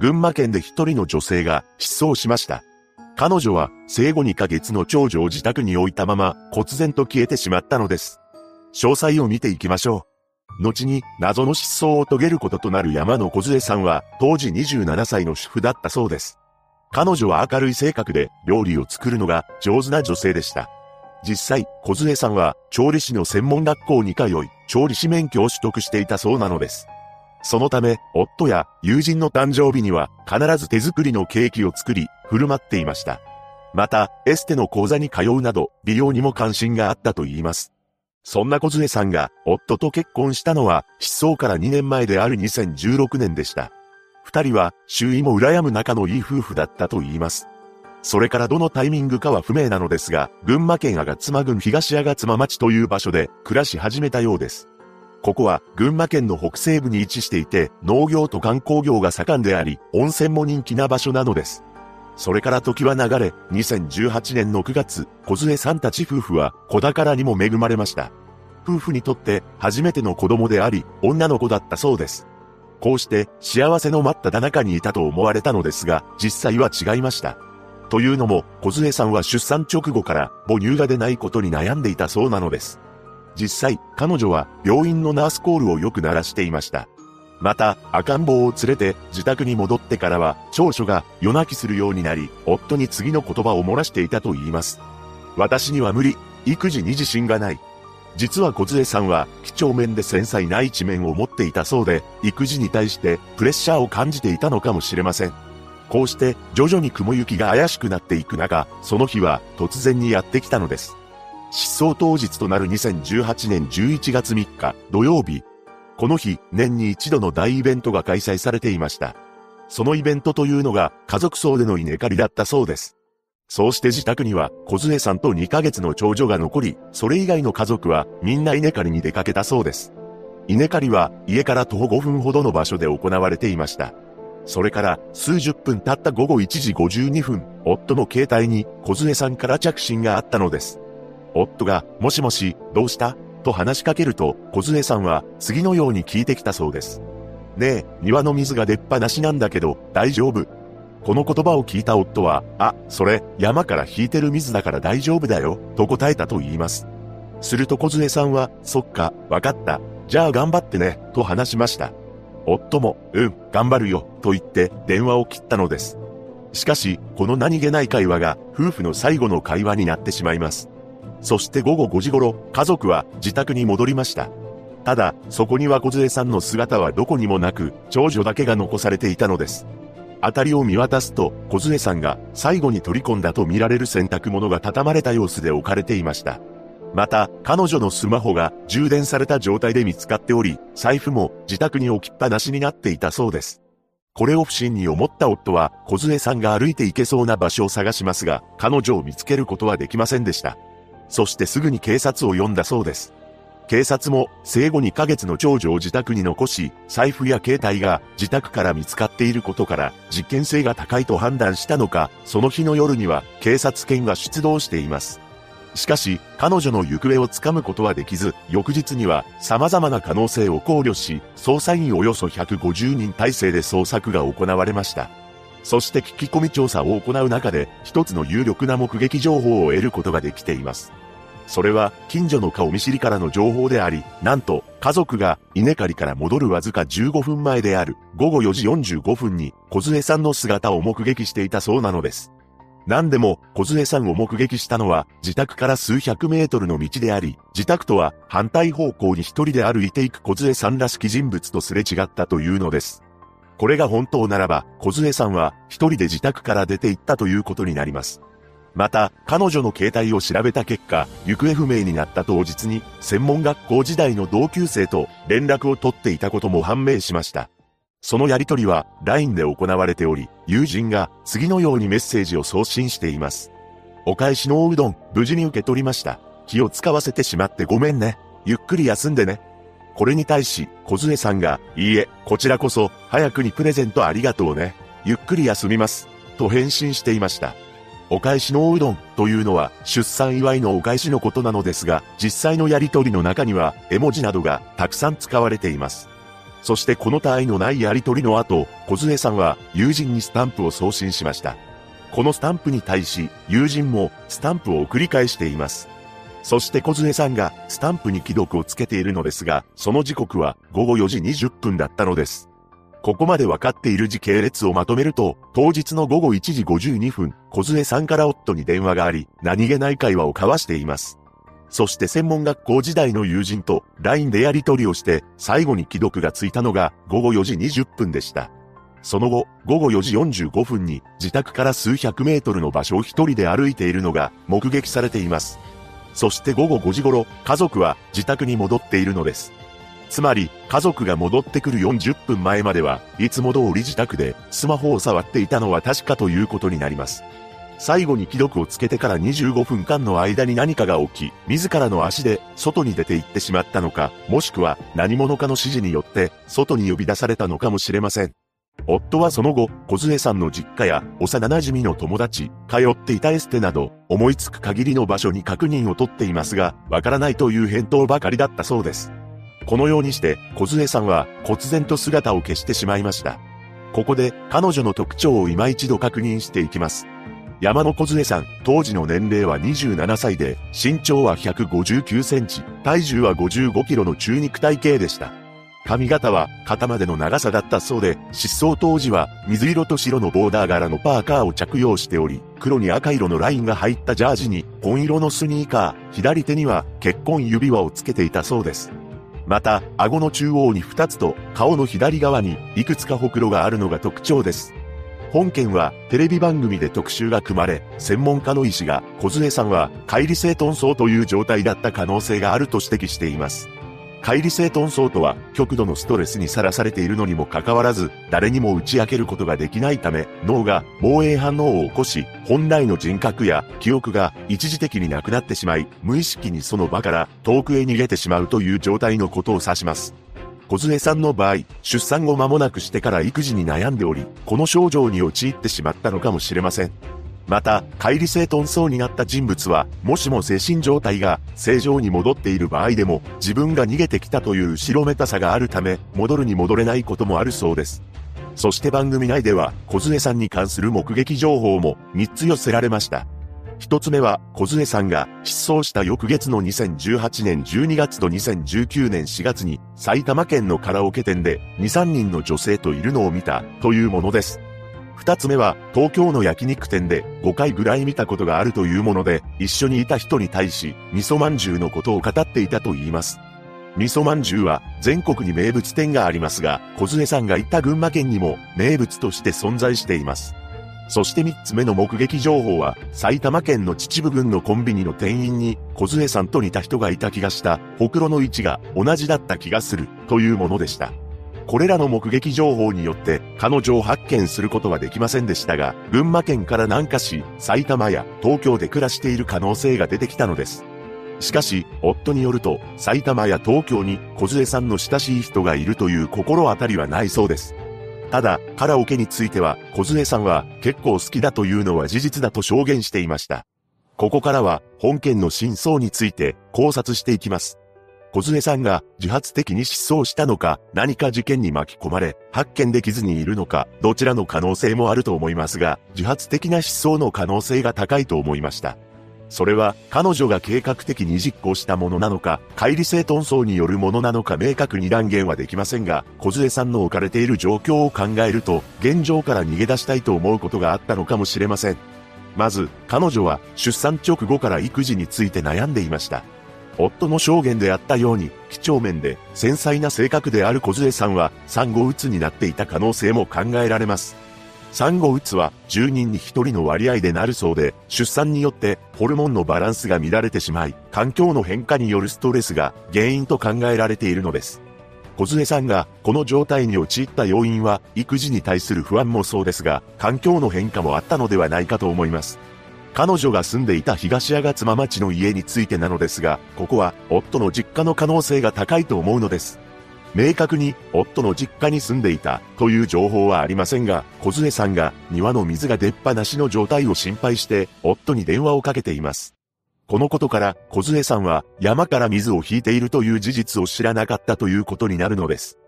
群馬県で一人の女性が失踪しました。彼女は生後2ヶ月の長女を自宅に置いたまま、忽然と消えてしまったのです。詳細を見ていきましょう。後に謎の失踪を遂げることとなる山野小さんは当時27歳の主婦だったそうです。彼女は明るい性格で料理を作るのが上手な女性でした。実際、小杖さんは調理師の専門学校に通い、調理師免許を取得していたそうなのです。そのため、夫や友人の誕生日には必ず手作りのケーキを作り、振る舞っていました。また、エステの講座に通うなど、美容にも関心があったと言います。そんな小杖さんが、夫と結婚したのは、失踪から2年前である2016年でした。二人は、周囲も羨む仲のいい夫婦だったと言います。それからどのタイミングかは不明なのですが、群馬県吾妻郡東吾妻町という場所で暮らし始めたようです。ここは群馬県の北西部に位置していて、農業と観光業が盛んであり、温泉も人気な場所なのです。それから時は流れ、2018年の9月、小杖さんたち夫婦は子宝にも恵まれました。夫婦にとって初めての子供であり、女の子だったそうです。こうして幸せの待っただ中にいたと思われたのですが、実際は違いました。というのも、小杖さんは出産直後から母乳が出ないことに悩んでいたそうなのです。実際、彼女は病院のナースコールをよく鳴らしていました。また、赤ん坊を連れて自宅に戻ってからは、長所が夜泣きするようになり、夫に次の言葉を漏らしていたと言います。私には無理。育児に自信がない。実は小杖さんは、几帳面で繊細な一面を持っていたそうで、育児に対してプレッシャーを感じていたのかもしれません。こうして徐々に雲行きが怪しくなっていく中、その日は突然にやってきたのです。失踪当日となる2018年11月3日土曜日。この日、年に一度の大イベントが開催されていました。そのイベントというのが家族葬での稲刈りだったそうです。そうして自宅には小杖さんと2ヶ月の長女が残り、それ以外の家族はみんな稲刈りに出かけたそうです。稲刈りは家から徒歩5分ほどの場所で行われていました。それから数十分経った午後1時52分、夫の携帯に小杖さんから着信があったのです。夫が、もしもし、どうした？と話しかけると、小杖さんは次のように聞いてきたそうです。ねえ、庭の水が出っ放しなんだけど、大丈夫？この言葉を聞いた夫は、あ、それ、山から引いてる水だから大丈夫だよ、と答えたと言います。すると小杖さんは、そっか、わかった。じゃあ頑張ってね、と話しました。夫も、うん、頑張るよ、と言って電話を切ったのです。しかし、この何気ない会話が夫婦の最後の会話になってしまいます。そして午後5時頃、家族は自宅に戻りました。ただ、そこには小杖さんの姿はどこにもなく、長女だけが残されていたのです。辺りを見渡すと、小杖さんが最後に取り込んだと見られる洗濯物が畳まれた様子で置かれていました。また、彼女のスマホが充電された状態で見つかっており、財布も自宅に置きっぱなしになっていたそうです。これを不審に思った夫は、小杖さんが歩いて行けそうな場所を探しますが、彼女を見つけることはできませんでした。そしてすぐに警察を呼んだそうです。警察も生後2ヶ月の長女を自宅に残し、財布や携帯が自宅から見つかっていることから実験性が高いと判断したのか、その日の夜には警察犬が出動しています。しかし、彼女の行方をつかむことはできず、翌日には様々な可能性を考慮し、捜査員およそ150人体制で捜索が行われました。そして聞き込み調査を行う中で、一つの有力な目撃情報を得ることができています。それは、近所の顔見知りからの情報であり、なんと、家族が稲刈りから戻るわずか15分前である午後4時45分に小杖さんの姿を目撃していたそうなのです。何でも、小杖さんを目撃したのは自宅から数百メートルの道であり、自宅とは反対方向に一人で歩いていく小杖さんらしき人物とすれ違ったというのです。これが本当ならば、小杖さんは一人で自宅から出て行ったということになります。また、彼女の携帯を調べた結果、行方不明になった当日に、専門学校時代の同級生と連絡を取っていたことも判明しました。そのやりとりは LINE で行われており、友人が次のようにメッセージを送信しています。お返しのおうどん、無事に受け取りました。気を使わせてしまってごめんね。ゆっくり休んでね。これに対し、小杖さんが、いいえ、こちらこそ、早くにプレゼントありがとうね。ゆっくり休みます。と返信していました。お返しのおうどんというのは出産祝いのお返しのことなのですが、実際のやりとりの中には絵文字などがたくさん使われています。そしてこの他愛のないやりとりの後、小杖さんは友人にスタンプを送信しました。このスタンプに対し、友人もスタンプを繰り返しています。そして小杖さんがスタンプに既読をつけているのですが、その時刻は午後4時20分だったのです。ここまで分かっている時系列をまとめると、当日の午後1時52分、小杖さんから夫に電話があり、何気ない会話を交わしています。そして専門学校時代の友人と LINE でやり取りをして、最後に既読がついたのが午後4時20分でした。その後、午後4時45分に自宅から数百メートルの場所を一人で歩いているのが目撃されています。そして午後5時頃、家族は自宅に戻っているのです。つまり、家族が戻ってくる40分前までは、いつも通り自宅でスマホを触っていたのは確かということになります。最後に既読をつけてから25分間の間に何かが起き、自らの足で外に出て行ってしまったのか、もしくは何者かの指示によって外に呼び出されたのかもしれません。夫はその後、小杖さんの実家や幼馴染の友達、通っていたエステなど、思いつく限りの場所に確認を取っていますが、わからないという返答ばかりだったそうです。このようにして、小杖さんは、忽然と姿を消してしまいました。ここで、彼女の特徴を今一度確認していきます。山野小杖さん、当時の年齢は27歳で、身長は159センチ、体重は55キロの中肉体型でした。髪型は肩までの長さだったそうで、失踪当時は水色と白のボーダー柄のパーカーを着用しており、黒に赤色のラインが入ったジャージに紺色のスニーカー、左手には結婚指輪をつけていたそうです。また、顎の中央に2つと顔の左側にいくつかほくろがあるのが特徴です。本件はテレビ番組で特集が組まれ、専門家の医師が小杖さんは乖離性遁走という状態だった可能性があると指摘しています。乖離性遁走とは、極度のストレスにさらされているのにもかかわらず、誰にも打ち明けることができないため、脳が防衛反応を起こし、本来の人格や記憶が一時的になくなってしまい、無意識にその場から遠くへ逃げてしまうという状態のことを指します。小杖さんの場合、出産後間もなくしてから育児に悩んでおり、この症状に陥ってしまったのかもしれません。また、乖離性遁走になった人物は、もしも精神状態が正常に戻っている場合でも、自分が逃げてきたという後ろめたさがあるため、戻るに戻れないこともあるそうです。そして番組内では、小杖さんに関する目撃情報も3つ寄せられました。一つ目は、小杖さんが失踪した翌月の2018年12月と2019年4月に埼玉県のカラオケ店で2、3人の女性といるのを見たというものです。二つ目は、東京の焼肉店で5回ぐらい見たことがあるというもので、一緒にいた人に対し、味噌まんじゅうのことを語っていたと言います。味噌まんじゅうは全国に名物店がありますが、小杖さんが行った群馬県にも名物として存在しています。そして三つ目の目撃情報は、埼玉県の秩父郡のコンビニの店員に、小杖さんと似た人がいた気がした、ほくろの位置が同じだった気がする、というものでした。これらの目撃情報によって彼女を発見することはできませんでしたが、群馬県から南下し、埼玉や東京で暮らしている可能性が出てきたのです。しかし、夫によると、埼玉や東京に小杖さんの親しい人がいるという心当たりはないそうです。ただ、カラオケについては、小杖さんは結構好きだというのは事実だと証言していました。ここからは、本件の真相について考察していきます。小杖さんが自発的に失踪したのか、何か事件に巻き込まれ、発見できずにいるのか、どちらの可能性もあると思いますが、自発的な失踪の可能性が高いと思いました。それは、彼女が計画的に実行したものなのか、乖離性遁走によるものなのか明確に断言はできませんが、小杖さんの置かれている状況を考えると、現状から逃げ出したいと思うことがあったのかもしれません。まず、彼女は出産直後から育児について悩んでいました。夫の証言であったように、几帳面で繊細な性格である小杖さんは産後うつになっていた可能性も考えられます。産後うつは10人に1人の割合でなるそうで、出産によってホルモンのバランスが乱れてしまい、環境の変化によるストレスが原因と考えられているのです。小杖さんがこの状態に陥った要因は育児に対する不安もそうですが、環境の変化もあったのではないかと思います。彼女が住んでいた東吾妻町の家についてなのですが、ここは夫の実家の可能性が高いと思うのです。明確に夫の実家に住んでいたという情報はありませんが、小杖さんが庭の水が出っ放しの状態を心配して夫に電話をかけています。このことから小杖さんは山から水を引いているという事実を知らなかったということになるのです。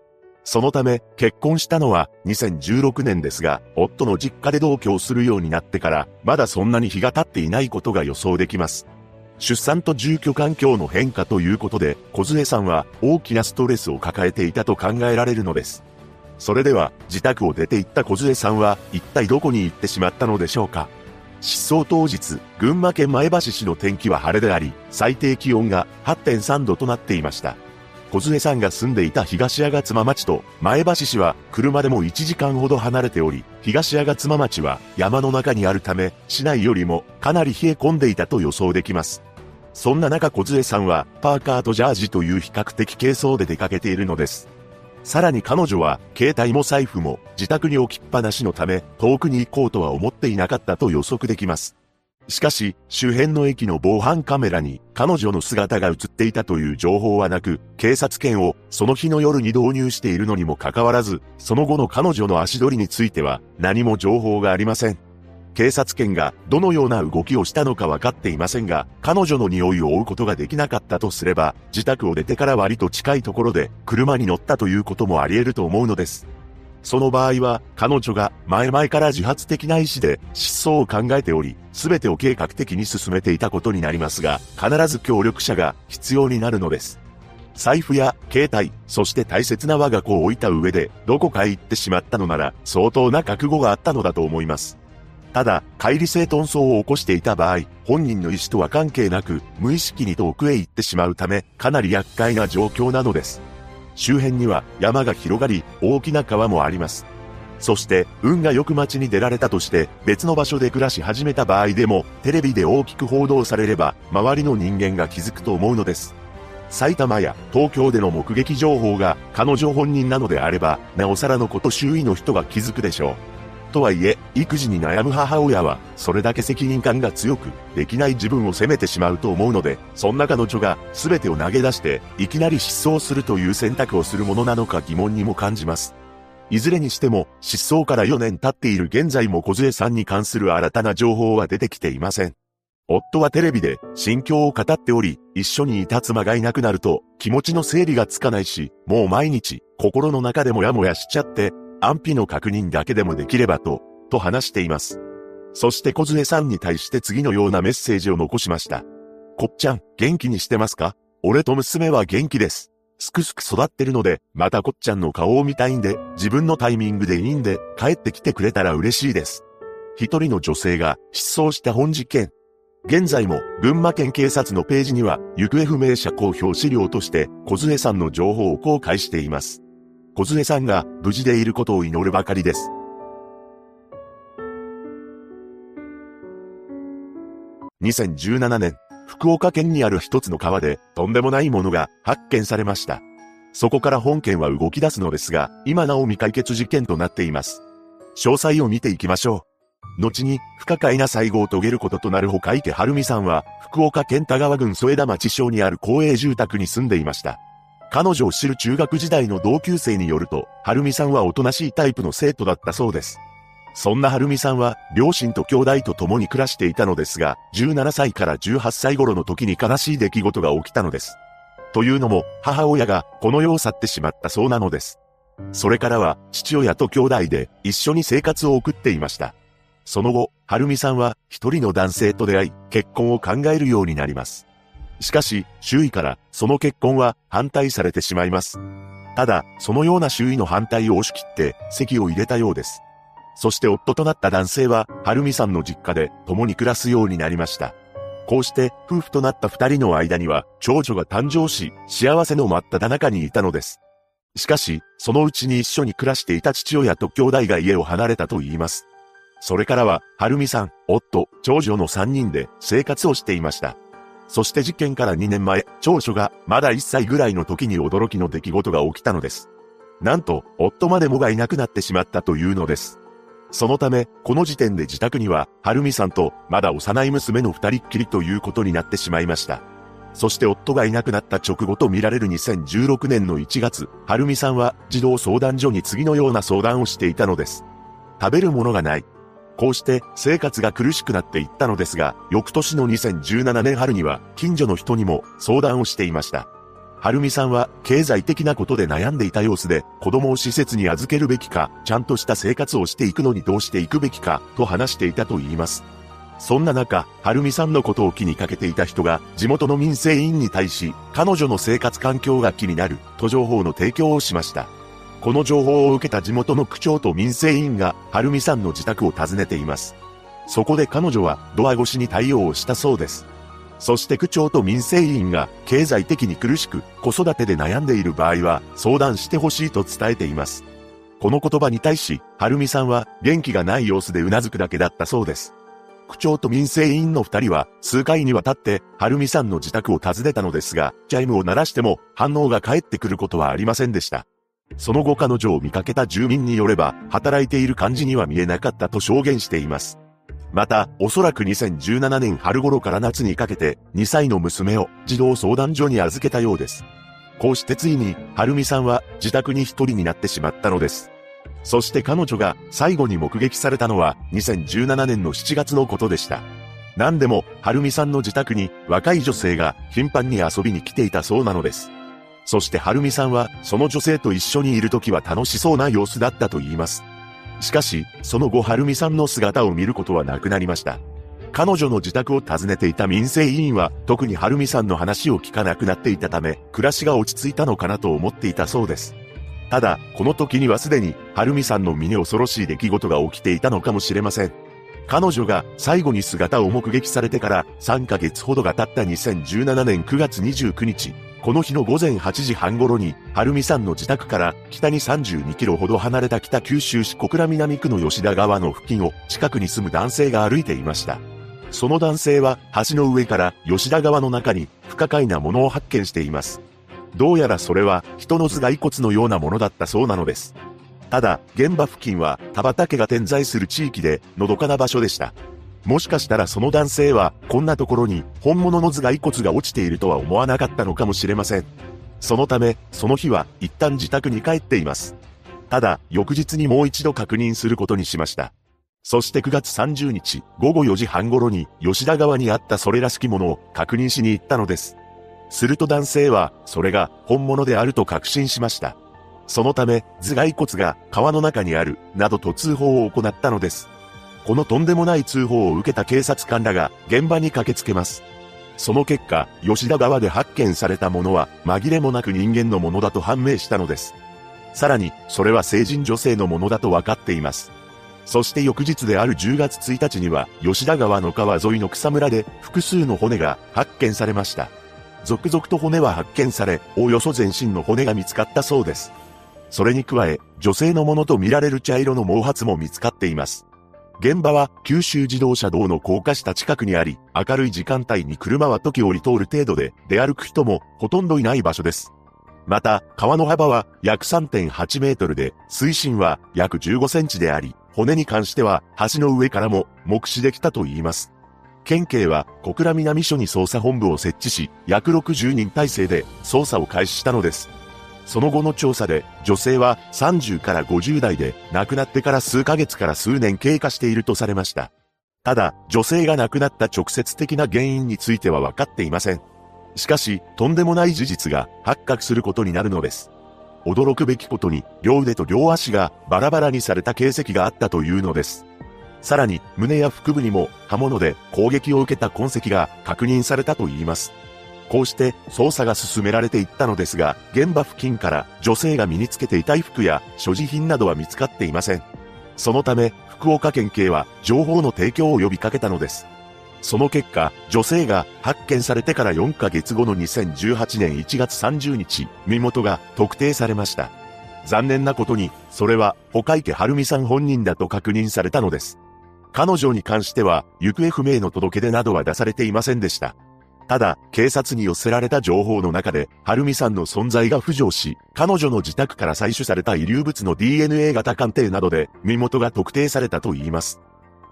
そのため結婚したのは2016年ですが、夫の実家で同居をするようになってからまだそんなに日が経っていないことが予想できます。出産と住居環境の変化ということで、小杖さんは大きなストレスを抱えていたと考えられるのです。それでは、自宅を出て行った小杖さんは、一体どこに行ってしまったのでしょうか失踪当日、群馬県前橋市の天気は晴れであり、最低気温が8.3度となっていました。小杖さんが住んでいた東吾妻町と前橋市は車でも1時間ほど離れており、東吾妻町は山の中にあるため、市内よりもかなり冷え込んでいたと予想できます。そんな中小杖さんはパーカーとジャージという比較的軽装で出かけているのです。さらに彼女は携帯も財布も自宅に置きっぱなしのため遠くに行こうとは思っていなかったと予測できます。しかし、周辺の駅の防犯カメラに彼女の姿が映っていたという情報はなく、警察犬をその日の夜に導入しているのにもかかわらず、その後の彼女の足取りについては何も情報がありません。警察犬がどのような動きをしたのか分かっていませんが、彼女の匂いを追うことができなかったとすれば、自宅を出てから割と近いところで車に乗ったということもあり得ると思うのです。その場合は、彼女が前々から自発的な意思で失踪を考えており、すべてを計画的に進めていたことになりますが、必ず協力者が必要になるのです。財布や携帯、そして大切な我が子を置いた上で、どこかへ行ってしまったのなら、相当な覚悟があったのだと思います。ただ、乖離性遁走を起こしていた場合、本人の意思とは関係なく、無意識に遠くへ行ってしまうため、かなり厄介な状況なのです。周辺には山が広がり、大きな川もあります。そして、運がよく街に出られたとして、別の場所で暮らし始めた場合でも、テレビで大きく報道されれば、周りの人間が気づくと思うのです。埼玉や東京での目撃情報が彼女本人なのであれば、なおさらのこと周囲の人が気づくでしょう。とはいえ、育児に悩む母親は、それだけ責任感が強く、できない自分を責めてしまうと思うので、そんな彼女が、全てを投げ出して、いきなり失踪するという選択をするものなのか疑問にも感じます。いずれにしても、失踪から4年経っている現在も小杖さんに関する新たな情報は出てきていません。夫はテレビで心境を語っており、一緒にいた妻がいなくなると気持ちの整理がつかないし、もう毎日心の中でもやもやしちゃって安否の確認だけでもできればと、と話しています。そして小杖さんに対して次のようなメッセージを残しました。こっちゃん、元気にしてますか？俺と娘は元気です。すくすく育ってるので、またこっちゃんの顔を見たいんで、自分のタイミングでいいんで、帰ってきてくれたら嬉しいです。一人の女性が失踪した本事件。現在も群馬県警察のページには行方不明者公表資料として小杖さんの情報を公開しています。小杖さんが無事でいることを祈るばかりです。2017年、福岡県にある一つの川でとんでもないものが発見されました。そこから本件は動き出すのですが、今なお未解決事件となっています。詳細を見ていきましょう。後に不可解な最後を遂げることとなる他池春美さんは、福岡県田川郡添田町町にある公営住宅に住んでいました。彼女を知る中学時代の同級生によると、はるみさんはおとなしいタイプの生徒だったそうです。そんなはるみさんは、両親と兄弟と共に暮らしていたのですが、17歳から18歳頃の時に悲しい出来事が起きたのです。というのも、母親がこの世を去ってしまったそうなのです。それからは、父親と兄弟で一緒に生活を送っていました。その後、はるみさんは一人の男性と出会い、結婚を考えるようになります。しかし、周囲からその結婚は反対されてしまいます。ただ、そのような周囲の反対を押し切って席を入れたようです。そして夫となった男性は、はるみさんの実家で共に暮らすようになりました。こうして夫婦となった二人の間には長女が誕生し、幸せの真っ只中にいたのです。しかし、そのうちに一緒に暮らしていた父親と兄弟が家を離れたと言います。それからは、はるみさん、夫、長女の三人で生活をしていました。そして事件から2年前、長女がまだ1歳ぐらいの時に驚きの出来事が起きたのです。なんと、夫までもがいなくなってしまったというのです。そのため、この時点で自宅には、はるみさんと、まだ幼い娘の二人っきりということになってしまいました。そして夫がいなくなった直後と見られる2016年の1月、はるみさんは児童相談所に次のような相談をしていたのです。食べるものがない。こうして生活が苦しくなっていったのですが、翌年の2017年春には近所の人にも相談をしていました。はるみさんは経済的なことで悩んでいた様子で、子供を施設に預けるべきか、ちゃんとした生活をしていくのにどうしていくべきか、と話していたと言います。そんな中、はるみさんのことを気にかけていた人が、地元の民生委員に対し、彼女の生活環境が気になる、と情報の提供をしました。この情報を受けた地元の区長と民生委員が、はるみさんの自宅を訪ねています。そこで彼女は、ドア越しに対応をしたそうです。そして区長と民生委員が経済的に苦しく子育てで悩んでいる場合は相談してほしいと伝えています。この言葉に対し、はるみさんは元気がない様子で頷くだけだったそうです。区長と民生委員の二人は数回にわたってはるみさんの自宅を訪ねたのですが、チャイムを鳴らしても反応が返ってくることはありませんでした。その後彼女を見かけた住民によれば、働いている感じには見えなかったと証言しています。また、おそらく2017年春頃から夏にかけて、2歳の娘を児童相談所に預けたようです。こうしてついに、はるみさんは自宅に一人になってしまったのです。そして彼女が最後に目撃されたのは2017年の7月のことでした。何でも、はるみさんの自宅に若い女性が頻繁に遊びに来ていたそうなのです。そしてはるみさんはその女性と一緒にいる時は楽しそうな様子だったと言います。しかし、その後、はるみさんの姿を見ることはなくなりました。彼女の自宅を訪ねていた民生委員は、特にはるみさんの話を聞かなくなっていたため、暮らしが落ち着いたのかなと思っていたそうです。ただ、この時にはすでに、はるみさんの身に恐ろしい出来事が起きていたのかもしれません。彼女が最後に姿を目撃されてから3ヶ月ほどが経った2017年9月29日、この日の午前8時半頃に、はるみさんの自宅から北に32キロほど離れた北九州市小倉南区の吉田川の付近を近くに住む男性が歩いていました。その男性は橋の上から吉田川の中に不可解なものを発見しています。どうやらそれは人の頭蓋骨のようなものだったそうなのです。ただ、現場付近は田畑が点在する地域で、のどかな場所でした。もしかしたらその男性は、こんなところに本物の頭蓋骨が落ちているとは思わなかったのかもしれません。そのため、その日は一旦自宅に帰っています。ただ、翌日にもう一度確認することにしました。そして9月30日、午後4時半頃に、吉田川にあったそれらしきものを確認しに行ったのです。すると男性は、それが本物であると確信しました。そのため、頭蓋骨が川の中にある、などと通報を行ったのです。このとんでもない通報を受けた警察官らが現場に駆けつけます。その結果、吉田川で発見されたものは紛れもなく人間のものだと判明したのです。さらに、それは成人女性のものだと分かっています。そして翌日である10月1日には、吉田川の川沿いの草むらで複数の骨が発見されました。続々と骨は発見され、おおよそ全身の骨が見つかったそうです。それに加え、女性のものと見られる茶色の毛髪も見つかっています。現場は九州自動車道の高架下近くにあり、明るい時間帯に車は時折通る程度で、出歩く人もほとんどいない場所です。また、川の幅は約3.8メートルで、水深は約15センチであり、骨に関しては橋の上からも目視できたと言います。県警は小倉南署に捜査本部を設置し、約60人体制で捜査を開始したのです。その後の調査で、女性は30から50代で、亡くなってから数ヶ月から数年経過しているとされました。ただ、女性が亡くなった直接的な原因については分かっていません。しかし、とんでもない事実が発覚することになるのです。驚くべきことに、両腕と両足がバラバラにされた形跡があったというのです。さらに、胸や腹部にも刃物で攻撃を受けた痕跡が確認されたといいます。こうして捜査が進められていったのですが、現場付近から女性が身につけていた衣服や所持品などは見つかっていません。そのため、福岡県警は情報の提供を呼びかけたのです。その結果、女性が発見されてから4ヶ月後の2018年1月30日、身元が特定されました。残念なことに、それは、他池春美さん本人だと確認されたのです。彼女に関しては、行方不明の届け出などは出されていませんでした。ただ、警察に寄せられた情報の中で、はるみさんの存在が浮上し、彼女の自宅から採取された遺留物の DNA 型鑑定などで、身元が特定されたと言います。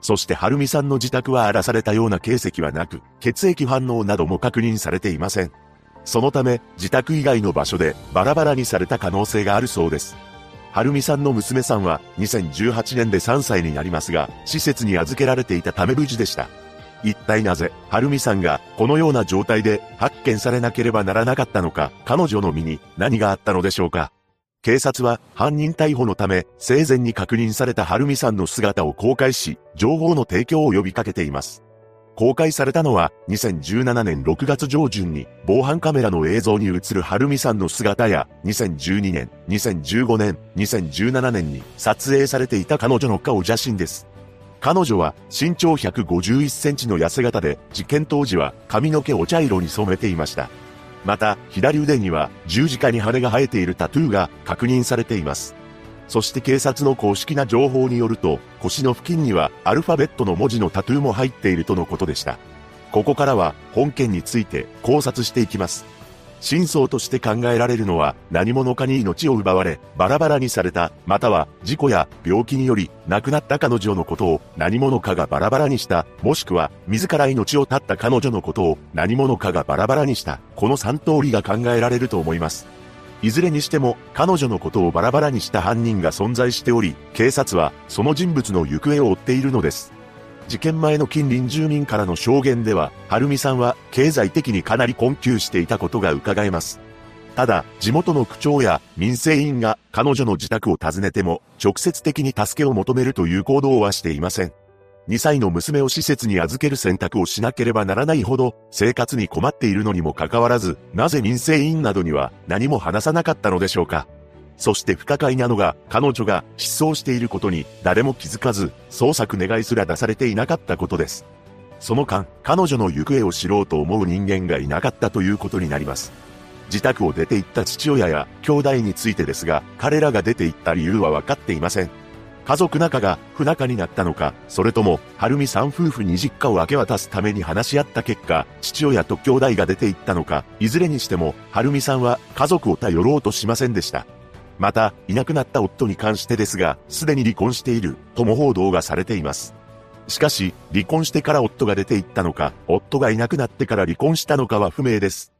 そしてはるみさんの自宅は荒らされたような形跡はなく、血液反応なども確認されていません。そのため、自宅以外の場所でバラバラにされた可能性があるそうです。はるみさんの娘さんは2018年で3歳になりますが、施設に預けられていたため無事でした。一体なぜ、はるみさんがこのような状態で発見されなければならなかったのか、彼女の身に何があったのでしょうか。警察は犯人逮捕のため生前に確認されたはるみさんの姿を公開し、情報の提供を呼びかけています。公開されたのは2017年6月上旬に防犯カメラの映像に映るはるみさんの姿や2012年、2015年、2017年に撮影されていた彼女の顔写真です。彼女は身長151センチの痩せ型で事件当時は髪の毛を茶色に染めていました。また、左腕には十字架に羽が生えているタトゥーが確認されています。そして警察の公式な情報によると、腰の付近にはアルファベットの文字のタトゥーも入っているとのことでした。ここからは本件について考察していきます。真相として考えられるのは何者かに命を奪われ、バラバラにされた、または事故や病気により亡くなった彼女のことを何者かがバラバラにした、もしくは自ら命を絶った彼女のことを何者かがバラバラにした、この3通りが考えられると思います。いずれにしても彼女のことをバラバラにした犯人が存在しており、警察はその人物の行方を追っているのです。事件前の近隣住民からの証言では、はるみさんは経済的にかなり困窮していたことが伺えます。ただ、地元の区長や民生委員が彼女の自宅を訪ねても、直接的に助けを求めるという行動はしていません。2歳の娘を施設に預ける選択をしなければならないほど、生活に困っているのにもかかわらず、なぜ民生委員などには何も話さなかったのでしょうか。そして不可解なのが、彼女が失踪していることに誰も気づかず、捜索願いすら出されていなかったことです。その間、彼女の行方を知ろうと思う人間がいなかったということになります。自宅を出て行った父親や兄弟についてですが、彼らが出て行った理由は分かっていません。家族仲が不仲になったのか、それとも、はるみさん夫婦に実家を明け渡すために話し合った結果、父親と兄弟が出て行ったのか、いずれにしても、はるみさんは家族を頼ろうとしませんでした。また、いなくなった夫に関してですが、すでに離婚している、とも報道がされています。しかし、離婚してから夫が出て行ったのか、夫がいなくなってから離婚したのかは不明です。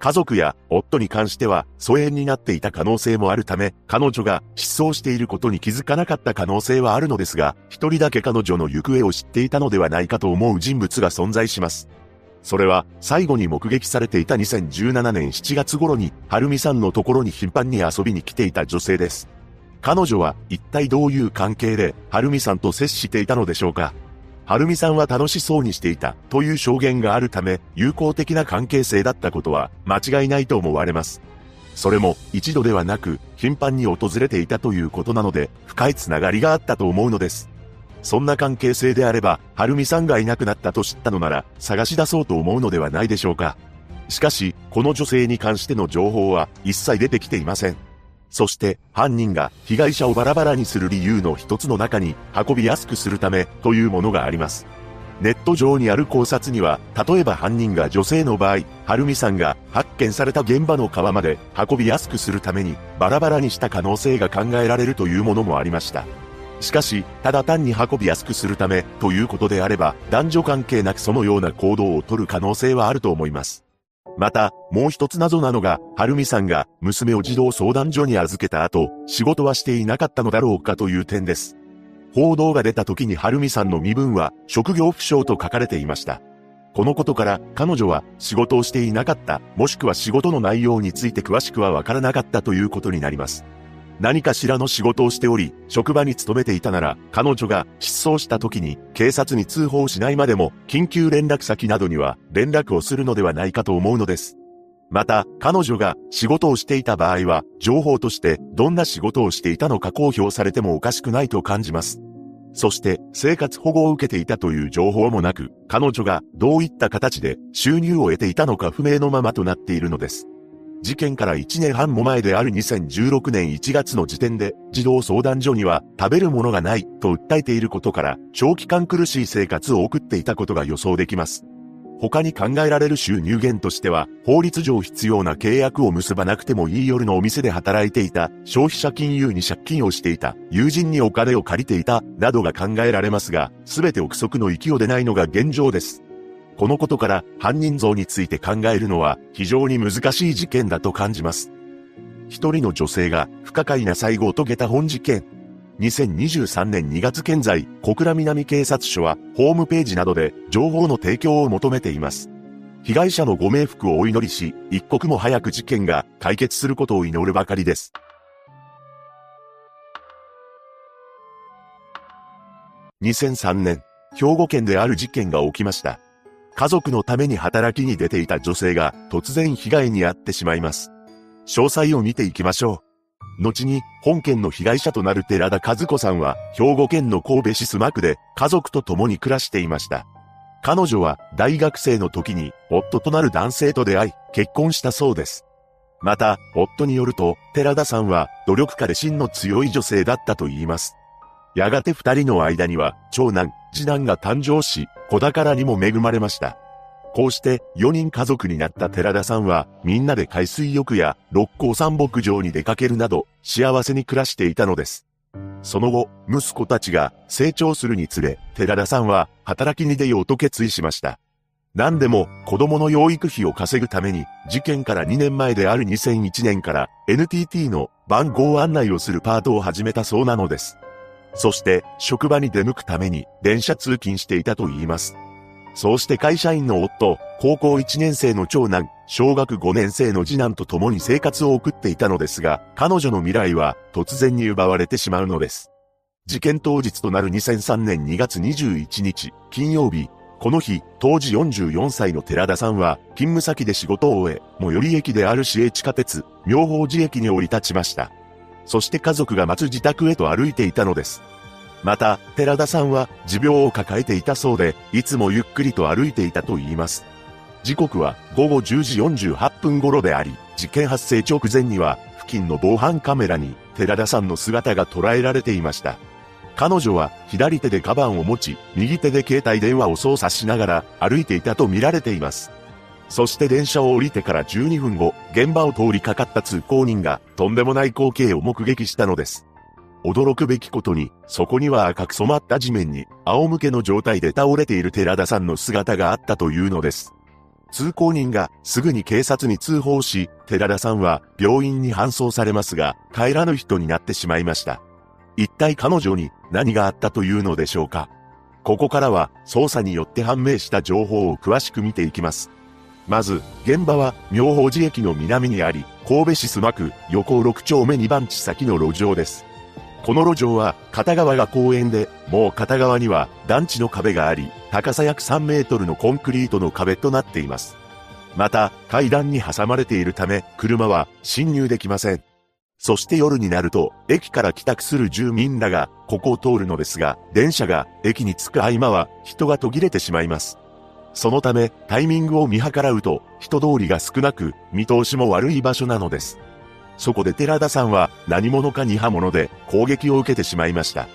家族や夫に関しては疎遠になっていた可能性もあるため、彼女が失踪していることに気づかなかった可能性はあるのですが、一人だけ彼女の行方を知っていたのではないかと思う人物が存在します。それは、最後に目撃されていた2017年7月頃に、はるみさんのところに頻繁に遊びに来ていた女性です。彼女は一体どういう関係で、はるみさんと接していたのでしょうかはるみさんは楽しそうにしていたという証言があるため、友好的な関係性だったことは間違いないと思われます。それも一度ではなく頻繁に訪れていたということなので、深いつながりがあったと思うのです。そんな関係性であれば、はるみさんがいなくなったと知ったのなら、探し出そうと思うのではないでしょうか。しかし、この女性に関しての情報は一切出てきていません。そして、犯人が被害者をバラバラにする理由の一つの中に、運びやすくするためというものがあります。ネット上にある考察には、例えば犯人が女性の場合、はるみさんが発見された現場の川まで運びやすくするためにバラバラにした可能性が考えられるというものもありました。しかし、ただ単に運びやすくするためということであれば、男女関係なくそのような行動をとる可能性はあると思います。また、もう一つ謎なのが、はるみさんが娘を児童相談所に預けた後、仕事はしていなかったのだろうかという点です。報道が出た時にはるみさんの身分は、職業不詳と書かれていました。このことから、彼女は仕事をしていなかった、もしくは仕事の内容について詳しくはわからなかったということになります。何かしらの仕事をしており、職場に勤めていたなら、彼女が失踪した時に警察に通報しないまでも、緊急連絡先などには連絡をするのではないかと思うのです。また、彼女が仕事をしていた場合は、情報としてどんな仕事をしていたのか公表されてもおかしくないと感じます。そして、生活保護を受けていたという情報もなく、彼女がどういった形で収入を得ていたのか不明のままとなっているのです。事件から1年半も前である2016年1月の時点で、児童相談所には食べるものがないと訴えていることから、長期間苦しい生活を送っていたことが予想できます。他に考えられる収入源としては、法律上必要な契約を結ばなくてもいい夜のお店で働いていた、消費者金融に借金をしていた、友人にお金を借りていた、などが考えられますが、すべて憶測の域を出ないのが現状です。このことから犯人像について考えるのは非常に難しい事件だと感じます。一人の女性が不可解な最後を遂げた本事件。2023年2月現在、小倉南警察署はホームページなどで情報の提供を求めています。被害者のご冥福をお祈りし、一刻も早く事件が解決することを祈るばかりです。2003年、兵庫県である事件が起きました。家族のために働きに出ていた女性が突然被害に遭ってしまいます。詳細を見ていきましょう。後に本件の被害者となる寺田和子さんは兵庫県の神戸市須磨区で家族と共に暮らしていました。彼女は大学生の時に夫となる男性と出会い結婚したそうです。また、夫によると、寺田さんは努力家で芯の強い女性だったと言います。やがて二人の間には長男、次男が誕生し、子宝にも恵まれました。こうして4人家族になった寺田さんはみんなで海水浴や六甲山牧場に出かけるなど幸せに暮らしていたのです。その後、息子たちが成長するにつれ、寺田さんは働きに出ようと決意しました。何でも子供の養育費を稼ぐために事件から2年前である2001年から NTT の番号案内をするパートを始めたそうなのです。そして職場に出向くために電車通勤していたと言います。そうして会社員の夫、高校1年生の長男、小学5年生の次男と共に生活を送っていたのですが、彼女の未来は突然に奪われてしまうのです。事件当日となる2003年2月21日、金曜日、この日、当時44歳の寺田さんは、勤務先で仕事を終え、最寄り駅である市営地下鉄、妙法寺駅に降り立ちました。そして家族が待つ自宅へと歩いていたのです。また、寺田さんは持病を抱えていたそうで、いつもゆっくりと歩いていたと言います。時刻は午後10時48分頃であり、事件発生直前には、付近の防犯カメラに寺田さんの姿が捉えられていました。彼女は左手でカバンを持ち、右手で携帯電話を操作しながら歩いていたと見られています。そして電車を降りてから12分後、現場を通りかかった通行人がとんでもない光景を目撃したのです。驚くべきことに、そこには赤く染まった地面に、仰向けの状態で倒れている寺田さんの姿があったというのです。通行人がすぐに警察に通報し、寺田さんは病院に搬送されますが、帰らぬ人になってしまいました。一体彼女に何があったというのでしょうかここからは捜査によって判明した情報を詳しく見ていきます。まず、現場は妙法寺駅の南にあり、神戸市須磨区横6丁目2番地先の路上です。この路上は片側が公園で、もう片側には団地の壁があり、高さ約3メートルのコンクリートの壁となっています。また、階段に挟まれているため、車は侵入できません。そして夜になると、駅から帰宅する住民らが、ここを通るのですが、電車が駅に着く合間は、人が途切れてしまいます。そのため、タイミングを見計らうと、人通りが少なく、見通しも悪い場所なのです。そこで寺田さんは何者かに刃物で攻撃を受けてしまいました。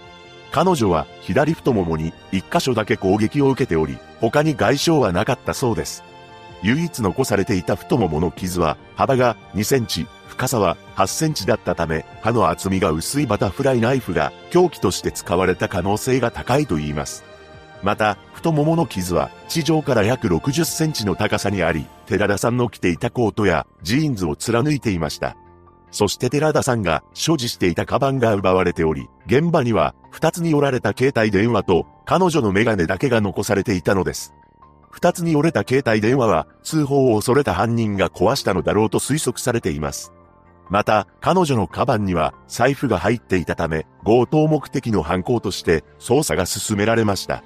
彼女は左太ももに一箇所だけ攻撃を受けており、他に外傷はなかったそうです。唯一残されていた太ももの傷は幅が2センチ、深さは8センチだったため、刃の厚みが薄いバタフライナイフが凶器として使われた可能性が高いと言います。また、太ももの傷は地上から約60センチの高さにあり、寺田さんの着ていたコートやジーンズを貫いていました。そして寺田さんが所持していたカバンが奪われており、現場には二つに折られた携帯電話と彼女のメガネだけが残されていたのです。二つに折れた携帯電話は通報を恐れた犯人が壊したのだろうと推測されています。また、彼女のカバンには財布が入っていたため、強盗目的の犯行として捜査が進められました。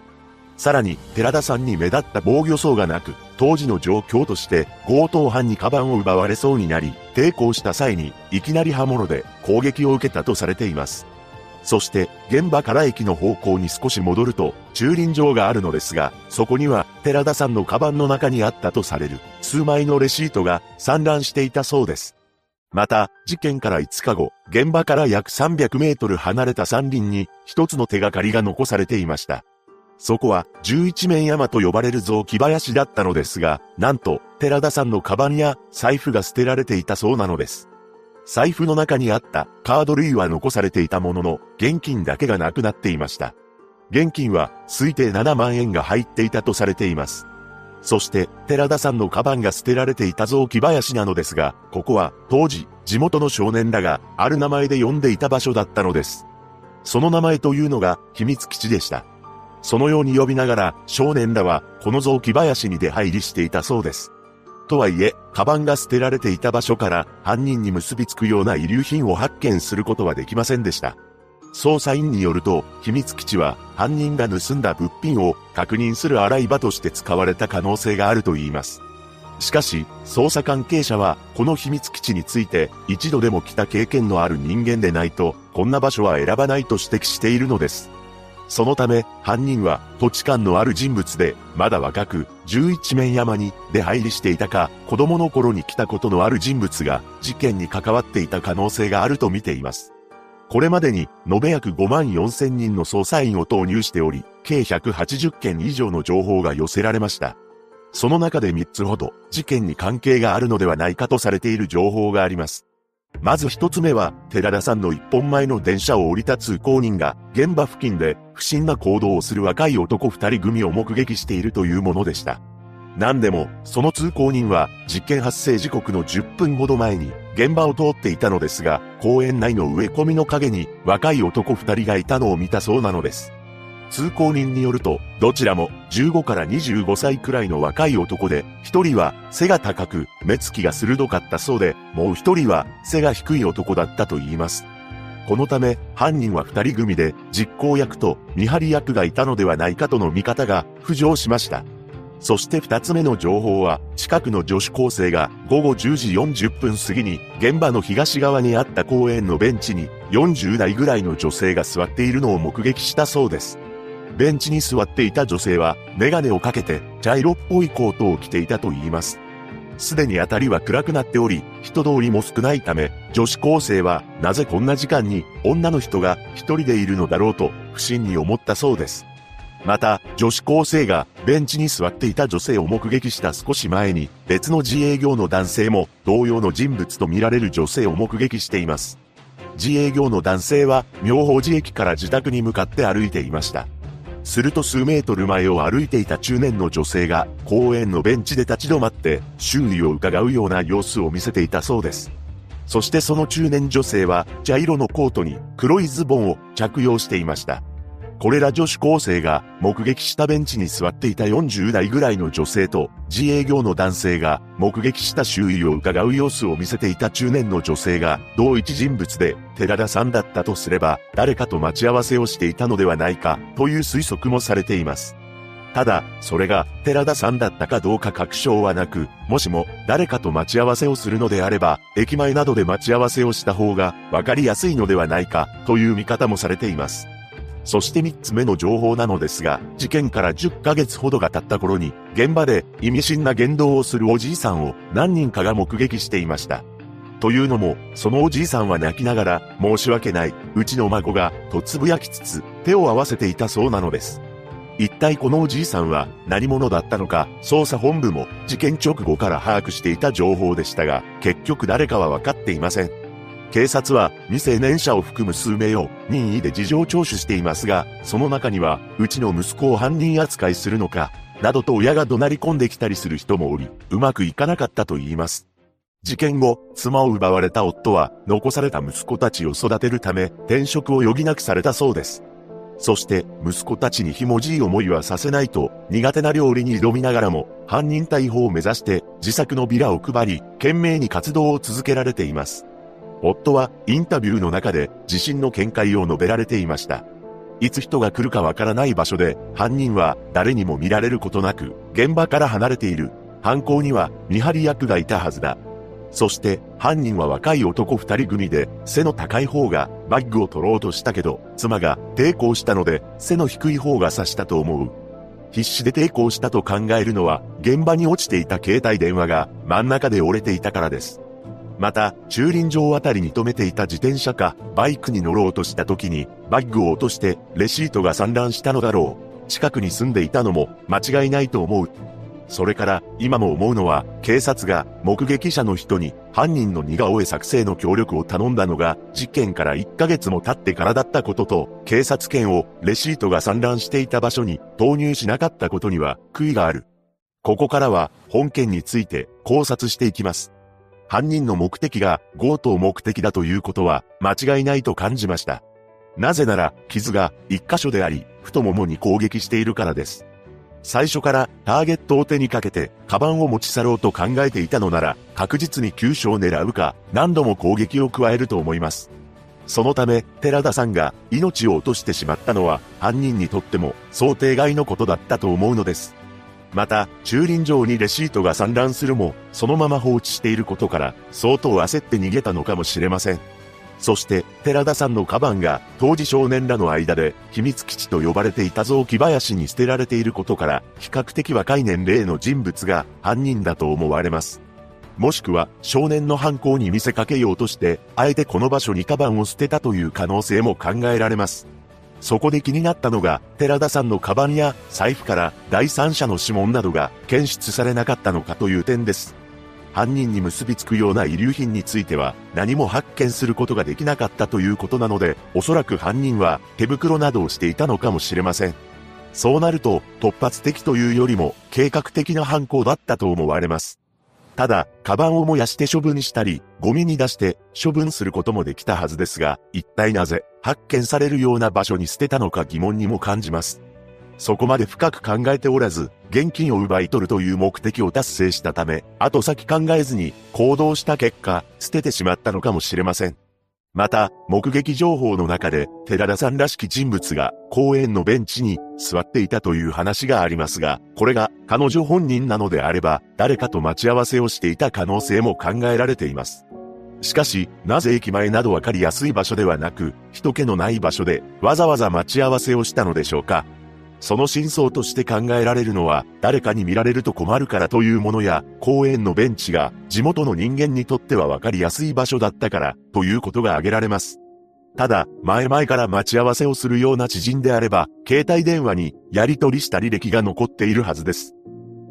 さらに、寺田さんに目立った防御層がなく、当時の状況として、強盗犯にカバンを奪われそうになり、抵抗した際に、いきなり刃物で攻撃を受けたとされています。そして、現場から駅の方向に少し戻ると、駐輪場があるのですが、そこには、寺田さんのカバンの中にあったとされる、数枚のレシートが散乱していたそうです。また、事件から5日後、現場から約300メートル離れた山林に、一つの手がかりが残されていました。そこは11面山と呼ばれる雑木林だったのですが、なんと寺田さんのカバンや財布が捨てられていたそうなのです。財布の中にあったカード類は残されていたものの、現金だけがなくなっていました。現金は推定7万円が入っていたとされています。そして、寺田さんのカバンが捨てられていた雑木林なのですが、ここは当時、地元の少年らがある名前で呼んでいた場所だったのです。その名前というのが秘密基地でした。そのように呼びながら少年らはこの雑木林に出入りしていたそうです。とはいえ、カバンが捨てられていた場所から犯人に結びつくような遺留品を発見することはできませんでした。捜査員によると、秘密基地は犯人が盗んだ物品を確認する洗い場として使われた可能性があると言います。しかし、捜査関係者は、この秘密基地について、一度でも来た経験のある人間でないと、こんな場所は選ばないと指摘しているのです。そのため、犯人は土地勘のある人物で、まだ若く、11面山に出入りしていたか、子供の頃に来たことのある人物が、事件に関わっていた可能性があると見ています。これまでに、延べ約5万4千人の捜査員を投入しており、計180件以上の情報が寄せられました。その中で3つほど、事件に関係があるのではないかとされている情報があります。まず一つ目は、寺田さんの一本前の電車を降りた通行人が、現場付近で不審な行動をする若い男二人組を目撃しているというものでした。何でも、その通行人は、実験発生時刻の10分ほど前に、現場を通っていたのですが、公園内の植え込みの陰に、若い男二人がいたのを見たそうなのです。通行人によると、どちらも15から25歳くらいの若い男で、一人は背が高く、目つきが鋭かったそうで、もう一人は背が低い男だったと言います。このため、犯人は二人組で、実行役と見張り役がいたのではないかとの見方が浮上しました。そして二つ目の情報は、近くの女子高生が午後10時40分過ぎに、現場の東側にあった公園のベンチに、40代ぐらいの女性が座っているのを目撃したそうです。ベンチに座っていた女性は、メガネをかけて、茶色っぽいコートを着ていたと言います。すでに辺りは暗くなっており、人通りも少ないため、女子高生は、なぜこんな時間に、女の人が一人でいるのだろうと、不審に思ったそうです。また、女子高生がベンチに座っていた女性を目撃した少し前に、別の自営業の男性も同様の人物とみられる女性を目撃しています。自営業の男性は妙法寺駅から自宅に向かって歩いていました。すると数メートル前を歩いていた中年の女性が公園のベンチで立ち止まって周囲を伺うような様子を見せていたそうです。そしてその中年女性は茶色のコートに黒いズボンを着用していました。これら女子高生が目撃したベンチに座っていた40代ぐらいの女性と自営業の男性が目撃した周囲を伺う様子を見せていた中年の女性が同一人物で寺田さんだったとすれば誰かと待ち合わせをしていたのではないかという推測もされています。ただ、それが寺田さんだったかどうか確証はなく、もしも誰かと待ち合わせをするのであれば、駅前などで待ち合わせをした方がわかりやすいのではないかという見方もされています。そして3つ目の情報なのですが、事件から10ヶ月ほどが経った頃に、現場で意味深な言動をするおじいさんを何人かが目撃していました。というのも、そのおじいさんは泣きながら、申し訳ない、うちの孫が、とつぶやきつつ、手を合わせていたそうなのです。一体このおじいさんは何者だったのか、捜査本部も事件直後から把握していた情報でしたが、結局誰かは分かっていません。警察は未成年者を含む数名を任意で事情聴取していますが、その中には、うちの息子を犯人扱いするのか、などと親が怒鳴り込んできたりする人もおり、うまくいかなかったと言います。事件後、妻を奪われた夫は、残された息子たちを育てるため、転職を余儀なくされたそうです。そして、息子たちにひもじい思いはさせないと、苦手な料理に挑みながらも、犯人逮捕を目指して、自作のビラを配り、懸命に活動を続けられています。夫はインタビューの中で自身の見解を述べられていました。いつ人が来るかわからない場所で犯人は誰にも見られることなく現場から離れている。犯行には見張り役がいたはずだ。そして犯人は若い男二人組で背の高い方がバッグを取ろうとしたけど妻が抵抗したので背の低い方が刺したと思う。必死で抵抗したと考えるのは現場に落ちていた携帯電話が真ん中で折れていたからです。また、駐輪場あたりに止めていた自転車か、バイクに乗ろうとした時に、バッグを落として、レシートが散乱したのだろう。近くに住んでいたのも間違いないと思う。それから今も思うのは警察が目撃者の人に犯人の似顔絵作成の協力を頼んだのが事件から1ヶ月も経ってからだったことと警察犬をレシートが散乱していた場所に投入しなかったことには悔いがある。ここからは本件について考察していきます。犯人の目的が強盗目的だということは間違いないと感じました。なぜなら傷が一箇所であり太ももに攻撃しているからです。最初からターゲットを手にかけて、カバンを持ち去ろうと考えていたのなら、確実に急所を狙うか、何度も攻撃を加えると思います。そのため、寺田さんが命を落としてしまったのは、犯人にとっても想定外のことだったと思うのです。また、駐輪場にレシートが散乱するも、そのまま放置していることから、相当焦って逃げたのかもしれません。そして、寺田さんのカバンが、当時少年らの間で、秘密基地と呼ばれていた雑木林に捨てられていることから、比較的若い年齢の人物が犯人だと思われます。もしくは、少年の犯行に見せかけようとして、あえてこの場所にカバンを捨てたという可能性も考えられます。そこで気になったのが、寺田さんのカバンや財布から第三者の指紋などが検出されなかったのかという点です。犯人に結びつくような遺留品については何も発見することができなかったということなので、おそらく犯人は手袋などをしていたのかもしれません。そうなると突発的というよりも計画的な犯行だったと思われます。ただ、カバンを燃やして処分したり、ゴミに出して処分することもできたはずですが、一体なぜ発見されるような場所に捨てたのか疑問にも感じます。そこまで深く考えておらず、現金を奪い取るという目的を達成したため、後先考えずに行動した結果、捨ててしまったのかもしれません。また、目撃情報の中で、寺田さんらしき人物が公園のベンチに座っていたという話がありますが、これが彼女本人なのであれば、誰かと待ち合わせをしていた可能性も考えられています。しかし、なぜ駅前などわかりやすい場所ではなく、人気のない場所でわざわざ待ち合わせをしたのでしょうか？その真相として考えられるのは、誰かに見られると困るからというものや、公園のベンチが地元の人間にとってはわかりやすい場所だったからということが挙げられます。ただ、前々から待ち合わせをするような知人であれば、携帯電話にやり取りした履歴が残っているはずです。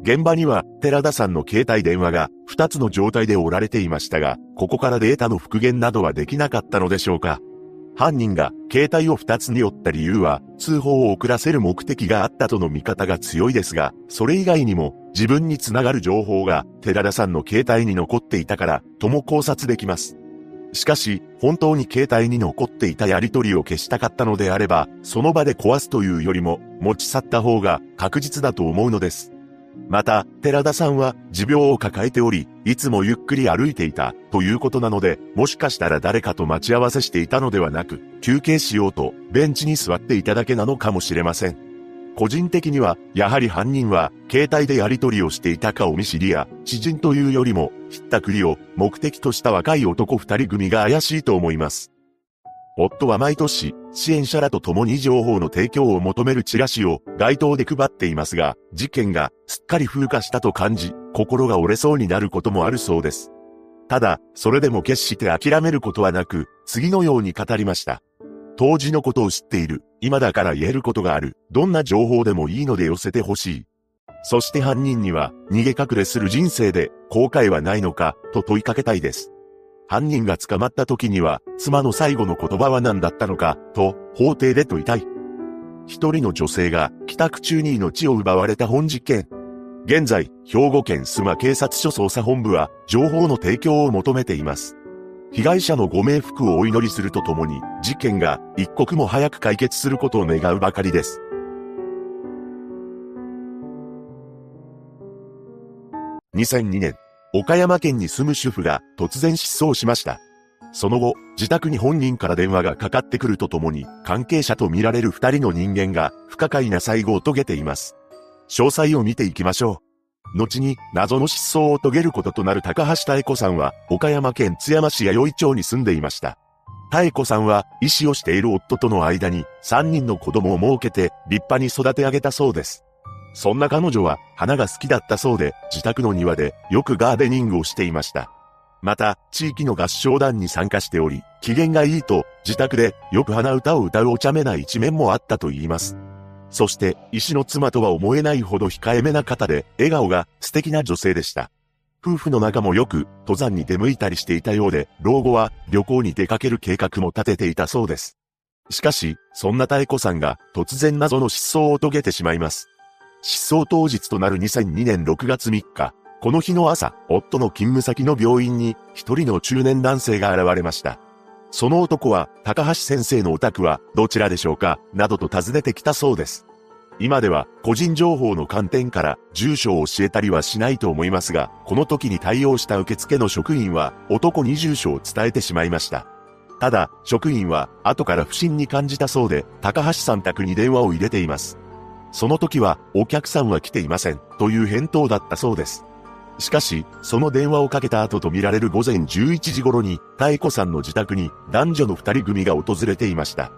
現場には、寺田さんの携帯電話が2つの状態で折られていましたが、ここからデータの復元などはできなかったのでしょうか。犯人が携帯を2つに折った理由は通報を遅らせる目的があったとの見方が強いですが、それ以外にも自分につながる情報が寺田さんの携帯に残っていたからとも考察できます。しかし、本当に携帯に残っていたやり取りを消したかったのであれば、その場で壊すというよりも持ち去った方が確実だと思うのです。また、寺田さんは持病を抱えており、いつもゆっくり歩いていたということなので、もしかしたら誰かと待ち合わせしていたのではなく、休憩しようとベンチに座っていただけなのかもしれません。個人的には、やはり犯人は、携帯でやり取りをしていたかを見知りや、知人というよりも、ひったくりを目的とした若い男二人組が怪しいと思います。夫は毎年、支援者らと共に情報の提供を求めるチラシを街頭で配っていますが、事件がすっかり風化したと感じ、心が折れそうになることもあるそうです。ただ、それでも決して諦めることはなく、次のように語りました。当時のことを知っている、今だから言えることがある、どんな情報でもいいので寄せてほしい。そして犯人には、逃げ隠れする人生で、後悔はないのか、と問いかけたいです。犯人が捕まった時には、妻の最後の言葉は何だったのか、と、法廷で問いたい。一人の女性が帰宅中に命を奪われた本事件。現在、兵庫県須磨警察署捜査本部は、情報の提供を求めています。被害者のご冥福をお祈りするとともに、事件が一刻も早く解決することを願うばかりです。2002年、岡山県に住む主婦が突然失踪しました。その後、自宅に本人から電話がかかってくるとともに、関係者とみられる二人の人間が不可解な最後を遂げています。詳細を見ていきましょう。後に謎の失踪を遂げることとなる高橋妙子さんは、岡山県津山市弥生町に住んでいました。妙子さんは、医師をしている夫との間に、三人の子供を設けて、立派に育て上げたそうです。そんな彼女は花が好きだったそうで、自宅の庭でよくガーデニングをしていました。また、地域の合唱団に参加しており、機嫌がいいと、自宅でよく花歌を歌うお茶目な一面もあったと言います。そして、医師の妻とは思えないほど控えめな方で、笑顔が素敵な女性でした。夫婦の仲もよく、登山に出向いたりしていたようで、老後は旅行に出かける計画も立てていたそうです。しかし、そんな妙子さんが突然謎の失踪を遂げてしまいます。失踪当日となる2002年6月3日、この日の朝、夫の勤務先の病院に一人の中年男性が現れました。その男は、高橋先生のお宅はどちらでしょうかなどと尋ねてきたそうです。今では個人情報の観点から住所を教えたりはしないと思いますが、この時に対応した受付の職員は男に住所を伝えてしまいました。ただ、職員は後から不審に感じたそうで、高橋さん宅に電話を入れています。その時は、お客さんは来ていません、という返答だったそうです。しかし、その電話をかけた後とみられる午前11時頃に、妙子さんの自宅に男女の二人組が訪れていました。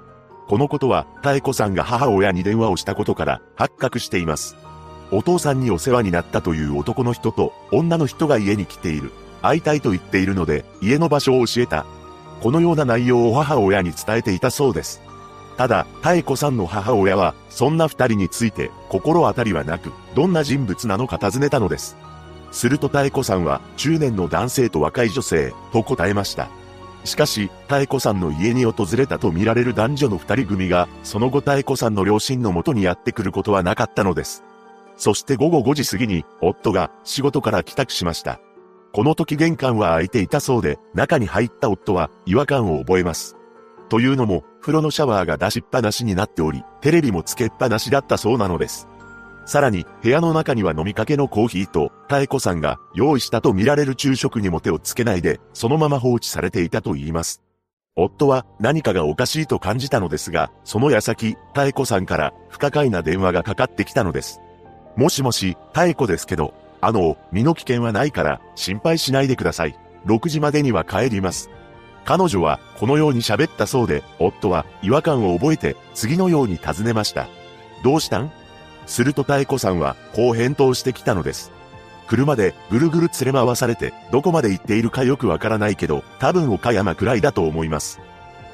このことは、妙子さんが母親に電話をしたことから発覚しています。お父さんにお世話になったという男の人と女の人が家に来ている。会いたいと言っているので、家の場所を教えた。このような内容を母親に伝えていたそうです。ただ、妙子さんの母親は、そんな二人について心当たりはなく、どんな人物なのか尋ねたのです。すると妙子さんは、中年の男性と若い女性、と答えました。しかし、妙子さんの家に訪れたとみられる男女の二人組が、その後妙子さんの両親のもとにやってくることはなかったのです。そして午後5時過ぎに、夫が仕事から帰宅しました。この時玄関は開いていたそうで、中に入った夫は違和感を覚えます。というのも、風呂のシャワーが出しっぱなしになっており、テレビもつけっぱなしだったそうなのです。さらに、部屋の中には飲みかけのコーヒーと、妙子さんが用意したと見られる昼食にも手をつけないで、そのまま放置されていたと言います。夫は何かがおかしいと感じたのですが、その矢先、妙子さんから不可解な電話がかかってきたのです。もしもし、妙子ですけど、あの、身の危険はないから、心配しないでください。6時までには帰ります。彼女は、このように喋ったそうで、夫は違和感を覚えて、次のように尋ねました。どうしたん？すると妙子さんは、こう返答してきたのです。車でぐるぐる連れ回されて、どこまで行っているかよくわからないけど、多分岡山くらいだと思います。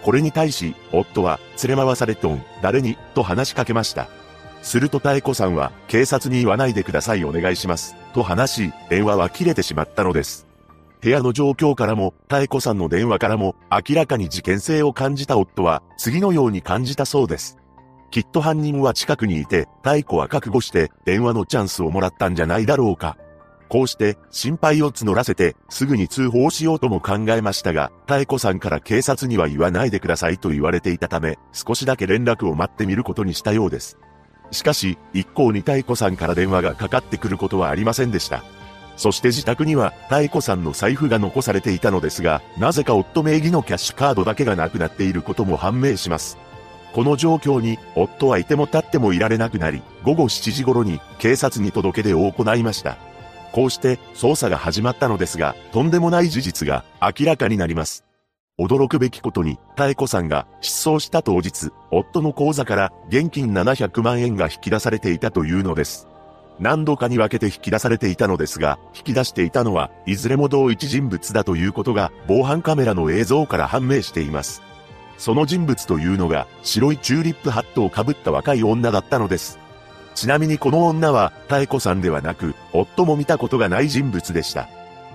これに対し、夫は、連れ回されとん、誰に、と話しかけました。すると妙子さんは、警察に言わないでくださいお願いします。と話し、電話は切れてしまったのです。部屋の状況からも、妙子さんの電話からも、明らかに事件性を感じた夫は、次のように感じたそうです。きっと犯人は近くにいて、妙子は覚悟して、電話のチャンスをもらったんじゃないだろうか。こうして、心配を募らせて、すぐに通報しようとも考えましたが、妙子さんから警察には言わないでくださいと言われていたため、少しだけ連絡を待ってみることにしたようです。しかし、一向に妙子さんから電話がかかってくることはありませんでした。そして自宅には、妙子さんの財布が残されていたのですが、なぜか夫名義のキャッシュカードだけがなくなっていることも判明します。この状況に、夫はいても立ってもいられなくなり、午後7時頃に警察に届け出を行いました。こうして捜査が始まったのですが、とんでもない事実が明らかになります。驚くべきことに、妙子さんが失踪した当日、夫の口座から現金700万円が引き出されていたというのです。何度かに分けて引き出されていたのですが、引き出していたのは、いずれも同一人物だということが、防犯カメラの映像から判明しています。その人物というのが、白いチューリップハットをかぶった若い女だったのです。ちなみにこの女は、妙子さんではなく、夫も見たことがない人物でした。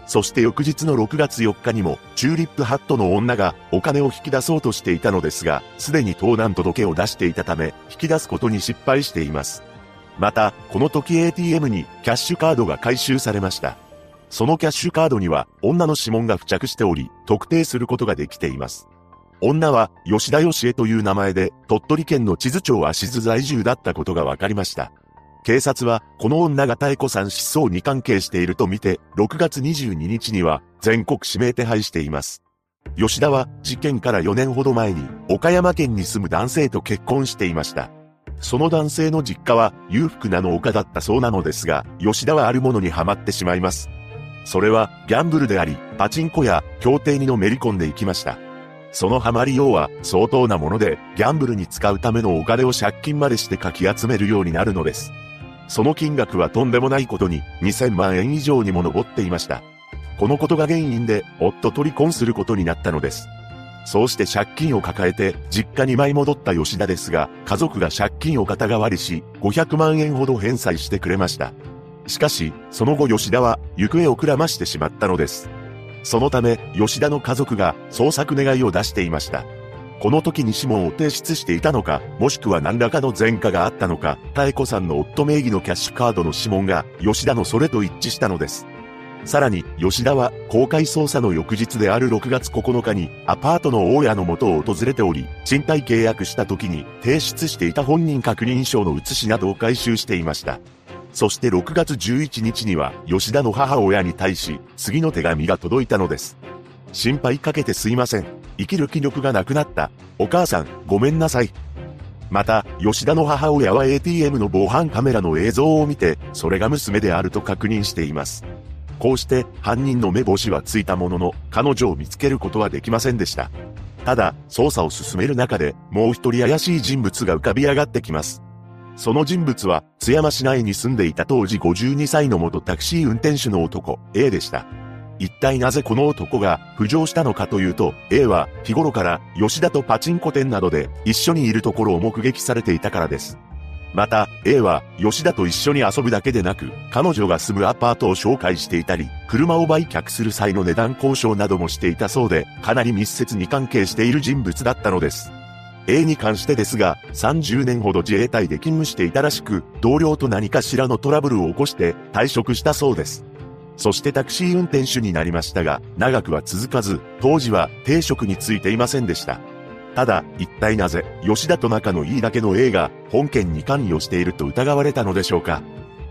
そして翌日の6月4日にも、チューリップハットの女がお金を引き出そうとしていたのですが、すでに盗難届を出していたため、引き出すことに失敗しています。また、この時 ATM にキャッシュカードが回収されました。そのキャッシュカードには女の指紋が付着しており、特定することができています。女は吉田義恵という名前で鳥取県の地図町芦津在住だったことが分かりました。警察はこの女が妙子さん失踪に関係しているとみて、6月22日には全国指名手配しています。吉田は事件から4年ほど前に岡山県に住む男性と結婚していました。その男性の実家は裕福な農家だったそうなのですが、吉田はあるものにはまってしまいます。それはギャンブルであり、パチンコや競艇にのめり込んでいきました。そのハマりようは相当なもので、ギャンブルに使うためのお金を借金までしてかき集めるようになるのです。その金額はとんでもないことに2000万円以上にも上っていました。このことが原因で夫と離婚することになったのです。そうして借金を抱えて実家に舞い戻った吉田ですが、家族が借金を肩代わりし、500万円ほど返済してくれました。しかし、その後吉田は行方をくらましてしまったのです。そのため、吉田の家族が捜索願いを出していました。この時に指紋を提出していたのか、もしくは何らかの前科があったのか、妙子さんの夫名義のキャッシュカードの指紋が吉田のそれと一致したのです。さらに、吉田は公開捜査の翌日である6月9日にアパートの大家の元を訪れており、賃貸契約した時に提出していた本人確認書の写しなどを回収していました。そして6月11日には吉田の母親に対し次の手紙が届いたのです。心配かけてすいません。生きる気力がなくなった。お母さん、ごめんなさい。また、吉田の母親は ATM の防犯カメラの映像を見て、それが娘であると確認しています。こうして犯人の目星はついたものの、彼女を見つけることはできませんでした。ただ、捜査を進める中で、もう一人怪しい人物が浮かび上がってきます。その人物は、津山市内に住んでいた当時52歳の元タクシー運転手の男、A でした。一体なぜこの男が浮上したのかというと、A は日頃から吉田とパチンコ店などで一緒にいるところを目撃されていたからです。また、A は吉田と一緒に遊ぶだけでなく、彼女が住むアパートを紹介していたり、車を売却する際の値段交渉などもしていたそうで、かなり密接に関係している人物だったのです。A に関してですが、30年ほど自衛隊で勤務していたらしく、同僚と何かしらのトラブルを起こして退職したそうです。そしてタクシー運転手になりましたが、長くは続かず、当時は定職についていませんでした。ただ、一体なぜ、吉田と仲のいいだけの A が、本件に関与していると疑われたのでしょうか。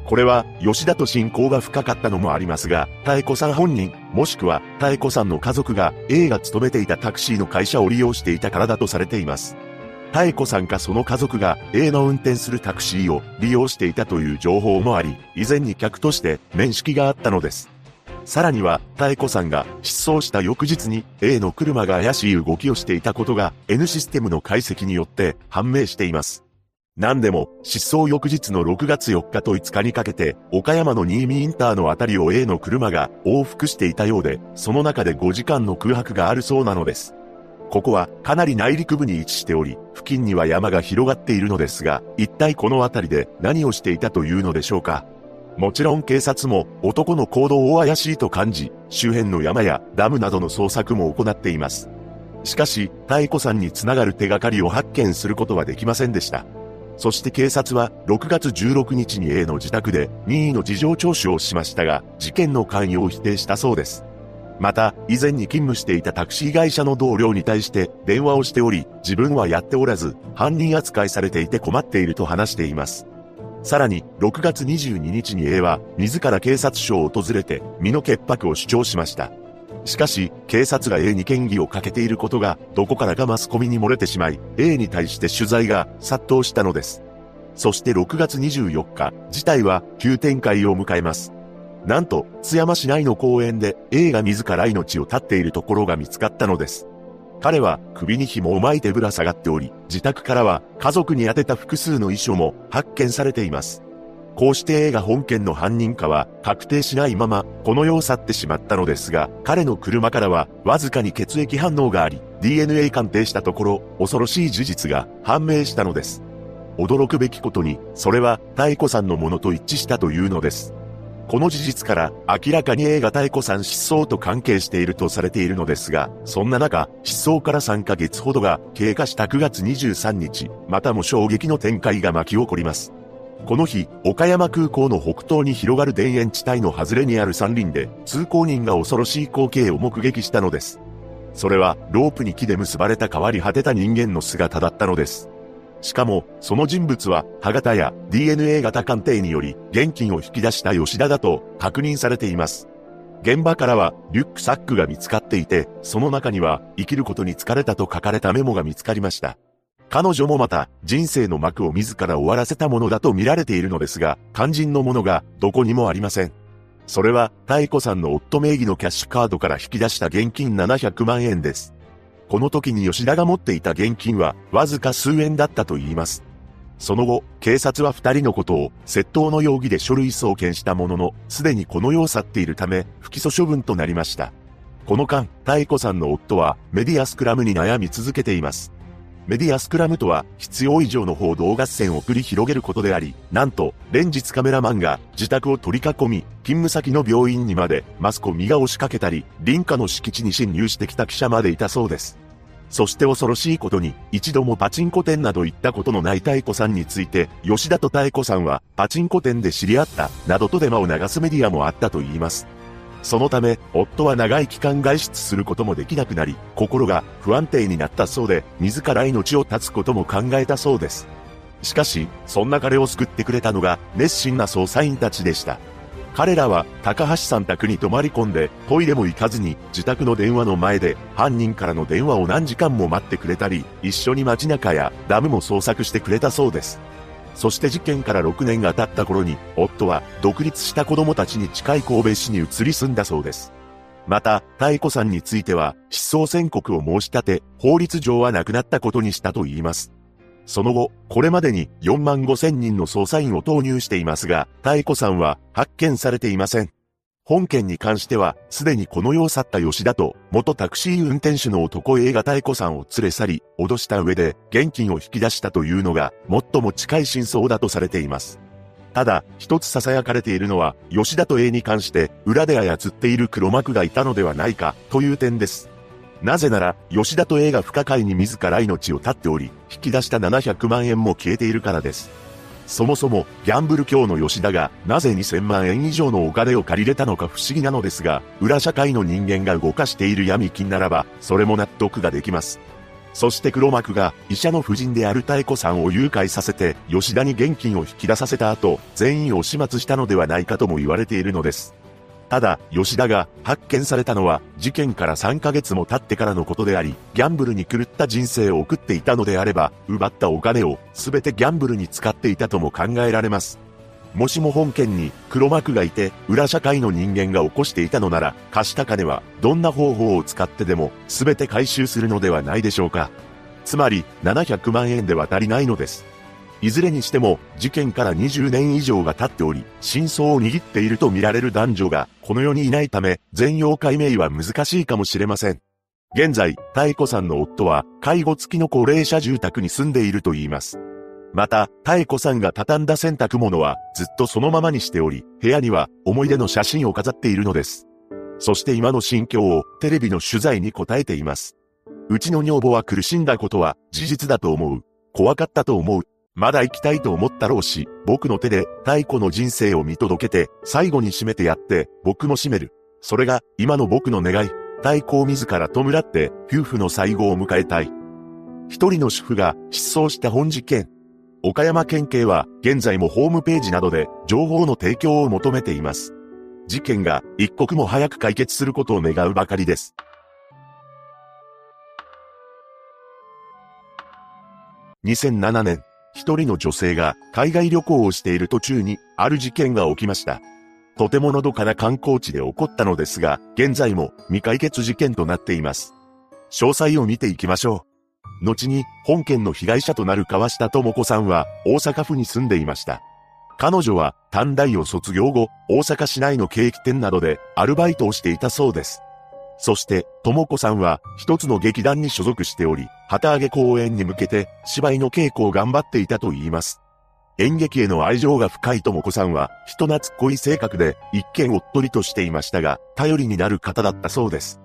これは、吉田と親交が深かったのもありますが、妙子さん本人、もしくは、妙子さんの家族が、A が勤めていたタクシーの会社を利用していたからだとされています。妙子さんかその家族が A の運転するタクシーを利用していたという情報もあり、以前に客として面識があったのです。さらには、妙子さんが失踪した翌日に A の車が怪しい動きをしていたことが N システムの解析によって判明しています。何でも、失踪翌日の6月4日と5日にかけて、岡山の新見インターのあたりを A の車が往復していたようで、その中で5時間の空白があるそうなのです。ここはかなり内陸部に位置しており、付近には山が広がっているのですが、一体この辺りで何をしていたというのでしょうか。もちろん警察も男の行動を怪しいと感じ、周辺の山やダムなどの捜索も行っています。しかし、太子さんにつながる手がかりを発見することはできませんでした。そして警察は6月16日に A の自宅で任意の事情聴取をしましたが、事件の関与を否定したそうです。また、以前に勤務していたタクシー会社の同僚に対して電話をしており、自分はやっておらず、犯人扱いされていて困っていると話しています。さらに、6月22日に A は、自ら警察署を訪れて、身の潔白を主張しました。しかし、警察が A に嫌疑をかけていることが、どこからかマスコミに漏れてしまい、A に対して取材が殺到したのです。そして6月24日、事態は急展開を迎えます。なんと、津山市内の公園で A が自ら命を絶っているところが見つかったのです。彼は首に紐を巻いてぶら下がっており、自宅からは家族に宛てた複数の遺書も発見されています。こうして A が本件の犯人かは確定しないままこの世を去ってしまったのですが、彼の車からはわずかに血液反応があり、DNA 鑑定したところ恐ろしい事実が判明したのです。驚くべきことに、それは太子さんのものと一致したというのです。この事実から明らかに映画太子さん失踪と関係しているとされているのですが、そんな中、失踪から3ヶ月ほどが経過した9月23日、またも衝撃の展開が巻き起こります。この日、岡山空港の北東に広がる田園地帯の外れにある山林で、通行人が恐ろしい光景を目撃したのです。それは、ロープに木で結ばれた変わり果てた人間の姿だったのです。しかも、その人物は、歯型や DNA 型鑑定により、現金を引き出した吉田だと確認されています。現場からは、リュックサックが見つかっていて、その中には、生きることに疲れたと書かれたメモが見つかりました。彼女もまた、人生の幕を自ら終わらせたものだと見られているのですが、肝心のものが、どこにもありません。それは、太子さんの夫名義のキャッシュカードから引き出した現金700万円です。この時に吉田が持っていた現金はわずか数円だったと言います。その後、警察は二人のことを窃盗の容疑で書類送検したものの、すでにこの世を去っているため、不起訴処分となりました。この間、太子さんの夫はメディアスクラムに悩み続けています。メディアスクラムとは必要以上の報道合戦を繰り広げることであり、なんと、連日カメラマンが自宅を取り囲み、勤務先の病院にまでマスコミが押しかけたり、林家の敷地に侵入してきた記者までいたそうです。そして恐ろしいことに、一度もパチンコ店など行ったことのない太子さんについて、吉田と太子さんはパチンコ店で知り合った、などとデマを流すメディアもあったと言います。そのため、夫は長い期間外出することもできなくなり、心が不安定になったそうで、自ら命を絶つことも考えたそうです。しかし、そんな彼を救ってくれたのが、熱心な捜査員たちでした。彼らは、高橋さん宅に泊まり込んで、トイレも行かずに、自宅の電話の前で、犯人からの電話を何時間も待ってくれたり、一緒に街中やダムも捜索してくれたそうです。そして事件から6年が経った頃に、夫は独立した子供たちに近い神戸市に移り住んだそうです。また、太子さんについては、失踪宣告を申し立て、法律上は亡くなったことにしたと言います。その後、これまでに4万5千人の捜査員を投入していますが、太子さんは発見されていません。本件に関しては、すでにこの世を去った吉田と、元タクシー運転手の男 A が太子さんを連れ去り、脅した上で、現金を引き出したというのが、最も近い真相だとされています。ただ、一つ囁かれているのは、吉田と A に関して、裏で操っている黒幕がいたのではないか、という点です。なぜなら、吉田と A が不可解に自ら命を絶っており、引き出した700万円も消えているからです。そもそも、ギャンブル教の吉田が、なぜ2000万円以上のお金を借りれたのか不思議なのですが、裏社会の人間が動かしている闇金ならば、それも納得ができます。そして黒幕が、医者の夫人である妙子さんを誘拐させて、吉田に現金を引き出させた後、全員を始末したのではないかとも言われているのです。ただ、吉田が発見されたのは事件から3ヶ月も経ってからのことであり、ギャンブルに狂った人生を送っていたのであれば、奪ったお金を全てギャンブルに使っていたとも考えられます。もしも本件に黒幕がいて、裏社会の人間が起こしていたのなら、貸した金はどんな方法を使ってでも全て回収するのではないでしょうか。つまり、700万円では足りないのです。いずれにしても、事件から20年以上が経っており、真相を握っていると見られる男女が、この世にいないため、全容解明は難しいかもしれません。現在、太子さんの夫は、介護付きの高齢者住宅に住んでいると言います。また、太子さんが畳んだ洗濯物は、ずっとそのままにしており、部屋には、思い出の写真を飾っているのです。そして今の心境を、テレビの取材に答えています。うちの女房は苦しんだことは、事実だと思う。怖かったと思う。まだ生きたいと思ったろうし、僕の手で太古の人生を見届けて、最後に締めてやって、僕も締める。それが、今の僕の願い。太鼓を自ら弔って、夫婦の最後を迎えたい。一人の主婦が失踪した本事件。岡山県警は、現在もホームページなどで、情報の提供を求めています。事件が一刻も早く解決することを願うばかりです。2007年、一人の女性が海外旅行をしている途中にある事件が起きました。とてものどかな観光地で起こったのですが、現在も未解決事件となっています。詳細を見ていきましょう。後に本件の被害者となる川下智子さんは大阪府に住んでいました。彼女は短大を卒業後、大阪市内のケーキ店などでアルバイトをしていたそうです。そして、ともこさんは一つの劇団に所属しており、旗揚げ公演に向けて芝居の稽古を頑張っていたと言います。演劇への愛情が深いともこさんは人懐っこい性格で一見おっとりとしていましたが、頼りになる方だったそうです。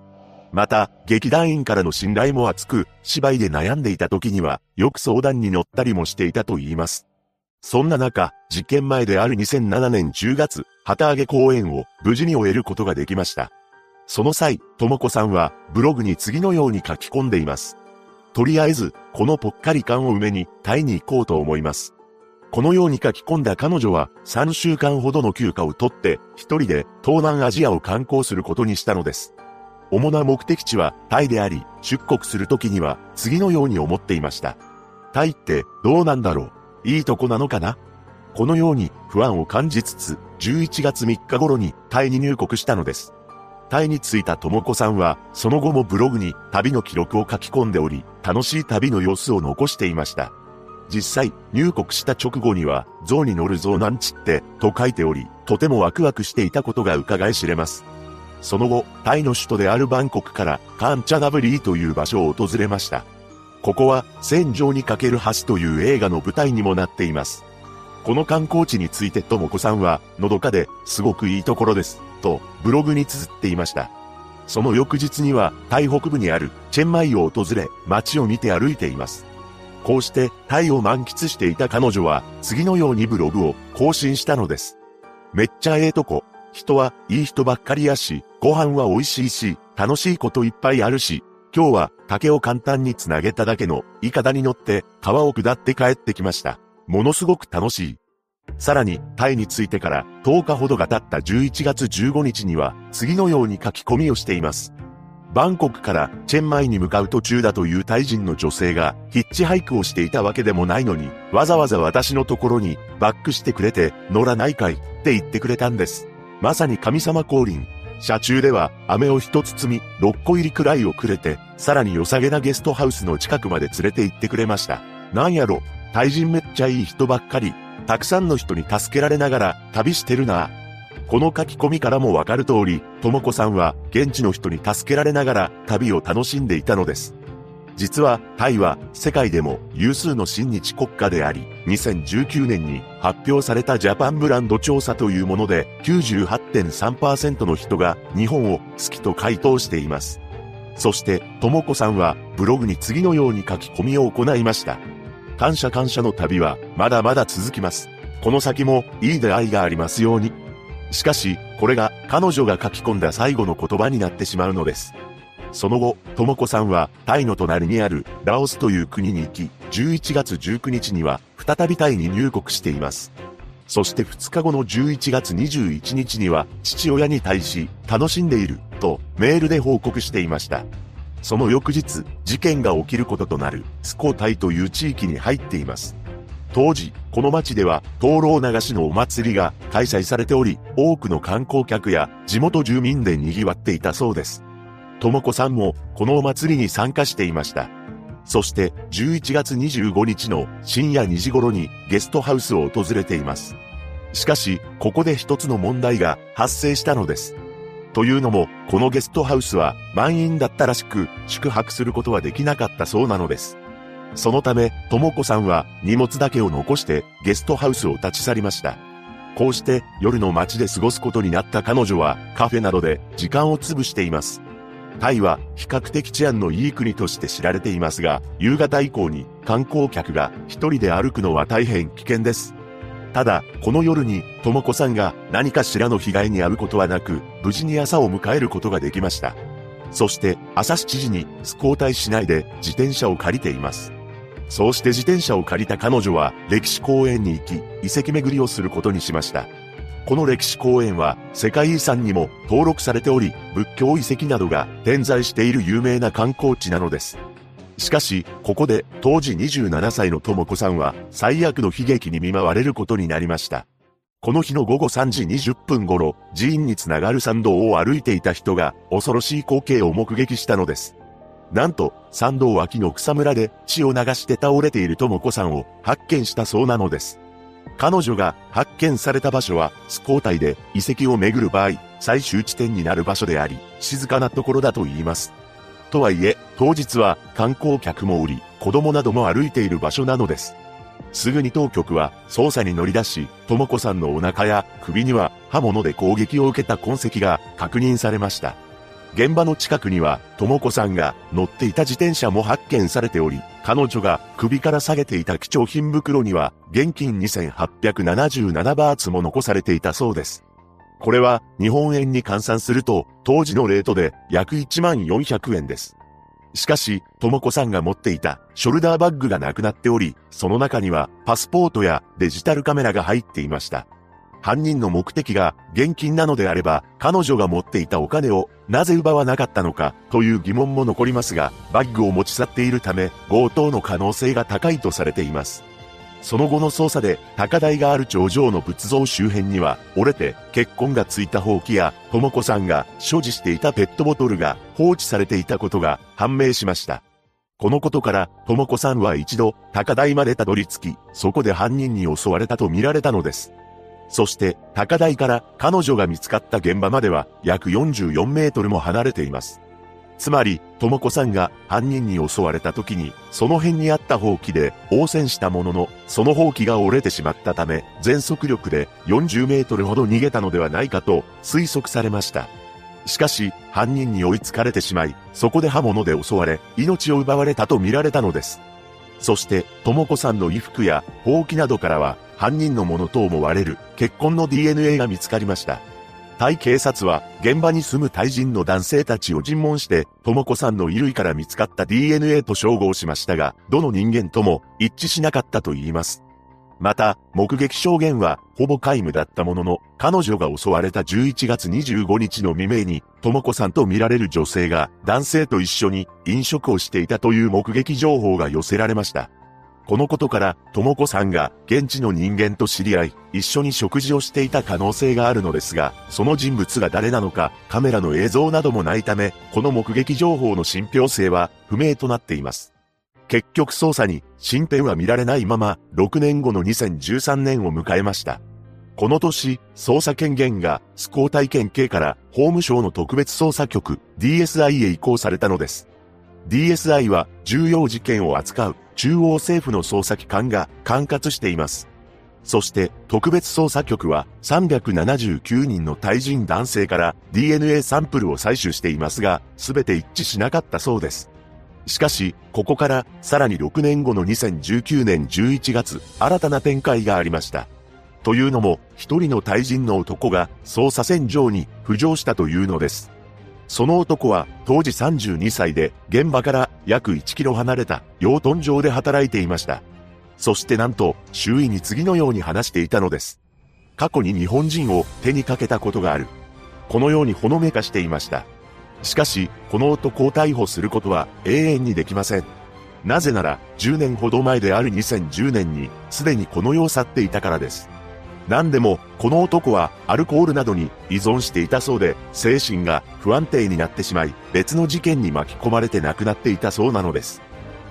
また、劇団員からの信頼も厚く、芝居で悩んでいた時には、よく相談に乗ったりもしていたと言います。そんな中、事件前である2007年10月、旗揚げ公演を無事に終えることができました。その際、ともこさんはブログに次のように書き込んでいます。とりあえず、このぽっかり感を埋めにタイに行こうと思います。このように書き込んだ彼女は3週間ほどの休暇を取って一人で東南アジアを観光することにしたのです。主な目的地はタイであり、出国する時には次のように思っていました。タイってどうなんだろう？いいとこなのかな？このように不安を感じつつ、11月3日頃にタイに入国したのです。タイに着いたともこさんは、その後もブログに旅の記録を書き込んでおり、楽しい旅の様子を残していました。実際、入国した直後には、象に乗る象なんちって、と書いており、とてもワクワクしていたことが伺い知れます。その後、タイの首都であるバンコクからカンチャナブリーという場所を訪れました。ここは戦場にかける橋という映画の舞台にもなっています。この観光地についてともこさんは、のどかですごくいいところです、とブログに綴っていました。その翌日には、タイ北部にあるチェンマイを訪れ、街を見て歩いています。こうしてタイを満喫していた彼女は、次のようにブログを更新したのです。めっちゃええとこ。人はいい人ばっかりやし、ご飯は美味しいし、楽しいこといっぱいあるし、今日は竹を簡単につなげただけのイカダに乗って川を下って帰ってきました。ものすごく楽しい。さらに、タイに着いてから10日ほどが経った11月15日には、次のように書き込みをしています。バンコクからチェンマイに向かう途中だというタイ人の女性がヒッチハイクをしていたわけでもないのに、わざわざ私のところにバックしてくれて乗らないかいって言ってくれたんです。まさに神様降臨。車中では飴を一つ積み、6個入りくらいをくれて、さらに良さげなゲストハウスの近くまで連れて行ってくれました。なんやろ、タイ人めっちゃいい人ばっかり、たくさんの人に助けられながら旅してるな。この書き込みからもわかる通り、ともこさんは現地の人に助けられながら旅を楽しんでいたのです。実は、タイは世界でも有数の親日国家であり、2019年に発表されたジャパンブランド調査というもので、98.3%の人が日本を好きと回答しています。そして、ともこさんはブログに次のように書き込みを行いました。感謝感謝の旅はまだまだ続きます。この先もいい出会いがありますように。しかし、これが彼女が書き込んだ最後の言葉になってしまうのです。その後、ともこさんはタイの隣にあるラオスという国に行き、11月19日には再びタイに入国しています。そして2日後の11月21日には父親に対し楽しんでいるとメールで報告していました。その翌日、事件が起きることとなるスコタイという地域に入っています。当時、この町では、灯籠流しのお祭りが開催されており、多くの観光客や地元住民で賑わっていたそうです。ともこさんもこのお祭りに参加していました。そして11月25日の深夜2時頃にゲストハウスを訪れています。しかし、ここで一つの問題が発生したのです。というのも、このゲストハウスは満員だったらしく、宿泊することはできなかったそうなのです。そのため、ともこさんは荷物だけを残してゲストハウスを立ち去りました。こうして夜の街で過ごすことになった彼女はカフェなどで時間を潰しています。タイは比較的治安のいい国として知られていますが、夕方以降に観光客が一人で歩くのは大変危険です。ただ、この夜に、ともこさんが何かしらの被害に遭うことはなく、無事に朝を迎えることができました。そして、朝7時に、スコータイ市内で自転車を借りています。そうして自転車を借りた彼女は、歴史公園に行き、遺跡巡りをすることにしました。この歴史公園は世界遺産にも登録されており、仏教遺跡などが点在している有名な観光地なのです。しかし、ここで当時27歳の智子さんは最悪の悲劇に見舞われることになりました。この日の午後3時20分頃、寺院につながる参道を歩いていた人が恐ろしい光景を目撃したのです。なんと、参道脇の草むらで血を流して倒れている智子さんを発見したそうなのです。彼女が発見された場所は、スコータイで遺跡を巡る場合、最終地点になる場所であり、静かなところだと言います。とはいえ、当日は観光客もおり、子供なども歩いている場所なのです。すぐに当局は捜査に乗り出し、とも子さんのお腹や首には刃物で攻撃を受けた痕跡が確認されました。現場の近くには、とも子さんが乗っていた自転車も発見されており、彼女が首から下げていた貴重品袋には、現金2877バーツも残されていたそうです。これは、日本円に換算すると、当時のレートで約1万400円です。しかし、とも子さんが持っていたショルダーバッグがなくなっており、その中にはパスポートやデジタルカメラが入っていました。犯人の目的が現金なのであれば、彼女が持っていたお金をなぜ奪わなかったのかという疑問も残りますが、バッグを持ち去っているため、強盗の可能性が高いとされています。その後の捜査で、高台がある頂上の仏像周辺には、折れて、血痕がついたほうきや、とも子さんが所持していたペットボトルが放置されていたことが判明しました。このことから、とも子さんは一度、高台までたどり着き、そこで犯人に襲われたと見られたのです。そして高台から彼女が見つかった現場までは約44メートルも離れています。つまり、とも子さんが犯人に襲われた時に、その辺にあった放棄で応戦したものの、その放棄が折れてしまったため、全速力で40メートルほど逃げたのではないかと推測されました。しかし、犯人に追いつかれてしまい、そこで刃物で襲われ、命を奪われたと見られたのです。そして、とも子さんの衣服や、ほうきなどからは、犯人のものと思われる、血痕の DNA が見つかりました。タイ警察は、現場に住むタイ人の男性たちを尋問して、とも子さんの衣類から見つかった DNA と照合しましたが、どの人間とも一致しなかったと言います。また、目撃証言は、ほぼ皆無だったものの、彼女が襲われた11月25日の未明に、とも子さんと見られる女性が、男性と一緒に飲食をしていたという目撃情報が寄せられました。このことから、とも子さんが現地の人間と知り合い、一緒に食事をしていた可能性があるのですが、その人物が誰なのか、カメラの映像などもないため、この目撃情報の信憑性は不明となっています。結局捜査に進展は見られないまま、6年後の2013年を迎えました。この年、捜査権限が、スコー体験系から法務省の特別捜査局 DSI へ移行されたのです。DSI は重要事件を扱う中央政府の捜査機関が管轄しています。そして特別捜査局は379人の対人男性から DNA サンプルを採取していますが、すべて一致しなかったそうです。しかし、ここからさらに6年後の2019年11月、新たな展開がありました。というのも、一人の対人の男が捜査線上に浮上したというのです。その男は当時32歳で現場から約1キロ離れた養豚場で働いていました。そしてなんと周囲に次のように話していたのです。過去に日本人を手にかけたことがある。このようにほのめかしていました。しかし、この男を逮捕することは永遠にできません。なぜなら、10年ほど前である2010年に、すでにこの世を去っていたからです。何でも、この男はアルコールなどに依存していたそうで、精神が不安定になってしまい、別の事件に巻き込まれて亡くなっていたそうなのです。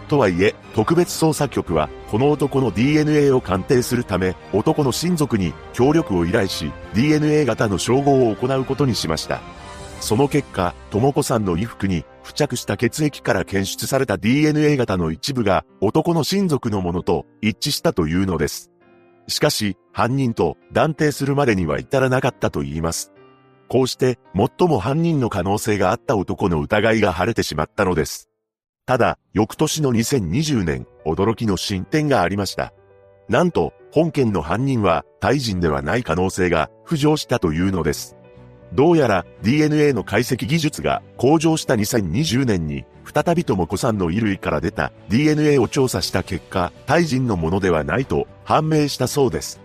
とはいえ、特別捜査局は、この男の DNA を鑑定するため、男の親族に協力を依頼し、DNA 型の照合を行うことにしました。その結果、とも子さんの衣服に付着した血液から検出された DNA 型の一部が男の親族のものと一致したというのです。しかし、犯人と断定するまでには至らなかったと言います。こうして、最も犯人の可能性があった男の疑いが晴れてしまったのです。ただ、翌年の2020年、驚きの進展がありました。なんと、本件の犯人は、タイ人ではない可能性が浮上したというのです。どうやら DNA の解析技術が向上した2020年に、再びとも子さんの衣類から出た DNA を調査した結果、タイ人のものではないと判明したそうです。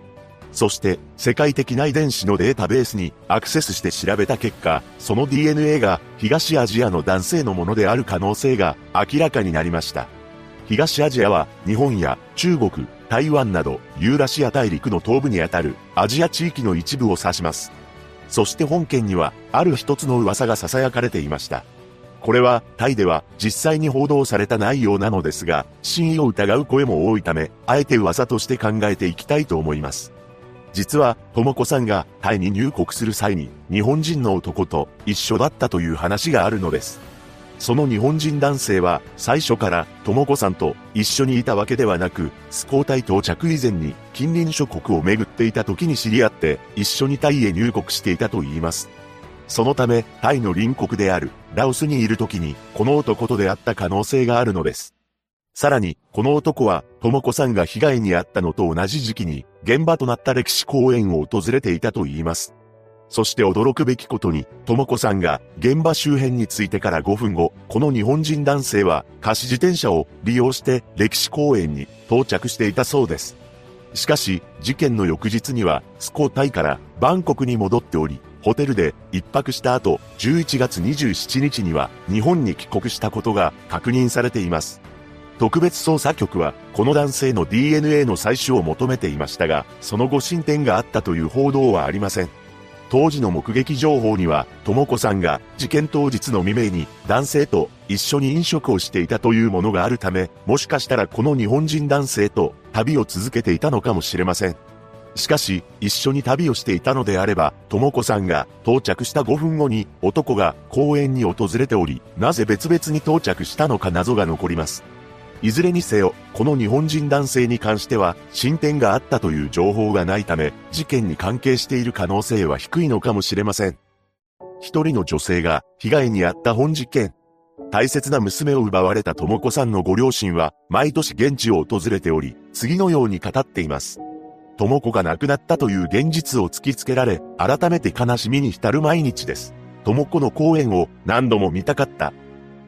そして、世界的な遺伝子のデータベースにアクセスして調べた結果、その DNA が東アジアの男性のものである可能性が明らかになりました。東アジアは日本や中国、台湾などユーラシア大陸の東部にあたるアジア地域の一部を指します。そして本件には、ある一つの噂が囁かれていました。これは、タイでは実際に報道された内容なのですが、真意を疑う声も多いため、あえて噂として考えていきたいと思います。実は、とも子さんがタイに入国する際に、日本人の男と一緒だったという話があるのです。その日本人男性は最初から智子さんと一緒にいたわけではなく、スコータイ到着以前に近隣諸国を巡っていた時に知り合って一緒にタイへ入国していたと言います。そのため、タイの隣国であるラオスにいる時にこの男と出会った可能性があるのです。さらに、この男は、智子さんが被害に遭ったのと同じ時期に、現場となった歴史公園を訪れていたと言います。そして驚くべきことに、とも子さんが現場周辺に着いてから5分後、この日本人男性は貸し自転車を利用して歴史公園に到着していたそうです。しかし、事件の翌日には、スコータイからバンコクに戻っており、ホテルで一泊した後、11月27日には日本に帰国したことが確認されています。特別捜査局は、この男性の DNA の採取を求めていましたが、その後進展があったという報道はありません。当時の目撃情報には、とも子さんが事件当日の未明に男性と一緒に飲食をしていたというものがあるため、もしかしたらこの日本人男性と旅を続けていたのかもしれません。しかし、一緒に旅をしていたのであれば、とも子さんが到着した5分後に男が公園に訪れており、なぜ別々に到着したのか謎が残ります。いずれにせよ、この日本人男性に関しては、進展があったという情報がないため、事件に関係している可能性は低いのかもしれません。一人の女性が被害に遭った本事件。大切な娘を奪われた智子さんのご両親は、毎年現地を訪れており、次のように語っています。智子が亡くなったという現実を突きつけられ、改めて悲しみに浸る毎日です。智子の公演を何度も見たかった。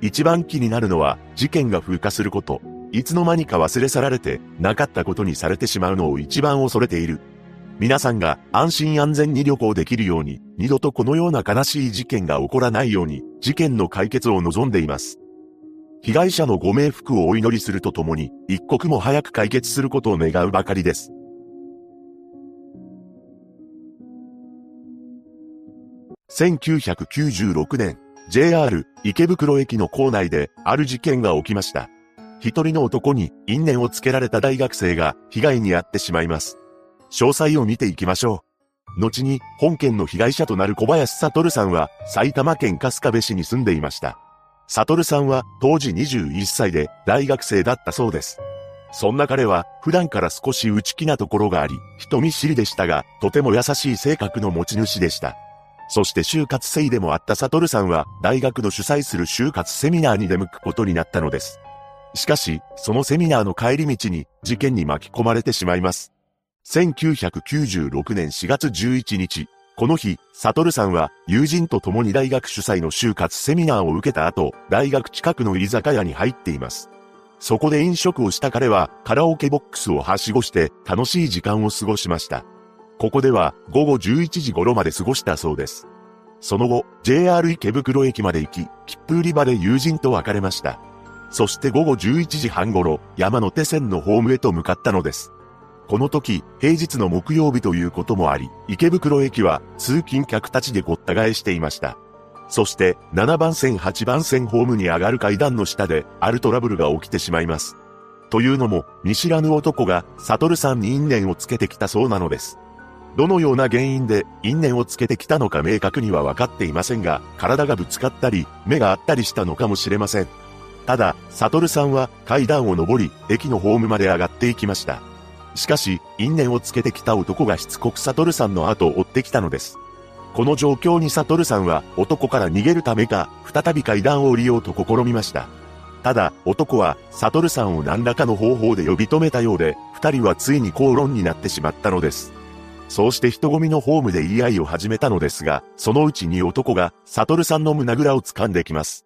一番気になるのは、事件が風化すること。いつの間にか忘れ去られて、なかったことにされてしまうのを一番恐れている。皆さんが安心安全に旅行できるように、二度とこのような悲しい事件が起こらないように、事件の解決を望んでいます。被害者のご冥福をお祈りするとともに、一刻も早く解決することを願うばかりです。1996年、JR 池袋駅の構内である事件が起きました。一人の男に因縁をつけられた大学生が被害に遭ってしまいます。詳細を見ていきましょう。後に本件の被害者となる小林悟さんは埼玉県春日部市に住んでいました。悟さんは当時21歳で大学生だったそうです。そんな彼は普段から少し内気なところがあり、人見知りでしたが、とても優しい性格の持ち主でした。そして就活生でもあった悟さんは、大学の主催する就活セミナーに出向くことになったのです。しかし、そのセミナーの帰り道に事件に巻き込まれてしまいます。1996年4月11日、この日、悟さんは友人と共に大学主催の就活セミナーを受けた後、大学近くの居酒屋に入っています。そこで飲食をした彼はカラオケボックスをはしごして楽しい時間を過ごしました。ここでは午後11時頃まで過ごしたそうです。その後、JR 池袋駅まで行き、切符売り場で友人と別れました。そして午後11時半頃、山手線のホームへと向かったのです。この時、平日の木曜日ということもあり、池袋駅は通勤客たちでごった返していました。そして、7番線8番線ホームに上がる階段の下で、あるトラブルが起きてしまいます。というのも、見知らぬ男が、悟さんに因縁をつけてきたそうなのです。どのような原因で因縁をつけてきたのか明確には分かっていませんが、体がぶつかったり、目があったりしたのかもしれません。ただ、サトルさんは階段を上り、駅のホームまで上がっていきました。しかし、因縁をつけてきた男がしつこくサトルさんの後を追ってきたのです。この状況にサトルさんは男から逃げるためか、再び階段を降りようと試みました。ただ、男は、サトルさんを何らかの方法で呼び止めたようで、二人はついに口論になってしまったのです。そうして人混みのホームで言い合いを始めたのですが、そのうちに男が、サトルさんの胸ぐらを掴んできます。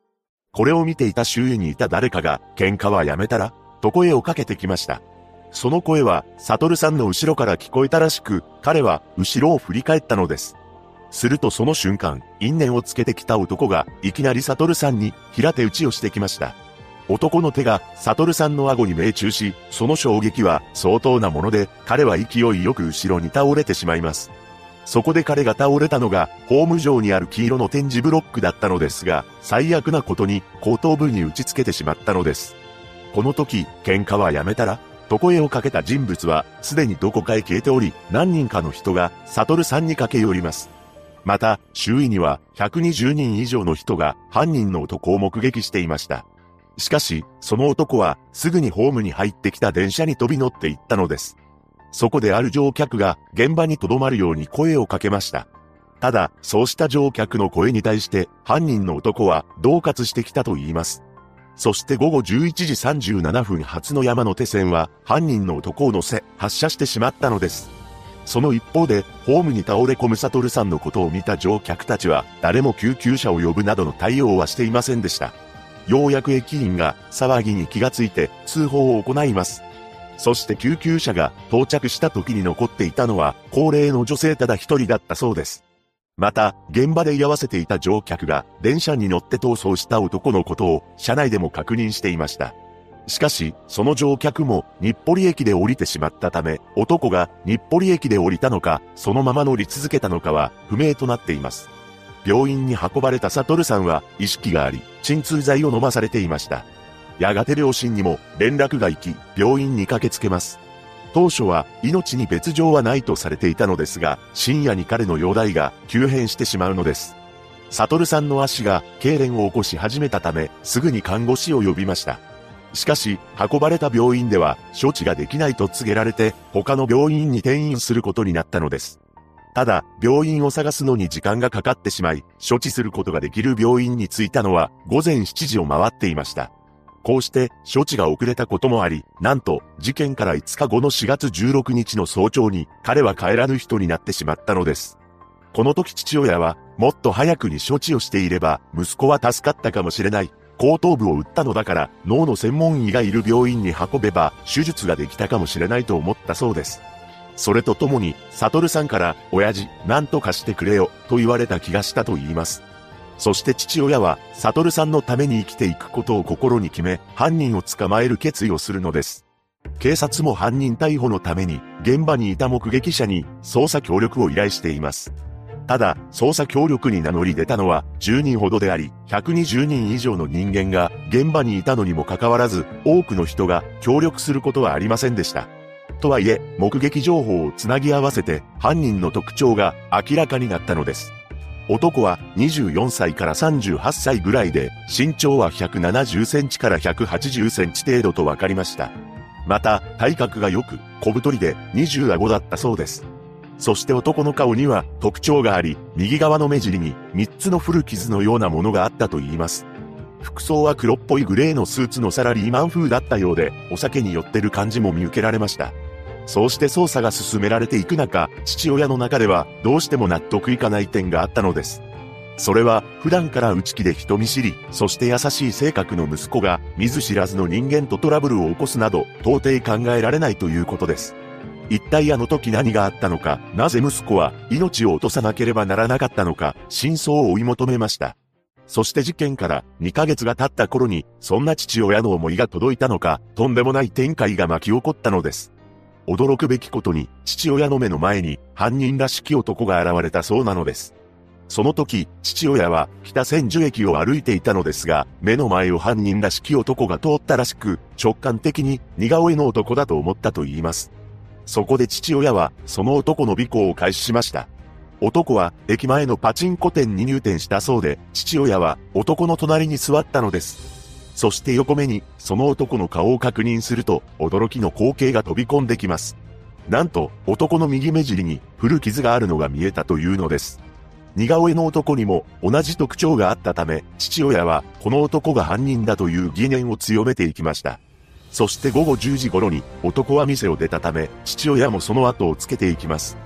これを見ていた周囲にいた誰かが、喧嘩はやめたら？と声をかけてきました。その声は、サトルさんの後ろから聞こえたらしく、彼は、後ろを振り返ったのです。するとその瞬間、因縁をつけてきた男が、いきなりサトルさんに、平手打ちをしてきました。男の手が、サトルさんの顎に命中し、その衝撃は相当なもので、彼は勢いよく後ろに倒れてしまいます。そこで彼が倒れたのが、ホーム上にある黄色の展示ブロックだったのですが、最悪なことに後頭部に打ち付けてしまったのです。この時、喧嘩はやめたらと声をかけた人物は、すでにどこかへ消えており、何人かの人が、サトルさんに駆け寄ります。また、周囲には、120人以上の人が、犯人の男を目撃していました。しかし、その男はすぐにホームに入ってきた電車に飛び乗っていったのです。そこである乗客が現場に留まるように声をかけました。ただ、そうした乗客の声に対して犯人の男は恫喝してきたと言います。そして午後11時37分発の山手線は犯人の男を乗せ発車してしまったのです。その一方で、ホームに倒れ込むサトルさんのことを見た乗客たちは誰も救急車を呼ぶなどの対応はしていませんでした。ようやく駅員が騒ぎに気がついて通報を行います。そして救急車が到着した時に残っていたのは高齢の女性ただ一人だったそうです。また、現場で居合わせていた乗客が電車に乗って逃走した男のことを車内でも確認していました。しかし、その乗客も日暮里駅で降りてしまったため、男が日暮里駅で降りたのか、そのまま乗り続けたのかは不明となっています。病院に運ばれたサトルさんは意識があり、鎮痛剤を飲まされていました。やがて両親にも連絡が行き、病院に駆けつけます。当初は命に別状はないとされていたのですが、深夜に彼の容体が急変してしまうのです。サトルさんの足が痙攣を起こし始めたため、すぐに看護師を呼びました。しかし、運ばれた病院では処置ができないと告げられて、他の病院に転院することになったのです。ただ、病院を探すのに時間がかかってしまい、処置することができる病院に着いたのは午前7時を回っていました。こうして処置が遅れたこともあり、なんと事件から5日後の4月16日の早朝に彼は帰らぬ人になってしまったのです。この時父親はもっと早くに処置をしていれば息子は助かったかもしれない。後頭部を打ったのだから脳の専門医がいる病院に運べば手術ができたかもしれないと思ったそうです。それとともに、サトルさんから、親父、なんとかしてくれよ、と言われた気がしたと言います。そして父親は、サトルさんのために生きていくことを心に決め、犯人を捕まえる決意をするのです。警察も犯人逮捕のために、現場にいた目撃者に、捜査協力を依頼しています。ただ、捜査協力に名乗り出たのは10人ほどであり、120人以上の人間が現場にいたのにもかかわらず、多くの人が協力することはありませんでした。とはいえ、目撃情報をつなぎ合わせて犯人の特徴が明らかになったのです。男は24歳から38歳ぐらいで、身長は170センチから180センチ程度と分かりました。また、体格が良く、小太りで20顎だったそうです。そして男の顔には特徴があり、右側の目尻に3つの古傷のようなものがあったと言います。服装は黒っぽいグレーのスーツのサラリーマン風だったようで、お酒に酔ってる感じも見受けられました。そうして捜査が進められていく中、父親の中ではどうしても納得いかない点があったのです。それは普段から内気で人見知り、そして優しい性格の息子が見ず知らずの人間とトラブルを起こすなど到底考えられないということです。一体あの時何があったのか、なぜ息子は命を落とさなければならなかったのか、真相を追い求めました。そして事件から2ヶ月が経った頃に、そんな父親の思いが届いたのか、とんでもない展開が巻き起こったのです。驚くべきことに、父親の目の前に犯人らしき男が現れたそうなのです。その時、父親は北千住駅を歩いていたのですが、目の前を犯人らしき男が通ったらしく、直感的に似顔絵の男だと思ったと言います。そこで父親は、その男の尾行を開始しました。男は駅前のパチンコ店に入店したそうで、父親は男の隣に座ったのです。そして横目にその男の顔を確認すると驚きの光景が飛び込んできます。なんと男の右目尻に古傷があるのが見えたというのです。似顔絵の男にも同じ特徴があったため、父親はこの男が犯人だという疑念を強めていきました。そして午後10時頃に男は店を出たため、父親もその後をつけていきます。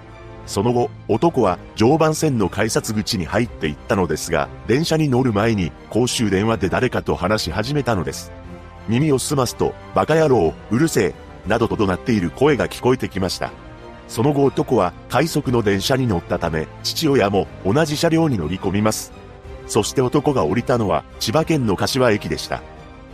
その後、男は常磐線の改札口に入っていったのですが、電車に乗る前に公衆電話で誰かと話し始めたのです。耳を澄ますと、バカ野郎、うるせえ、などと怒鳴っている声が聞こえてきました。その後男は快速の電車に乗ったため、父親も同じ車両に乗り込みます。そして男が降りたのは千葉県の柏駅でした。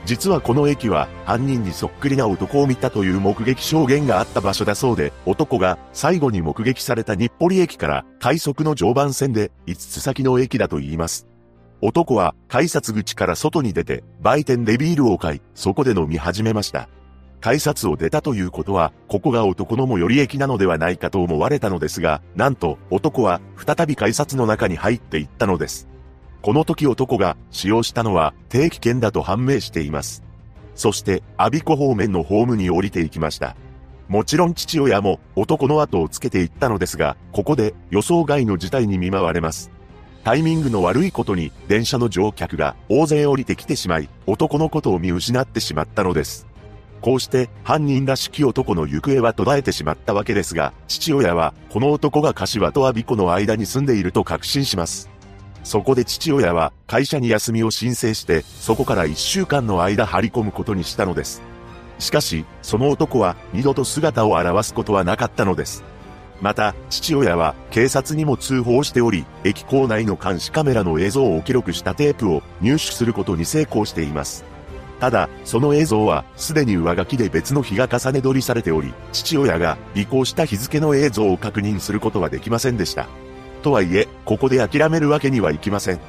実はこの駅は犯人にそっくりな男を見たという目撃証言があった場所だそうで、男が最後に目撃された日暮里駅から快速の常磐線で5つ先の駅だと言います。男は改札口から外に出て売店でビールを買い、そこで飲み始めました。改札を出たということは、ここが男の最寄り駅なのではないかと思われたのですが、なんと男は再び改札の中に入っていったのです。この時男が使用したのは定期券だと判明しています。そして、アビコ方面のホームに降りていきました。もちろん父親も男の後をつけていったのですが、ここで予想外の事態に見舞われます。タイミングの悪いことに電車の乗客が大勢降りてきてしまい、男のことを見失ってしまったのです。こうして犯人らしき男の行方は途絶えてしまったわけですが、父親はこの男が柏と阿鼻子の間に住んでいると確信します。そこで父親は会社に休みを申請して、そこから1週間の間張り込むことにしたのです。しかし、その男は二度と姿を現すことはなかったのです。また、父親は警察にも通報しており、駅構内の監視カメラの映像を記録したテープを入手することに成功しています。ただ、その映像はすでに上書きで別の日が重ね撮りされており、父親が尾行した日付の映像を確認することはできませんでした。とはいえ、ここで諦めるわけにはいきません。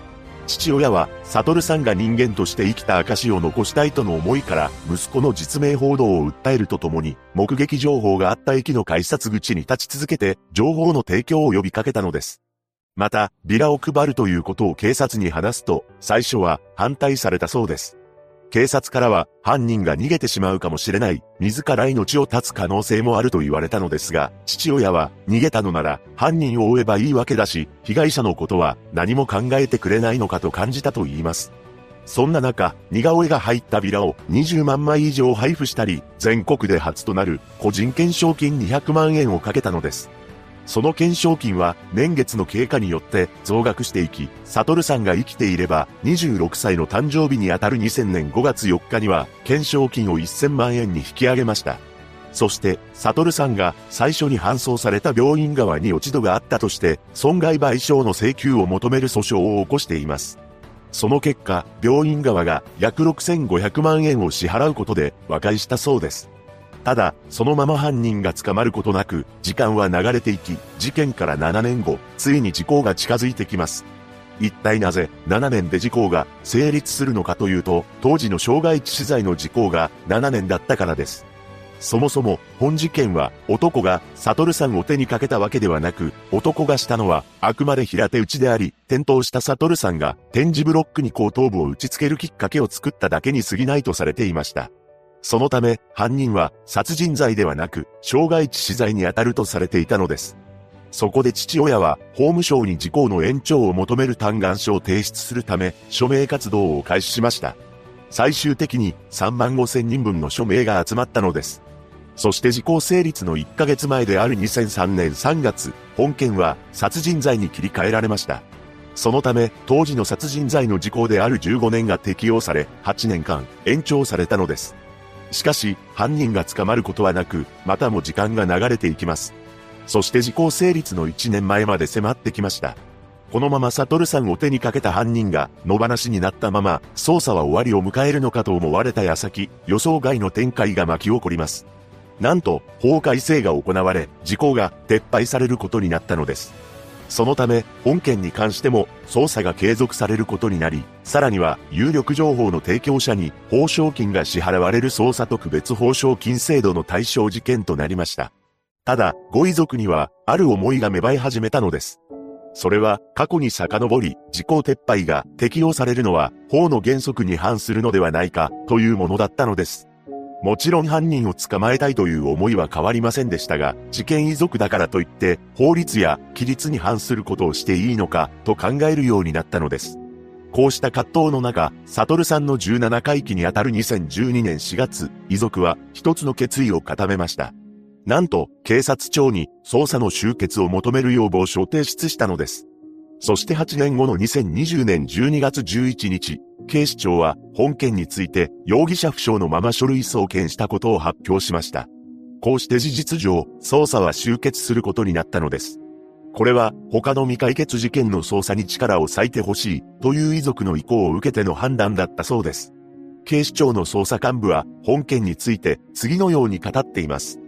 父親は、サトルさんが人間として生きた証を残したいとの思いから、息子の実名報道を訴えるとともに、目撃情報があった駅の改札口に立ち続けて、情報の提供を呼びかけたのです。また、ビラを配るということを警察に話すと、最初は反対されたそうです。警察からは犯人が逃げてしまうかもしれない、自ら命を絶つ可能性もあると言われたのですが、父親は逃げたのなら犯人を追えばいいわけだし、被害者のことは何も考えてくれないのかと感じたと言います。そんな中、似顔絵が入ったビラを20万枚以上配布したり、全国で初となる個人懸賞金200万円をかけたのです。その懸賞金は年月の経過によって増額していき、サトルさんが生きていれば26歳の誕生日にあたる2000年5月4日には懸賞金を1000万円に引き上げました。そして、サトルさんが最初に搬送された病院側に落ち度があったとして、損害賠償の請求を求める訴訟を起こしています。その結果、病院側が約6500万円を支払うことで和解したそうです。ただ、そのまま犯人が捕まることなく、時間は流れていき、事件から7年後、ついに時効が近づいてきます。一体なぜ7年で時効が成立するのかというと、当時の傷害致死罪の時効が7年だったからです。そもそも、本事件は男がサトルさんを手にかけたわけではなく、男がしたのはあくまで平手打ちであり、転倒したサトルさんが展示ブロックに後頭部を打ち付けるきっかけを作っただけに過ぎないとされていました。そのため、犯人は殺人罪ではなく、傷害致死罪に当たるとされていたのです。そこで父親は、法務省に事項の延長を求める嘆願書を提出するため、署名活動を開始しました。最終的に3万5千人分の署名が集まったのです。そして時効成立の1ヶ月前である2003年3月、本件は殺人罪に切り替えられました。そのため、当時の殺人罪の時効である15年が適用され、8年間延長されたのです。しかし、犯人が捕まることはなく、またも時間が流れていきます。そして時効成立の1年前まで迫ってきました。このままサトルさんを手にかけた犯人が野放しになったまま捜査は終わりを迎えるのかと思われた矢先、予想外の展開が巻き起こります。なんと、法改正が行われ、時効が撤廃されることになったのです。そのため、本件に関しても捜査が継続されることになり、さらには有力情報の提供者に報奨金が支払われる捜査特別報奨金制度の対象事件となりました。ただ、ご遺族には、ある思いが芽生え始めたのです。それは、過去に遡り、時効撤廃が適用されるのは、法の原則に反するのではないか、というものだったのです。もちろん犯人を捕まえたいという思いは変わりませんでしたが、事件遺族だからといって、法律や規律に反することをしていいのか、と考えるようになったのです。こうした葛藤の中、サトルさんの17回忌にあたる2012年4月、遺族は一つの決意を固めました。なんと、警察庁に捜査の終結を求める要望書を提出したのです。そして8年後の2020年12月11日、警視庁は本件について容疑者不詳のまま書類送検したことを発表しました。こうして事実上、捜査は終結することになったのです。これは他の未解決事件の捜査に力を割いてほしいという遺族の意向を受けての判断だったそうです。警視庁の捜査幹部は本件について次のように語っています。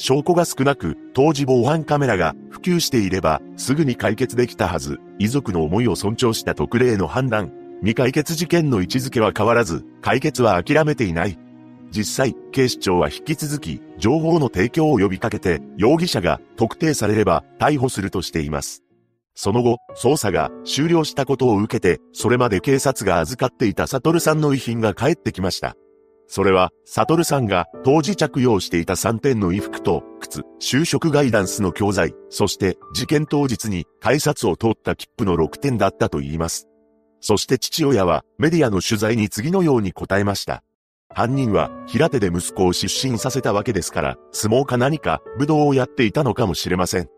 証拠が少なく、当時防犯カメラが普及していれば、すぐに解決できたはず。遺族の思いを尊重した特例の判断。未解決事件の位置づけは変わらず、解決は諦めていない。実際、警視庁は引き続き、情報の提供を呼びかけて、容疑者が特定されれば、逮捕するとしています。その後、捜査が終了したことを受けて、それまで警察が預かっていたサトルさんの遺品が返ってきました。それは、サトルさんが当時着用していた3点の衣服と靴、就職ガイダンスの教材、そして事件当日に改札を通った切符の6点だったと言います。そして父親はメディアの取材に次のように答えました。犯人は平手で息子を失神させたわけですから、相撲か何か武道をやっていたのかもしれません。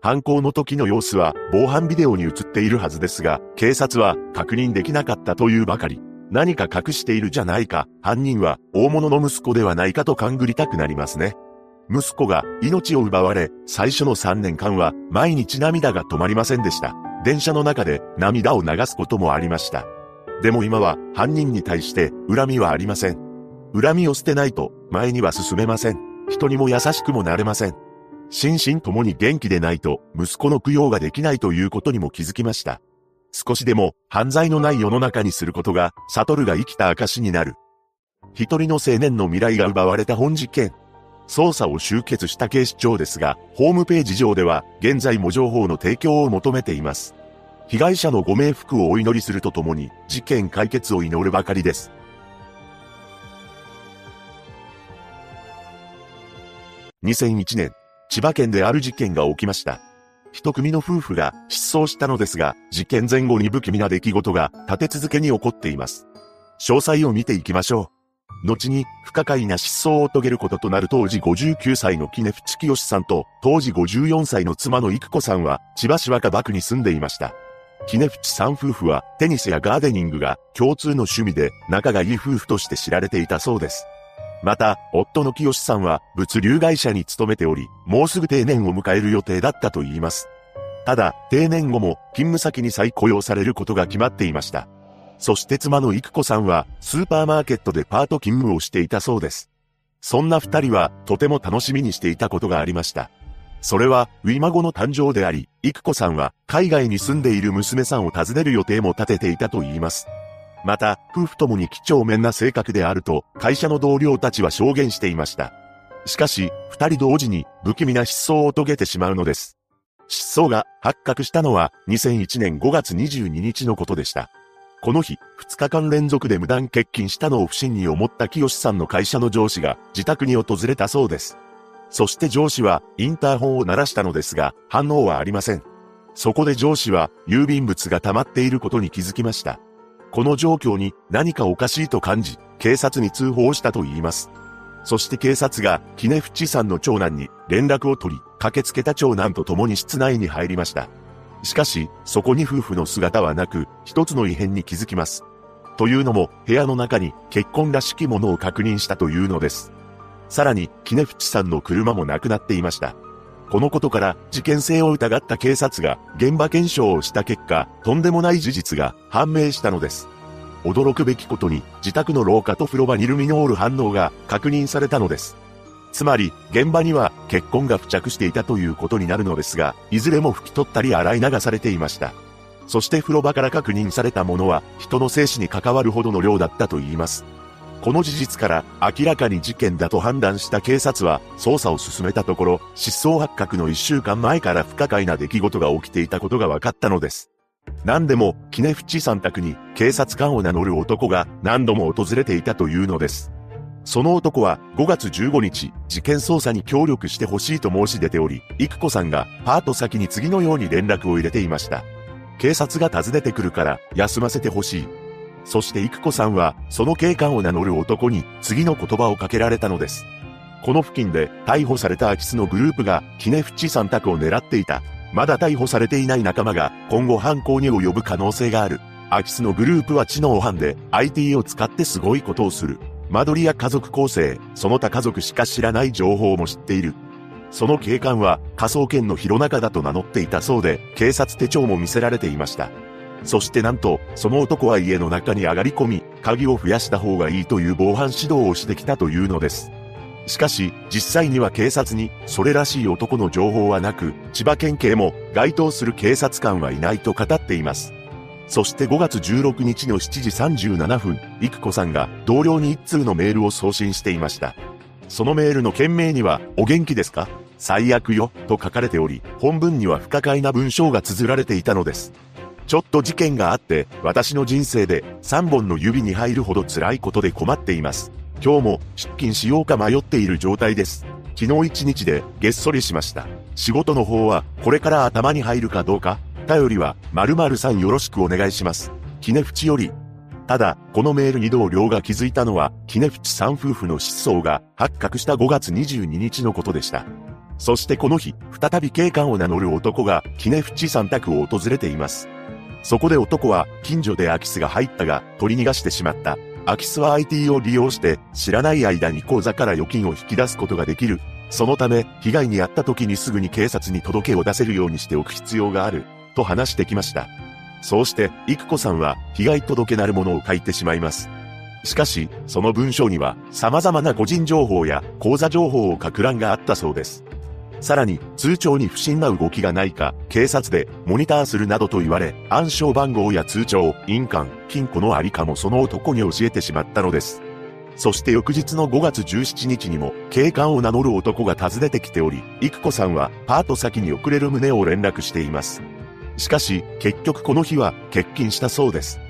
犯行の時の様子は防犯ビデオに映っているはずですが、警察は確認できなかったというばかり。何か隠しているじゃないか、犯人は大物の息子ではないかと勘ぐりたくなりますね。息子が命を奪われ、最初の3年間は毎日涙が止まりませんでした。電車の中で涙を流すこともありました。でも今は犯人に対して恨みはありません。恨みを捨てないと前には進めません。人にも優しくもなれません。心身ともに元気でないと息子の供養ができないということにも気づきました。少しでも犯罪のない世の中にすることが、サトルが生きた証になる。一人の青年の未来が奪われた本事件。捜査を終結した警視庁ですが、ホームページ上では、現在も情報の提供を求めています。被害者のご冥福をお祈りするとともに、事件解決を祈るばかりです。2001年、千葉県である事件が起きました。一組の夫婦が失踪したのですが、事件前後に不気味な出来事が立て続けに起こっています。詳細を見ていきましょう。後に不可解な失踪を遂げることとなる当時59歳の木根淵清さんと当時54歳の妻の育子さんは千葉市若葉区に住んでいました。木根淵さん夫婦はテニスやガーデニングが共通の趣味で仲がいい夫婦として知られていたそうです。また、夫の清さんは物流会社に勤めており、もうすぐ定年を迎える予定だったと言います。ただ、定年後も勤務先に再雇用されることが決まっていました。そして妻の育子さんはスーパーマーケットでパート勤務をしていたそうです。そんな二人はとても楽しみにしていたことがありました。それは、ウィマゴの誕生であり、育子さんは海外に住んでいる娘さんを訪ねる予定も立てていたと言います。また、夫婦ともに几帳面な性格であると、会社の同僚たちは証言していました。しかし、二人同時に不気味な失踪を遂げてしまうのです。失踪が発覚したのは2001年5月22日のことでした。この日、2日間連続で無断欠勤したのを不審に思った清さんの会社の上司が自宅に訪れたそうです。そして上司はインターホンを鳴らしたのですが、反応はありません。そこで上司は郵便物が溜まっていることに気づきました。この状況に何かおかしいと感じ、警察に通報したと言います。そして警察が、キネフチさんの長男に連絡を取り、駆けつけた長男と共に室内に入りました。しかし、そこに夫婦の姿はなく、一つの異変に気づきます。というのも、部屋の中に結婚らしきものを確認したというのです。さらに、キネフチさんの車もなくなっていました。このことから事件性を疑った警察が現場検証をした結果、とんでもない事実が判明したのです。驚くべきことに自宅の廊下と風呂場にルミノール反応が確認されたのです。つまり、現場には血痕が付着していたということになるのですが、いずれも拭き取ったり洗い流されていました。そして風呂場から確認されたものは人の生死に関わるほどの量だったと言います。この事実から明らかに事件だと判断した警察は捜査を進めたところ、失踪発覚の1週間前から不可解な出来事が起きていたことが分かったのです。何でも、キネフチさん宅に警察官を名乗る男が何度も訪れていたというのです。その男は5月15日、事件捜査に協力してほしいと申し出ており、育子さんがパート先に次のように連絡を入れていました。警察が訪ねてくるから休ませてほしい。そして育子さんは、その警官を名乗る男に次の言葉をかけられたのです。この付近で逮捕された空き巣のグループがキネフチさん宅を狙っていた。まだ逮捕されていない仲間が今後犯行に及ぶ可能性がある。空き巣のグループは知能犯で IT を使ってすごいことをする。間取りや家族構成、その他家族しか知らない情報も知っている。その警官は科捜研の広中だと名乗っていたそうで、警察手帳も見せられていました。そしてなんと、その男は家の中に上がり込み、鍵を増やした方がいいという防犯指導をしてきたというのです。しかし、実際には警察に、それらしい男の情報はなく、千葉県警も該当する警察官はいないと語っています。そして5月16日の7時37分、育子さんが同僚に一通のメールを送信していました。そのメールの件名には、お元気ですか最悪よ、と書かれており、本文には不可解な文章が綴られていたのです。ちょっと事件があって、私の人生で3本の指に入るほど辛いことで困っています。今日も出勤しようか迷っている状態です。昨日一日でげっそりしました。仕事の方はこれから頭に入るかどうか、頼りは〇〇さんよろしくお願いします。キネフチより。ただ、このメールに同僚が気づいたのは、キネフチさん夫婦の失踪が発覚した5月22日のことでした。そしてこの日、再び警官を名乗る男が、キネフチさん宅を訪れています。そこで男は近所で空き巣が入ったが取り逃がしてしまった。空き巣は IT を利用して知らない間に口座から預金を引き出すことができる。そのため被害に遭った時にすぐに警察に届けを出せるようにしておく必要がある。と話してきました。そうして、育子さんは被害届なるものを書いてしまいます。しかし、その文章には様々な個人情報や口座情報を書く欄があったそうです。さらに、通帳に不審な動きがないか、警察でモニターするなどと言われ、暗証番号や通帳、印鑑、金庫のありかもその男に教えてしまったのです。そして翌日の5月17日にも、警官を名乗る男が訪ねてきており、育子さんはパート先に遅れる旨を連絡しています。しかし、結局この日は欠勤したそうです。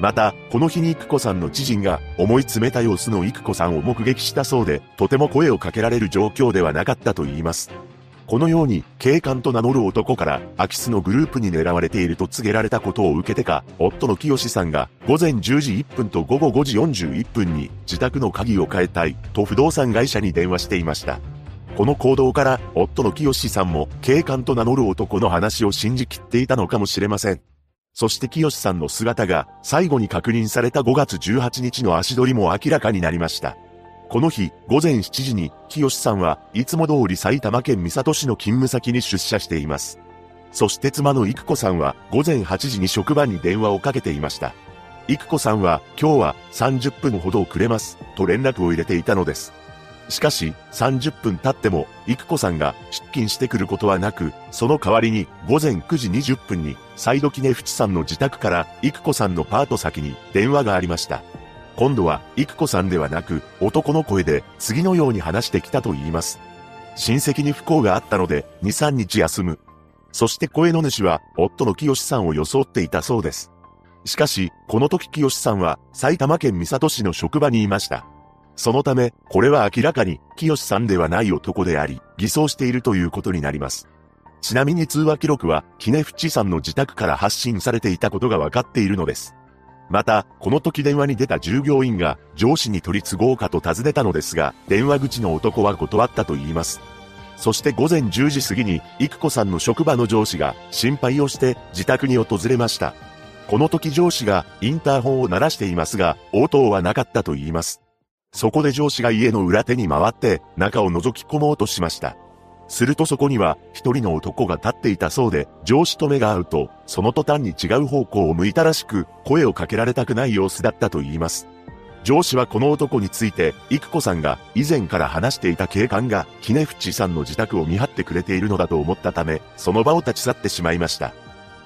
また、この日に育子さんの知人が思い詰めた様子の育子さんを目撃したそうで、とても声をかけられる状況ではなかったと言います。このように、警官と名乗る男から、空き巣のグループに狙われていると告げられたことを受けてか、夫の清さんが、午前10時1分と午後5時41分に、自宅の鍵を変えたい、と不動産会社に電話していました。この行動から、夫の清さんも、警官と名乗る男の話を信じきっていたのかもしれません。そして清さんの姿が、最後に確認された5月18日の足取りも明らかになりました。この日、午前7時に、清さんはいつも通り埼玉県三郷市の勤務先に出社しています。そして妻の育子さんは午前8時に職場に電話をかけていました。育子さんは今日は30分ほど遅れますと連絡を入れていたのです。しかし30分経っても育子さんが出勤してくることはなく、その代わりに午前9時20分にサイドキネフチさんの自宅から育子さんのパート先に電話がありました。今度は、育子さんではなく、男の声で、次のように話してきたと言います。親戚に不幸があったので、2、3日休む。そして声の主は、夫の清さんを装っていたそうです。しかし、この時清さんは、埼玉県三郷市の職場にいました。そのため、これは明らかに、清さんではない男であり、偽装しているということになります。ちなみに通話記録は、キネフチさんの自宅から発信されていたことが分かっているのです。また、この時電話に出た従業員が上司に取り都合かと尋ねたのですが、電話口の男は断ったと言います。そして午前10時過ぎに、育子さんの職場の上司が心配をして自宅に訪れました。この時上司がインターホンを鳴らしていますが、応答はなかったと言います。そこで上司が家の裏手に回って中を覗き込もうとしました。するとそこには一人の男が立っていたそうで、上司と目が合うと、その途端に違う方向を向いたらしく、声をかけられたくない様子だったと言います。上司はこの男について、育子さんが以前から話していた警官が、キネフチさんの自宅を見張ってくれているのだと思ったため、その場を立ち去ってしまいました。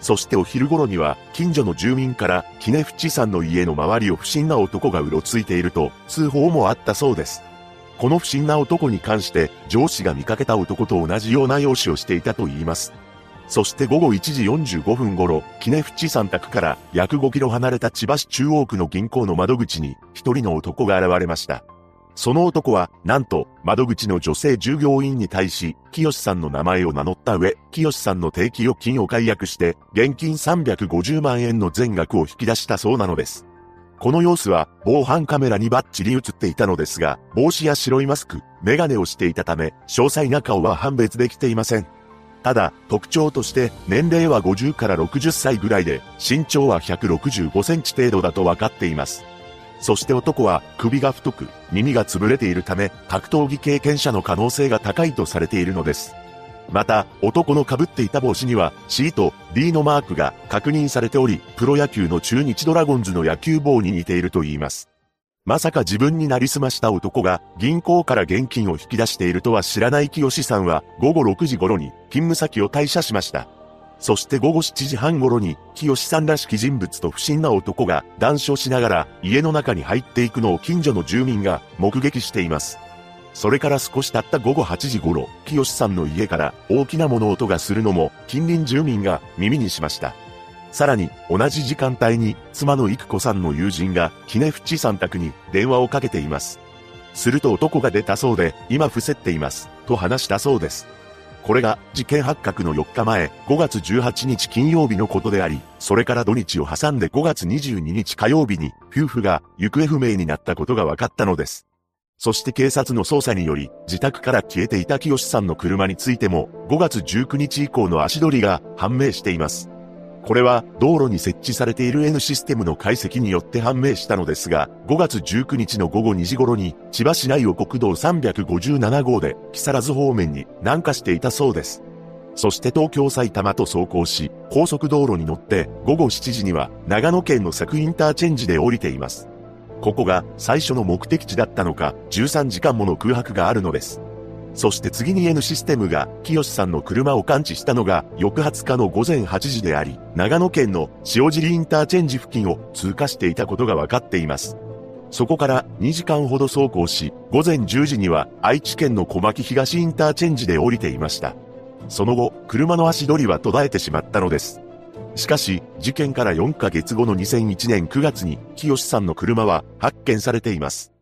そしてお昼頃には、近所の住民から、キネフチさんの家の周りを不審な男がうろついていると、通報もあったそうです。この不審な男に関して上司が見かけた男と同じような容姿をしていたと言います。そして午後1時45分頃、キネフチ山宅から約5キロ離れた千葉市中央区の銀行の窓口に一人の男が現れました。その男は、なんと、窓口の女性従業員に対し、清さんの名前を名乗った上、清さんの定期預金を解約して、現金350万円の全額を引き出したそうなのです。この様子は防犯カメラにバッチリ映っていたのですが、帽子や白いマスク、メガネをしていたため、詳細な顔は判別できていません。ただ、特徴として年齢は50から60歳ぐらいで、身長は165センチ程度だと分かっています。そして男は首が太く、耳が潰れているため、格闘技経験者の可能性が高いとされているのです。また、男の被っていた帽子には C と D のマークが確認されており、プロ野球の中日ドラゴンズの野球帽に似ていると言います。まさか自分になりすました男が銀行から現金を引き出しているとは知らない清さんは午後6時頃に勤務先を退社しました。そして午後7時半頃に、清さんらしき人物と不審な男が談笑しながら家の中に入っていくのを近所の住民が目撃しています。それから少し経った午後8時頃、清さんの家から大きな物音がするのも近隣住民が耳にしました。さらに、同じ時間帯に妻の育子さんの友人がキネフチさん宅に電話をかけています。すると男が出たそうで、今伏せっています、と話したそうです。これが事件発覚の4日前、5月18日金曜日のことであり、それから土日を挟んで5月22日火曜日に夫婦が行方不明になったことが分かったのです。そして警察の捜査により、自宅から消えていた清さんの車についても、5月19日以降の足取りが判明しています。これは道路に設置されている N システムの解析によって判明したのですが、5月19日の午後2時頃に千葉市内を国道357号で木更津方面に南下していたそうです。そして東京埼玉と走行し、高速道路に乗って午後7時には長野県の佐久インターチェンジで降りています。ここが最初の目的地だったのか、13時間もの空白があるのです。そして次に N システムが清さんの車を感知したのが翌20日の午前8時であり、長野県の塩尻インターチェンジ付近を通過していたことが分かっています。そこから2時間ほど走行し、午前10時には愛知県の小牧東インターチェンジで降りていました。その後、車の足取りは途絶えてしまったのです。しかし、事件から4ヶ月後の2001年9月に、清さんの車は発見されています。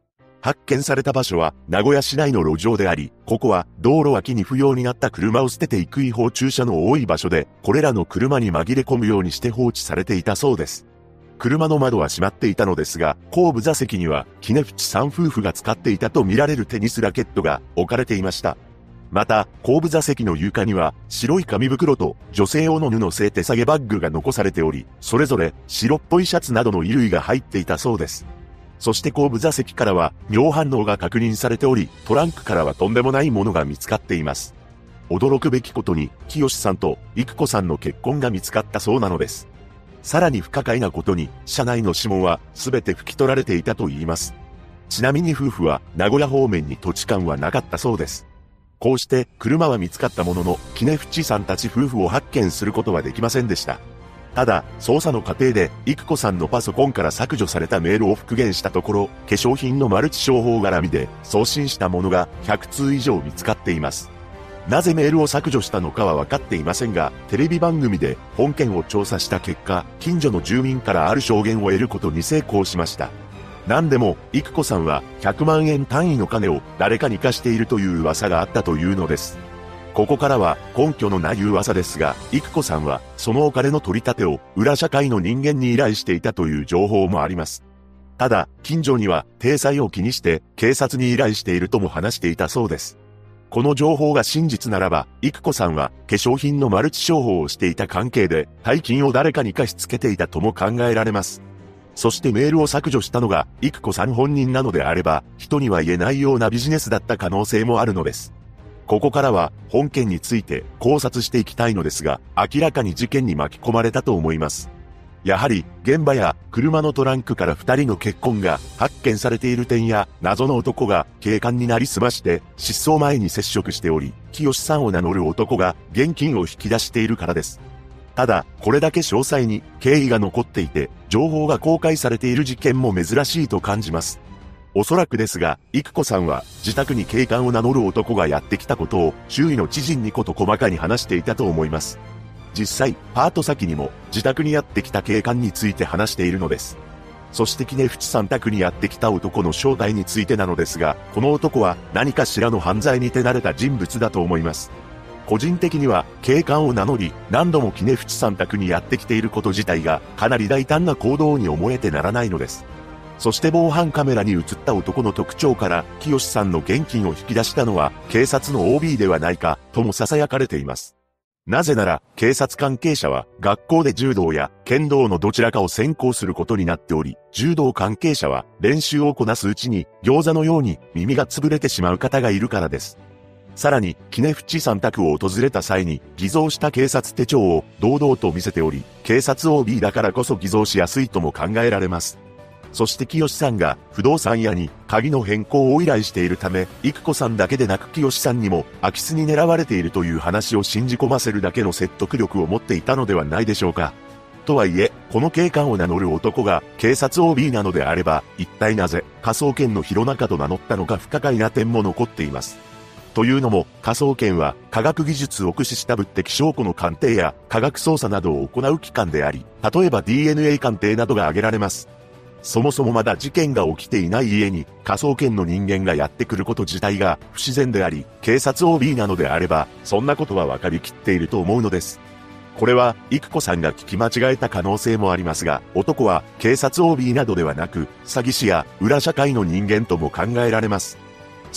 発見された場所は名古屋市内の路上であり、ここは道路脇に不要になった車を捨てていく違法駐車の多い場所で、これらの車に紛れ込むようにして放置されていたそうです。車の窓は閉まっていたのですが、後部座席には、キネフチさん夫婦が使っていたとみられるテニスラケットが置かれていました。また、後部座席の床には、白い紙袋と女性用の布製手提げバッグが残されており、それぞれ白っぽいシャツなどの衣類が入っていたそうです。そして後部座席からは尿反応が確認されており、トランクからはとんでもないものが見つかっています。驚くべきことに、清さんと育子さんの結婚が見つかったそうなのです。さらに不可解なことに、車内の指紋は全て拭き取られていたと言います。ちなみに夫婦は名古屋方面に土地勘はなかったそうです。こうして車は見つかったものの、キネフチさんたち夫婦を発見することはできませんでした。ただ、捜査の過程で、育子さんのパソコンから削除されたメールを復元したところ、化粧品のマルチ商法絡みで送信したものが100通以上見つかっています。なぜメールを削除したのかは分かっていませんが、テレビ番組で本件を調査した結果、近所の住民からある証言を得ることに成功しました。何でも、育子さんは100万円単位の金を誰かに貸しているという噂があったというのです。ここからは根拠のない噂ですが、育子さんはそのお金の取り立てを裏社会の人間に依頼していたという情報もあります。ただ、近所には体裁を気にして警察に依頼しているとも話していたそうです。この情報が真実ならば、育子さんは化粧品のマルチ商法をしていた関係で、大金を誰かに貸し付けていたとも考えられます。そしてメールを削除したのが、育子さん本人なのであれば、人には言えないようなビジネスだった可能性もあるのです。ここからは本件について考察していきたいのですが、明らかに事件に巻き込まれたと思います。やはり、現場や車のトランクから二人の結婚が発見されている点や、謎の男が警官になりすまして失踪前に接触しており、清さんを名乗る男が現金を引き出しているからです。ただ、これだけ詳細に経緯が残っていて、情報が公開されている事件も珍しいと感じます。おそらくですが、育子さんは自宅に警官を名乗る男がやってきたことを周囲の知人にこと細かに話していたと思います。実際、パート先にも自宅にやってきた警官について話しているのです。そしてキネフチさん宅にやってきた男の正体についてなのですが、この男は何かしらの犯罪に手慣れた人物だと思います。個人的には警官を名乗り何度もキネフチさん宅にやってきていること自体がかなり大胆な行動に思えてならないのです。そして防犯カメラに映った男の特徴から、清さんの現金を引き出したのは、警察の OB ではないか、とも囁かれています。なぜなら、警察関係者は、学校で柔道や剣道のどちらかを専攻することになっており、柔道関係者は、練習をこなすうちに、餃子のように耳が潰れてしまう方がいるからです。さらに、キネフチさん宅を訪れた際に、偽造した警察手帳を堂々と見せており、警察 OB だからこそ偽造しやすいとも考えられます。そして清さんが不動産屋に鍵の変更を依頼しているため、育子さんだけでなく清さんにも空き巣に狙われているという話を信じ込ませるだけの説得力を持っていたのではないでしょうか。とはいえ、この警官を名乗る男が警察 OB なのであれば、一体なぜ科捜研の弘中と名乗ったのか不可解な点も残っています。というのも、科捜研は科学技術を駆使した物的証拠の鑑定や科学捜査などを行う機関であり、例えば DNA 鑑定などが挙げられます。そもそもまだ事件が起きていない家に科捜研の人間がやってくること自体が不自然であり、警察 OB なのであれば、そんなことは分かりきっていると思うのです。これは、育子さんが聞き間違えた可能性もありますが、男は警察 OB などではなく、詐欺師や裏社会の人間とも考えられます。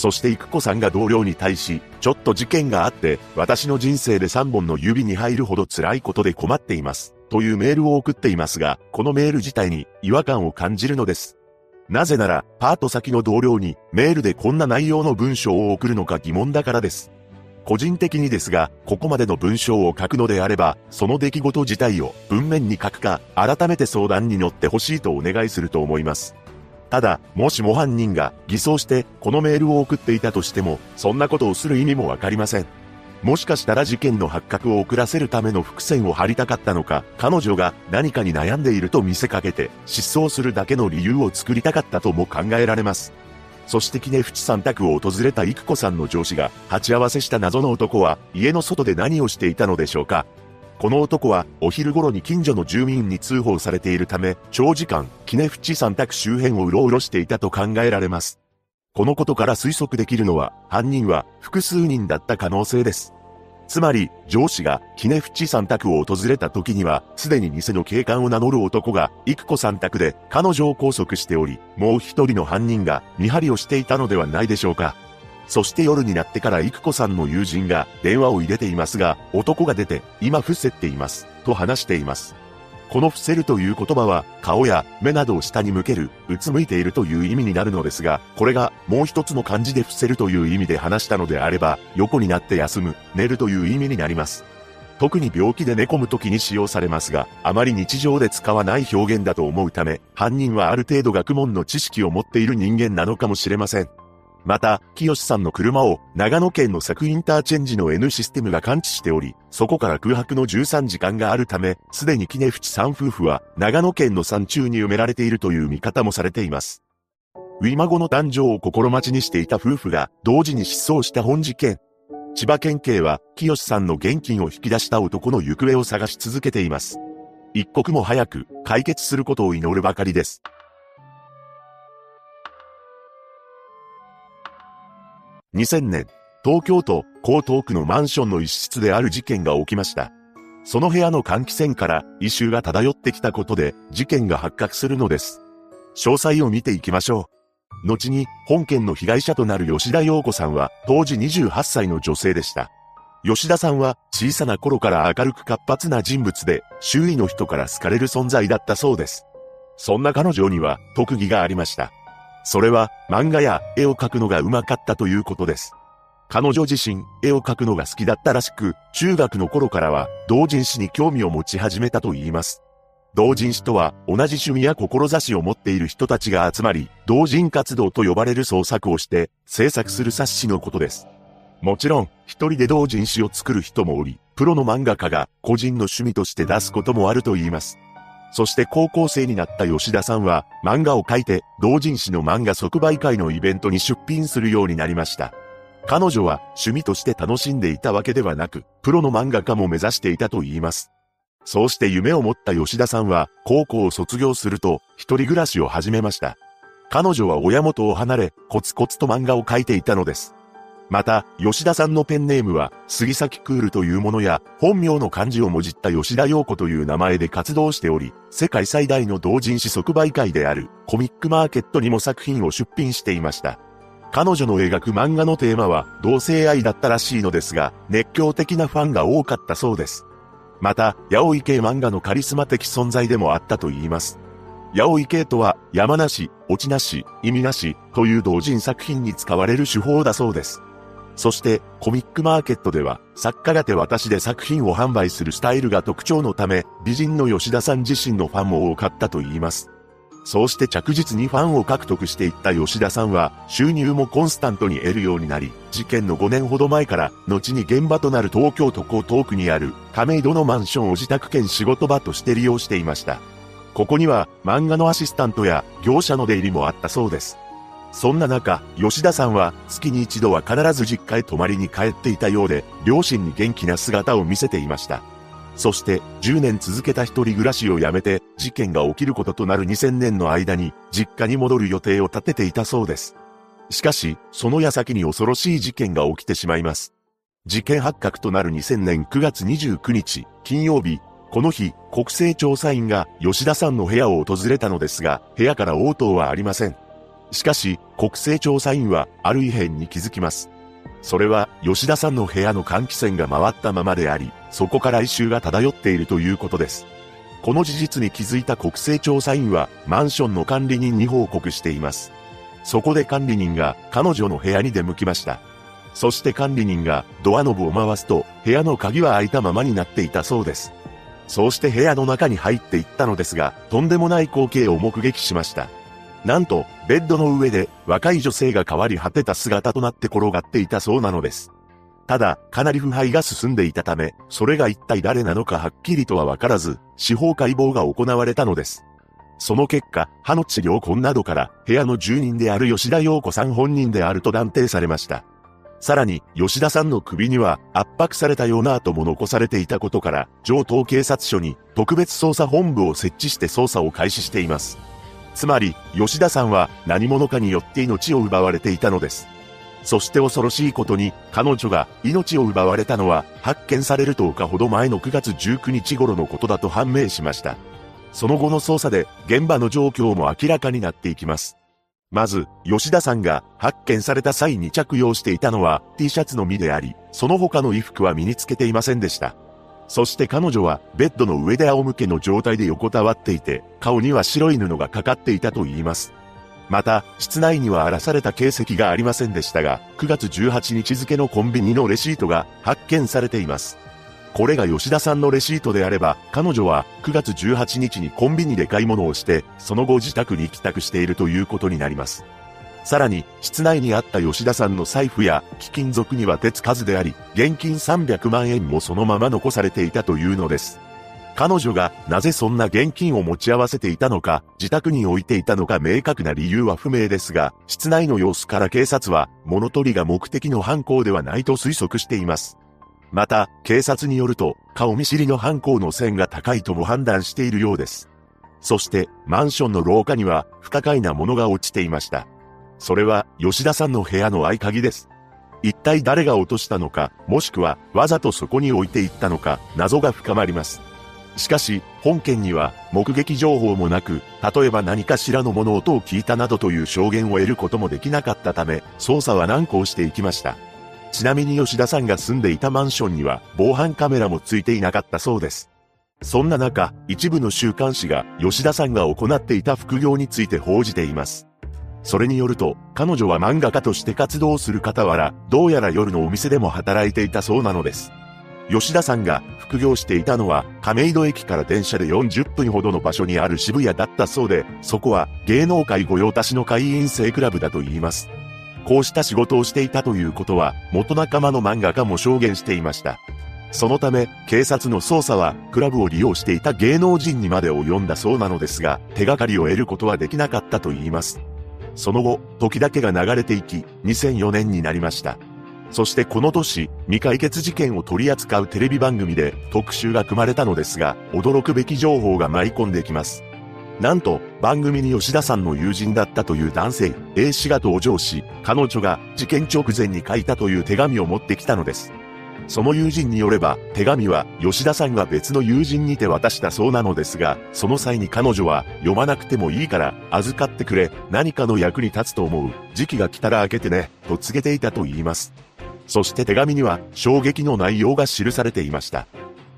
そして育子さんが同僚に対し、ちょっと事件があって、私の人生で3本の指に入るほど辛いことで困っています。というメールを送っていますが、このメール自体に違和感を感じるのです。なぜなら、パート先の同僚にメールでこんな内容の文章を送るのか疑問だからです。個人的にですが、ここまでの文章を書くのであれば、その出来事自体を文面に書くか、改めて相談に乗ってほしいとお願いすると思います。ただ、もしも犯人が偽装してこのメールを送っていたとしても、そんなことをする意味もわかりません。もしかしたら事件の発覚を遅らせるための伏線を張りたかったのか、彼女が何かに悩んでいると見せかけて、失踪するだけの理由を作りたかったとも考えられます。そしてキネフチさん宅を訪れた育子さんの上司が、鉢合わせした謎の男は、家の外で何をしていたのでしょうかこの男は、お昼頃に近所の住民に通報されているため、長時間、キネフチさん宅周辺をうろうろしていたと考えられます。このことから推測できるのは、犯人は複数人だった可能性です。つまり、上司がキネフチさん宅を訪れた時には、すでに偽の警官を名乗る男が、イクコさん宅で彼女を拘束しており、もう一人の犯人が見張りをしていたのではないでしょうか。そして夜になってからクコさんの友人が電話を入れていますが、男が出て、今伏せっています、と話しています。この伏せるという言葉は、顔や目などを下に向ける、うつむいているという意味になるのですが、これがもう一つの漢字で伏せるという意味で話したのであれば、横になって休む、寝るという意味になります。特に病気で寝込む時に使用されますが、あまり日常で使わない表現だと思うため、犯人はある程度学問の知識を持っている人間なのかもしれません。また、清さんの車を長野県の佐久インターチェンジの N システムが感知しており、そこから空白の13時間があるため、すでにキネフチさん夫婦は長野県の山中に埋められているという見方もされています。ウィマゴの誕生を心待ちにしていた夫婦が同時に失踪した本事件。千葉県警は、清さんの現金を引き出した男の行方を探し続けています。一刻も早く解決することを祈るばかりです。2000年、東京都江東区のマンションの一室である事件が起きました。その部屋の換気扇から異臭が漂ってきたことで事件が発覚するのです。詳細を見ていきましょう。後に本件の被害者となる吉田陽子さんは当時28歳の女性でした。吉田さんは小さな頃から明るく活発な人物で周囲の人から好かれる存在だったそうです。そんな彼女には特技がありました。それは漫画や絵を描くのが上手かったということです。彼女自身、絵を描くのが好きだったらしく、中学の頃からは同人誌に興味を持ち始めたと言います。同人誌とは同じ趣味や志を持っている人たちが集まり、同人活動と呼ばれる創作をして制作する冊子のことです。もちろん、一人で同人誌を作る人もおり、プロの漫画家が個人の趣味として出すこともあると言います。そして高校生になった吉田さんは漫画を描いて同人誌の漫画即売会のイベントに出品するようになりました。彼女は趣味として楽しんでいたわけではなく、プロの漫画家も目指していたと言います。そうして夢を持った吉田さんは高校を卒業すると一人暮らしを始めました。彼女は親元を離れコツコツと漫画を描いていたのです。また、吉田さんのペンネームは、杉崎クールというものや、本名の漢字をもじった吉田陽子という名前で活動しており、世界最大の同人誌即売会である、コミックマーケットにも作品を出品していました。彼女の描く漫画のテーマは、同性愛だったらしいのですが、熱狂的なファンが多かったそうです。また、八百系漫画のカリスマ的存在でもあったと言います。八百系とは、山なし、落ちなし、意味なし、という同人作品に使われる手法だそうです。そしてコミックマーケットでは作家が手渡しで作品を販売するスタイルが特徴のため美人の吉田さん自身のファンも多かったと言います。そうして着実にファンを獲得していった吉田さんは収入もコンスタントに得るようになり、事件の5年ほど前から後に現場となる東京都江東区にある亀戸のマンションを自宅兼仕事場として利用していました。ここには漫画のアシスタントや業者の出入りもあったそうです。そんな中、吉田さんは月に一度は必ず実家へ泊まりに帰っていたようで、両親に元気な姿を見せていました。そして10年続けた一人暮らしをやめて事件が起きることとなる2000年の間に実家に戻る予定を立てていたそうです。しかし、その矢先に恐ろしい事件が起きてしまいます。事件発覚となる2000年9月29日、金曜日、この日、国勢調査員が吉田さんの部屋を訪れたのですが、部屋から応答はありません。しかし、国勢調査員はある異変に気づきます。それは、吉田さんの部屋の換気扇が回ったままであり、そこから異臭が漂っているということです。この事実に気づいた国勢調査員は、マンションの管理人に報告しています。そこで管理人が彼女の部屋に出向きました。そして管理人がドアノブを回すと、部屋の鍵は開いたままになっていたそうです。そうして部屋の中に入っていったのですが、とんでもない光景を目撃しました。なんと、ベッドの上で若い女性が変わり果てた姿となって転がっていたそうなのです。ただ、かなり腐敗が進んでいたため、それが一体誰なのかはっきりとはわからず、司法解剖が行われたのです。その結果、歯の治療痕などから、部屋の住人である吉田陽子さん本人であると断定されました。さらに、吉田さんの首には圧迫されたような跡も残されていたことから、上東警察署に特別捜査本部を設置して捜査を開始しています。つまり、吉田さんは何者かによって命を奪われていたのです。そして恐ろしいことに、彼女が命を奪われたのは、発見される10日ほど前の9月19日頃のことだと判明しました。その後の捜査で、現場の状況も明らかになっていきます。まず、吉田さんが発見された際に着用していたのは T シャツのみであり、その他の衣服は身につけていませんでした。そして彼女はベッドの上で仰向けの状態で横たわっていて、顔には白い布がかかっていたと言います。また、室内には荒らされた形跡がありませんでしたが、9月18日付のコンビニのレシートが発見されています。これが吉田さんのレシートであれば、彼女は9月18日にコンビニで買い物をして、その後自宅に帰宅しているということになります。さらに、室内にあった吉田さんの財布や貴金属には手つかずであり、現金300万円もそのまま残されていたというのです。彼女がなぜそんな現金を持ち合わせていたのか、自宅に置いていたのか明確な理由は不明ですが、室内の様子から警察は、物取りが目的の犯行ではないと推測しています。また、警察によると、顔見知りの犯行の線が高いとも判断しているようです。そして、マンションの廊下には、不可解なものが落ちていました。それは、吉田さんの部屋の合鍵です。一体誰が落としたのか、もしくは、わざとそこに置いていったのか、謎が深まります。しかし、本件には、目撃情報もなく、例えば何かしらの物音を聞いたなどという証言を得ることもできなかったため、捜査は難航していきました。ちなみに吉田さんが住んでいたマンションには防犯カメラもついていなかったそうです。そんな中、一部の週刊誌が吉田さんが行っていた副業について報じています。それによると、彼女は漫画家として活動する傍ら、どうやら夜のお店でも働いていたそうなのです。吉田さんが副業していたのは亀戸駅から電車で40分ほどの場所にある渋谷だったそうで、そこは芸能界御用達の会員制クラブだと言います。こうした仕事をしていたということは、元仲間の漫画家も証言していました。そのため、警察の捜査は、クラブを利用していた芸能人にまで及んだそうなのですが、手がかりを得ることはできなかったと言います。その後、時だけが流れていき、2004年になりました。そしてこの年、未解決事件を取り扱うテレビ番組で特集が組まれたのですが、驚くべき情報が舞い込んできます。なんと、番組に吉田さんの友人だったという男性、A 氏が登場し、彼女が事件直前に書いたという手紙を持ってきたのです。その友人によれば、手紙は吉田さんが別の友人にて渡したそうなのですが、その際に彼女は、読まなくてもいいから、預かってくれ、何かの役に立つと思う、時期が来たら開けてね、と告げていたと言います。そして手紙には、衝撃の内容が記されていました。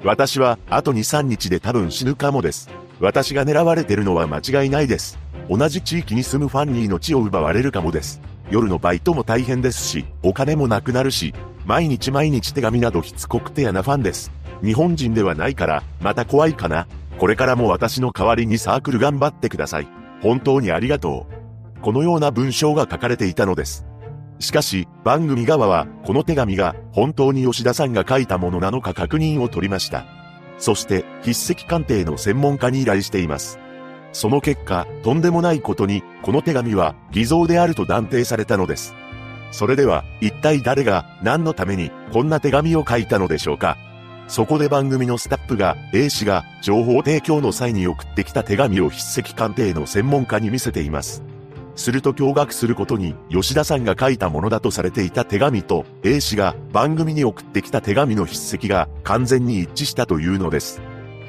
私は、あと2、3日で多分死ぬかもです。私が狙われてるのは間違いないです。同じ地域に住むファンに命を奪われるかもです。夜のバイトも大変ですし、お金もなくなるし、毎日毎日手紙などしつこくて嫌なファンです。日本人ではないから、また怖いかな。これからも私の代わりにサークル頑張ってください。本当にありがとう。このような文章が書かれていたのです。しかし、番組側は、この手紙が本当に吉田さんが書いたものなのか確認を取りました。そして筆跡鑑定の専門家に依頼しています。その結果、とんでもないことに、この手紙は偽造であると断定されたのです。それでは、一体誰が何のためにこんな手紙を書いたのでしょうか？そこで番組のスタッフが A 氏が情報提供の際に送ってきた手紙を筆跡鑑定の専門家に見せています。すると驚愕することに、吉田さんが書いたものだとされていた手紙と、A 氏が番組に送ってきた手紙の筆跡が完全に一致したというのです。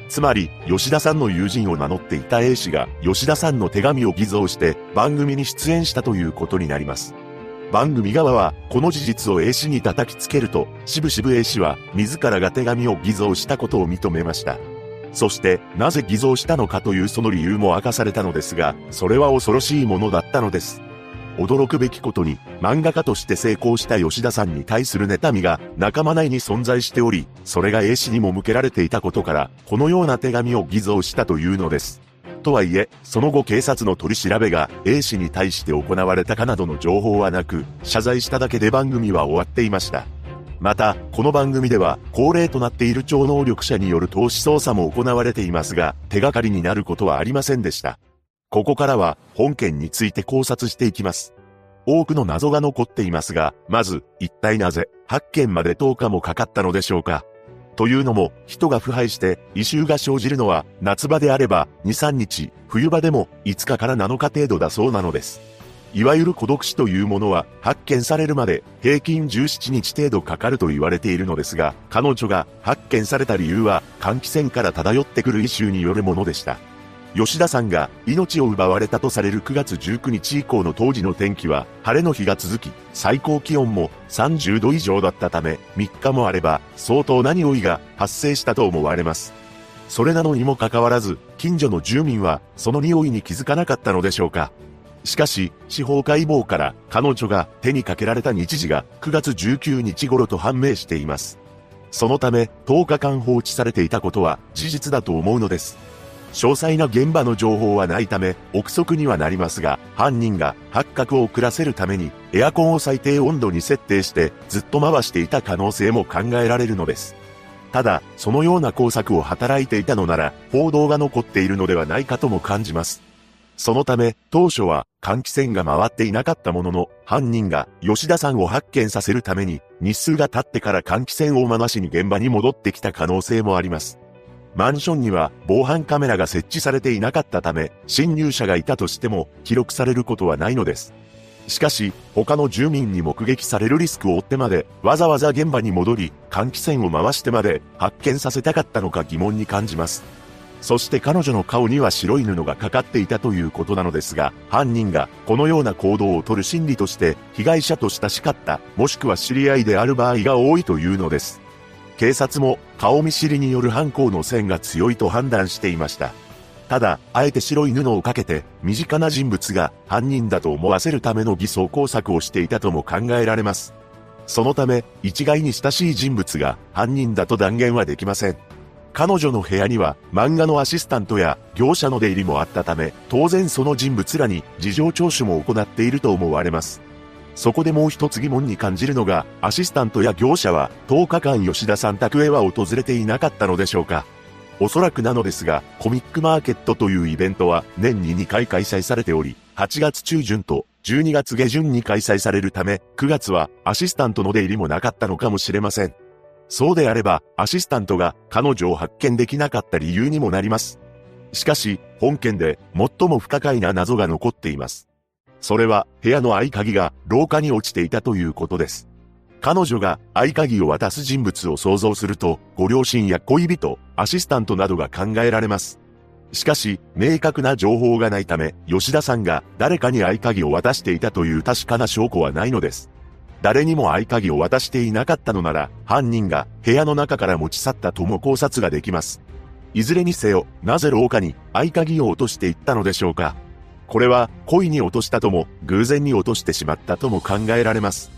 つまり、吉田さんの友人を名乗っていた A 氏が、吉田さんの手紙を偽造して、番組に出演したということになります。番組側は、この事実を A 氏に叩きつけると、しぶしぶ A 氏は、自らが手紙を偽造したことを認めました。そしてなぜ偽造したのかというその理由も明かされたのですが、それは恐ろしいものだったのです。驚くべきことに、漫画家として成功した吉田さんに対する妬みが仲間内に存在しており、それが A 氏にも向けられていたことから、このような手紙を偽造したというのです。とはいえ、その後警察の取り調べが A 氏に対して行われたかなどの情報はなく、謝罪しただけで番組は終わっていました。また、この番組では、恒例となっている超能力者による投資捜査も行われていますが、手がかりになることはありませんでした。ここからは、本件について考察していきます。多くの謎が残っていますが、まず、一体なぜ、発見まで10日もかかったのでしょうか。というのも、人が腐敗して異臭が生じるのは、夏場であれば2、3日、冬場でも5日から7日程度だそうなのです。いわゆる孤独死というものは、発見されるまで平均17日程度かかると言われているのですが、彼女が発見された理由は、換気扇から漂ってくる異臭によるものでした。吉田さんが命を奪われたとされる9月19日以降の当時の天気は晴れの日が続き、最高気温も30度以上だったため、3日もあれば相当な匂いが発生したと思われます。それなのにもかかわらず、近所の住民はその匂いに気づかなかったのでしょうか。しかし、司法解剖から彼女が手にかけられた日時が9月19日頃と判明しています。そのため、10日間放置されていたことは事実だと思うのです。詳細な現場の情報はないため、憶測にはなりますが、犯人が発覚を遅らせるために、エアコンを最低温度に設定して、ずっと回していた可能性も考えられるのです。ただ、そのような工作を働いていたのなら、報道が残っているのではないかとも感じます。そのため、当初は換気扇が回っていなかったものの、犯人が吉田さんを発見させるために、日数が経ってから換気扇を回しに現場に戻ってきた可能性もあります。マンションには防犯カメラが設置されていなかったため、侵入者がいたとしても記録されることはないのです。しかし、他の住民に目撃されるリスクを負ってまで、わざわざ現場に戻り、換気扇を回してまで発見させたかったのか疑問に感じます。そして彼女の顔には白い布がかかっていたということなのですが、犯人がこのような行動をとる心理として、被害者と親しかった、もしくは知り合いである場合が多いというのです。警察も顔見知りによる犯行の線が強いと判断していました。ただ、あえて白い布をかけて、身近な人物が犯人だと思わせるための偽装工作をしていたとも考えられます。そのため、一概に親しい人物が犯人だと断言はできません。彼女の部屋には漫画のアシスタントや業者の出入りもあったため、当然その人物らに事情聴取も行っていると思われます。そこでもう一つ疑問に感じるのが、アシスタントや業者は10日間吉田さん宅へは訪れていなかったのでしょうか。おそらくなのですが、コミックマーケットというイベントは年に2回開催されており、8月中旬と12月下旬に開催されるため、9月はアシスタントの出入りもなかったのかもしれません。そうであれば、アシスタントが彼女を発見できなかった理由にもなります。しかし、本件で最も不可解な謎が残っています。それは部屋の合鍵が廊下に落ちていたということです。彼女が合鍵を渡す人物を想像すると、ご両親や恋人、アシスタントなどが考えられます。しかし、明確な情報がないため、吉田さんが誰かに合鍵を渡していたという確かな証拠はないのです。誰にも合鍵を渡していなかったのなら、犯人が部屋の中から持ち去ったとも考察ができます。いずれにせよ、なぜ廊下に合鍵を落としていったのでしょうか。これは故意に落としたとも偶然に落としてしまったとも考えられます。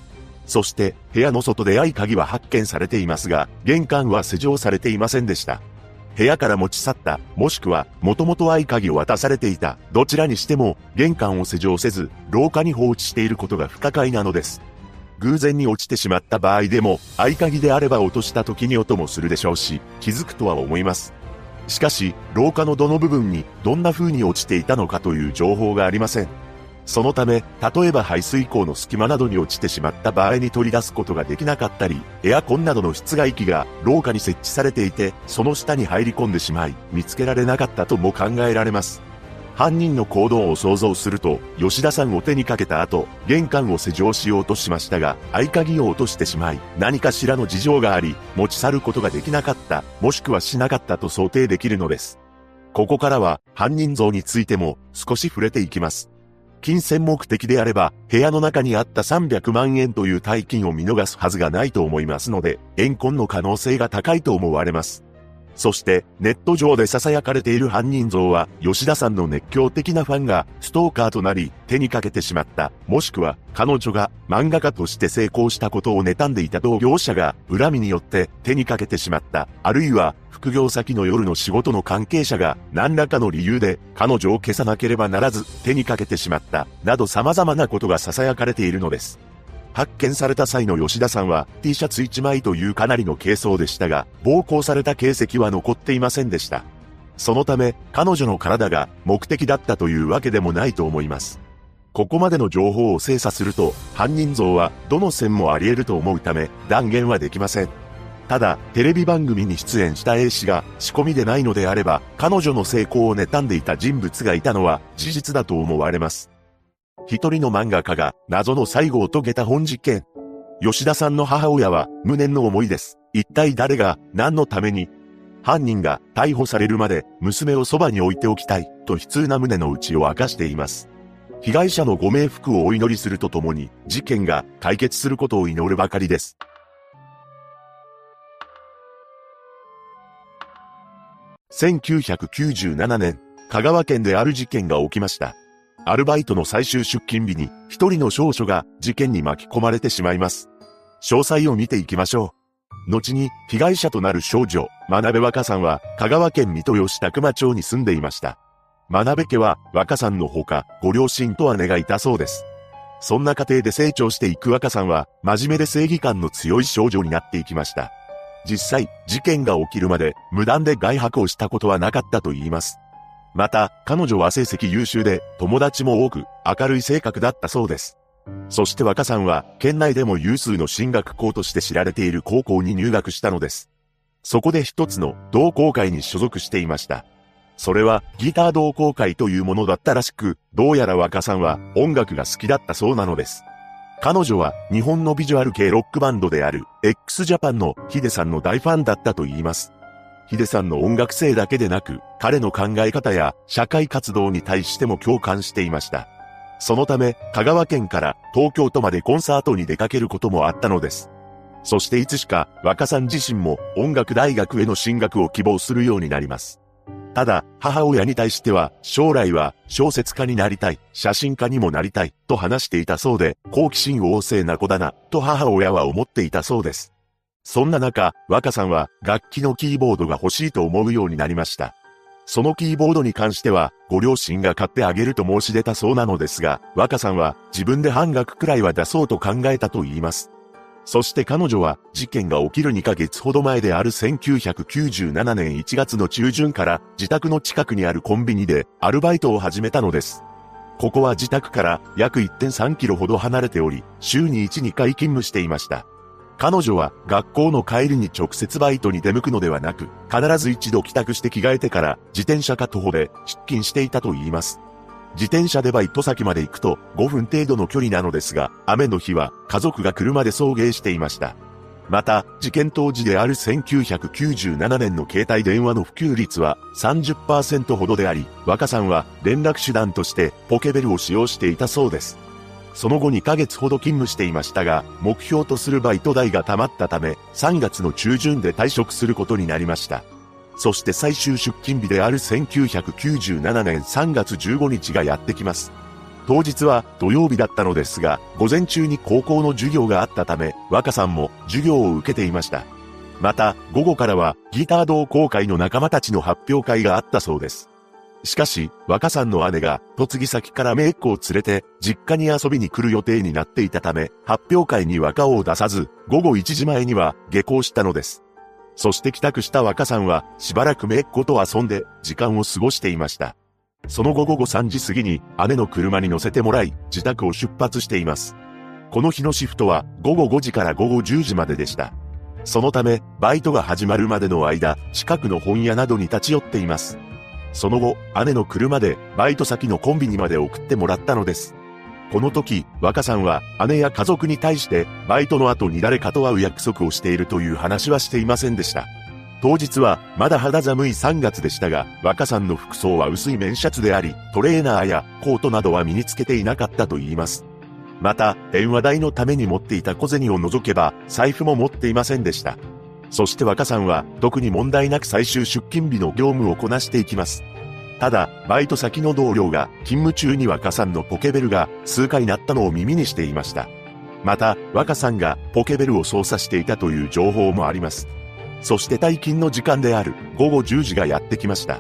そして部屋の外で合鍵は発見されていますが、玄関は施錠されていませんでした。部屋から持ち去った、もしくは、もともと合鍵を渡されていた、どちらにしても、玄関を施錠せず、廊下に放置していることが不可解なのです。偶然に落ちてしまった場合でも、合鍵であれば落とした時に音もするでしょうし、気づくとは思います。しかし、廊下のどの部分にどんな風に落ちていたのかという情報がありません。そのため、例えば排水溝の隙間などに落ちてしまった場合に取り出すことができなかったり、エアコンなどの室外機が廊下に設置されていて、その下に入り込んでしまい、見つけられなかったとも考えられます。犯人の行動を想像すると、吉田さんを手にかけた後、玄関を施錠しようとしましたが、合鍵を落としてしまい、何かしらの事情があり、持ち去ることができなかった、もしくはしなかったと想定できるのです。ここからは、犯人像についても少し触れていきます。金銭目的であれば、部屋の中にあった300万円という大金を見逃すはずがないと思いますので、怨恨の可能性が高いと思われます。そしてネット上で囁かれている犯人像は吉田さんの熱狂的なファンがストーカーとなり手にかけてしまった。もしくは彼女が漫画家として成功したことを妬んでいた同業者が恨みによって手にかけてしまった。あるいは副業先の夜の仕事の関係者が何らかの理由で彼女を消さなければならず手にかけてしまった。など様々なことが囁かれているのです。発見された際の吉田さんは T シャツ1枚というかなりの軽装でしたが、暴行された形跡は残っていませんでした。そのため、彼女の体が目的だったというわけでもないと思います。ここまでの情報を精査すると、犯人像はどの線もあり得ると思うため、断言はできません。ただ、テレビ番組に出演した A 氏が仕込みでないのであれば、彼女の成功を妬んでいた人物がいたのは事実だと思われます。一人の漫画家が謎の最後を遂げた本実験。吉田さんの母親は無念の思いです。一体誰が何のために犯人が逮捕されるまで娘をそばに置いておきたいと悲痛な胸の内を明かしています。被害者のご冥福をお祈りするとともに事件が解決することを祈るばかりです。1997年、香川県である事件が起きました。アルバイトの最終出勤日に一人の少女が事件に巻き込まれてしまいます。詳細を見ていきましょう。後に被害者となる少女、真鍋若さんは香川県水戸吉田熊町に住んでいました。真鍋家は若さんのほかご両親と姉がいたそうです。そんな家庭で成長していく若さんは真面目で正義感の強い少女になっていきました。実際、事件が起きるまで無断で外泊をしたことはなかったと言います。また、彼女は成績優秀で、友達も多く、明るい性格だったそうです。そして若さんは、県内でも有数の進学校として知られている高校に入学したのです。そこで一つの同好会に所属していました。それはギター同好会というものだったらしく、どうやら若さんは音楽が好きだったそうなのです。彼女は日本のビジュアル系ロックバンドである x ジャパンのヒデさんの大ファンだったと言います。ヒデさんの音楽性だけでなく、彼の考え方や社会活動に対しても共感していました。そのため、香川県から東京都までコンサートに出かけることもあったのです。そしていつしか若さん自身も音楽大学への進学を希望するようになります。ただ、母親に対しては、将来は小説家になりたい、写真家にもなりたい、と話していたそうで、好奇心旺盛な子だな、と母親は思っていたそうです。そんな中、若さんは楽器のキーボードが欲しいと思うようになりました。そのキーボードに関しては、ご両親が買ってあげると申し出たそうなのですが、若さんは自分で半額くらいは出そうと考えたと言います。そして彼女は事件が起きる2ヶ月ほど前である1997年1月の中旬から自宅の近くにあるコンビニでアルバイトを始めたのです。ここは自宅から約1.3キロほど離れており、週に1、2回勤務していました。彼女は学校の帰りに直接バイトに出向くのではなく、必ず一度帰宅して着替えてから自転車か徒歩で出勤していたと言います。自転車でバイト先まで行くと5分程度の距離なのですが、雨の日は家族が車で送迎していました。また、事件当時である1997年の携帯電話の普及率は30%ほどであり、若さんは連絡手段としてポケベルを使用していたそうです。その後2ヶ月ほど勤務していましたが、目標とするバイト代が溜まったため、3月の中旬で退職することになりました。そして最終出勤日である1997年3月15日がやってきます。当日は土曜日だったのですが、午前中に高校の授業があったため、若さんも授業を受けていました。また、午後からはギター同好会の仲間たちの発表会があったそうです。しかし、若さんの姉が、嫁ぎ先から姪っ子を連れて、実家に遊びに来る予定になっていたため、発表会に若を出さず、午後1時前には下校したのです。そして帰宅した若さんは、しばらく姪っ子と遊んで、時間を過ごしていました。その後午後3時過ぎに、姉の車に乗せてもらい、自宅を出発しています。この日のシフトは、午後5時から午後10時まででした。そのため、バイトが始まるまでの間、近くの本屋などに立ち寄っています。その後、姉の車でバイト先のコンビニまで送ってもらったのです。この時、若さんは姉や家族に対してバイトの後に誰かと会う約束をしているという話はしていませんでした。当日はまだ肌寒い3月でしたが、若さんの服装は薄い綿シャツであり、トレーナーやコートなどは身につけていなかったと言います。また、電話代のために持っていた小銭を除けば、財布も持っていませんでした。そして若さんは特に問題なく最終出勤日の業務をこなしていきます。ただ、バイト先の同僚が勤務中に若さんのポケベルが数回鳴ったのを耳にしていました。また、若さんがポケベルを操作していたという情報もあります。そして退勤の時間である午後10時がやってきました。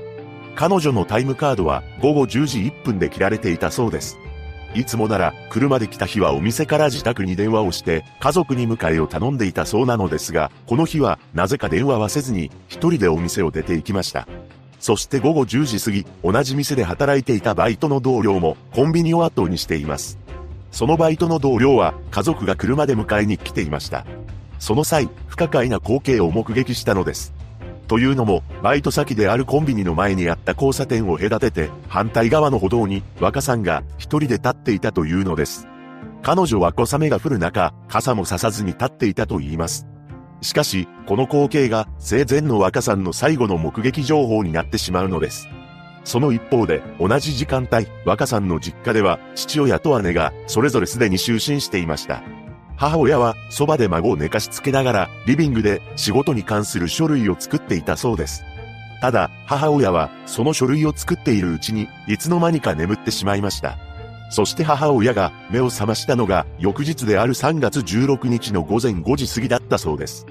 彼女のタイムカードは午後10時1分で切られていたそうです。いつもなら車で来た日はお店から自宅に電話をして家族に迎えを頼んでいたそうなのですが、この日はなぜか電話はせずに一人でお店を出て行きました。そして午後10時過ぎ、同じ店で働いていたバイトの同僚もコンビニを後にしています。そのバイトの同僚は家族が車で迎えに来ていました。その際、不可解な光景を目撃したのです。というのも、バイト先であるコンビニの前にあった交差点を隔てて、反対側の歩道に若さんが一人で立っていたというのです。彼女は小雨が降る中、傘もささずに立っていたと言います。しかし、この光景が生前の若さんの最後の目撃情報になってしまうのです。その一方で、同じ時間帯、若さんの実家では、父親と姉が、それぞれすでに就寝していました。母親は、そばで孫を寝かしつけながら、リビングで仕事に関する書類を作っていたそうです。ただ、母親は、その書類を作っているうちに、いつの間にか眠ってしまいました。そして母親が目を覚ましたのが翌日である3月16日の午前5時過ぎだったそうです。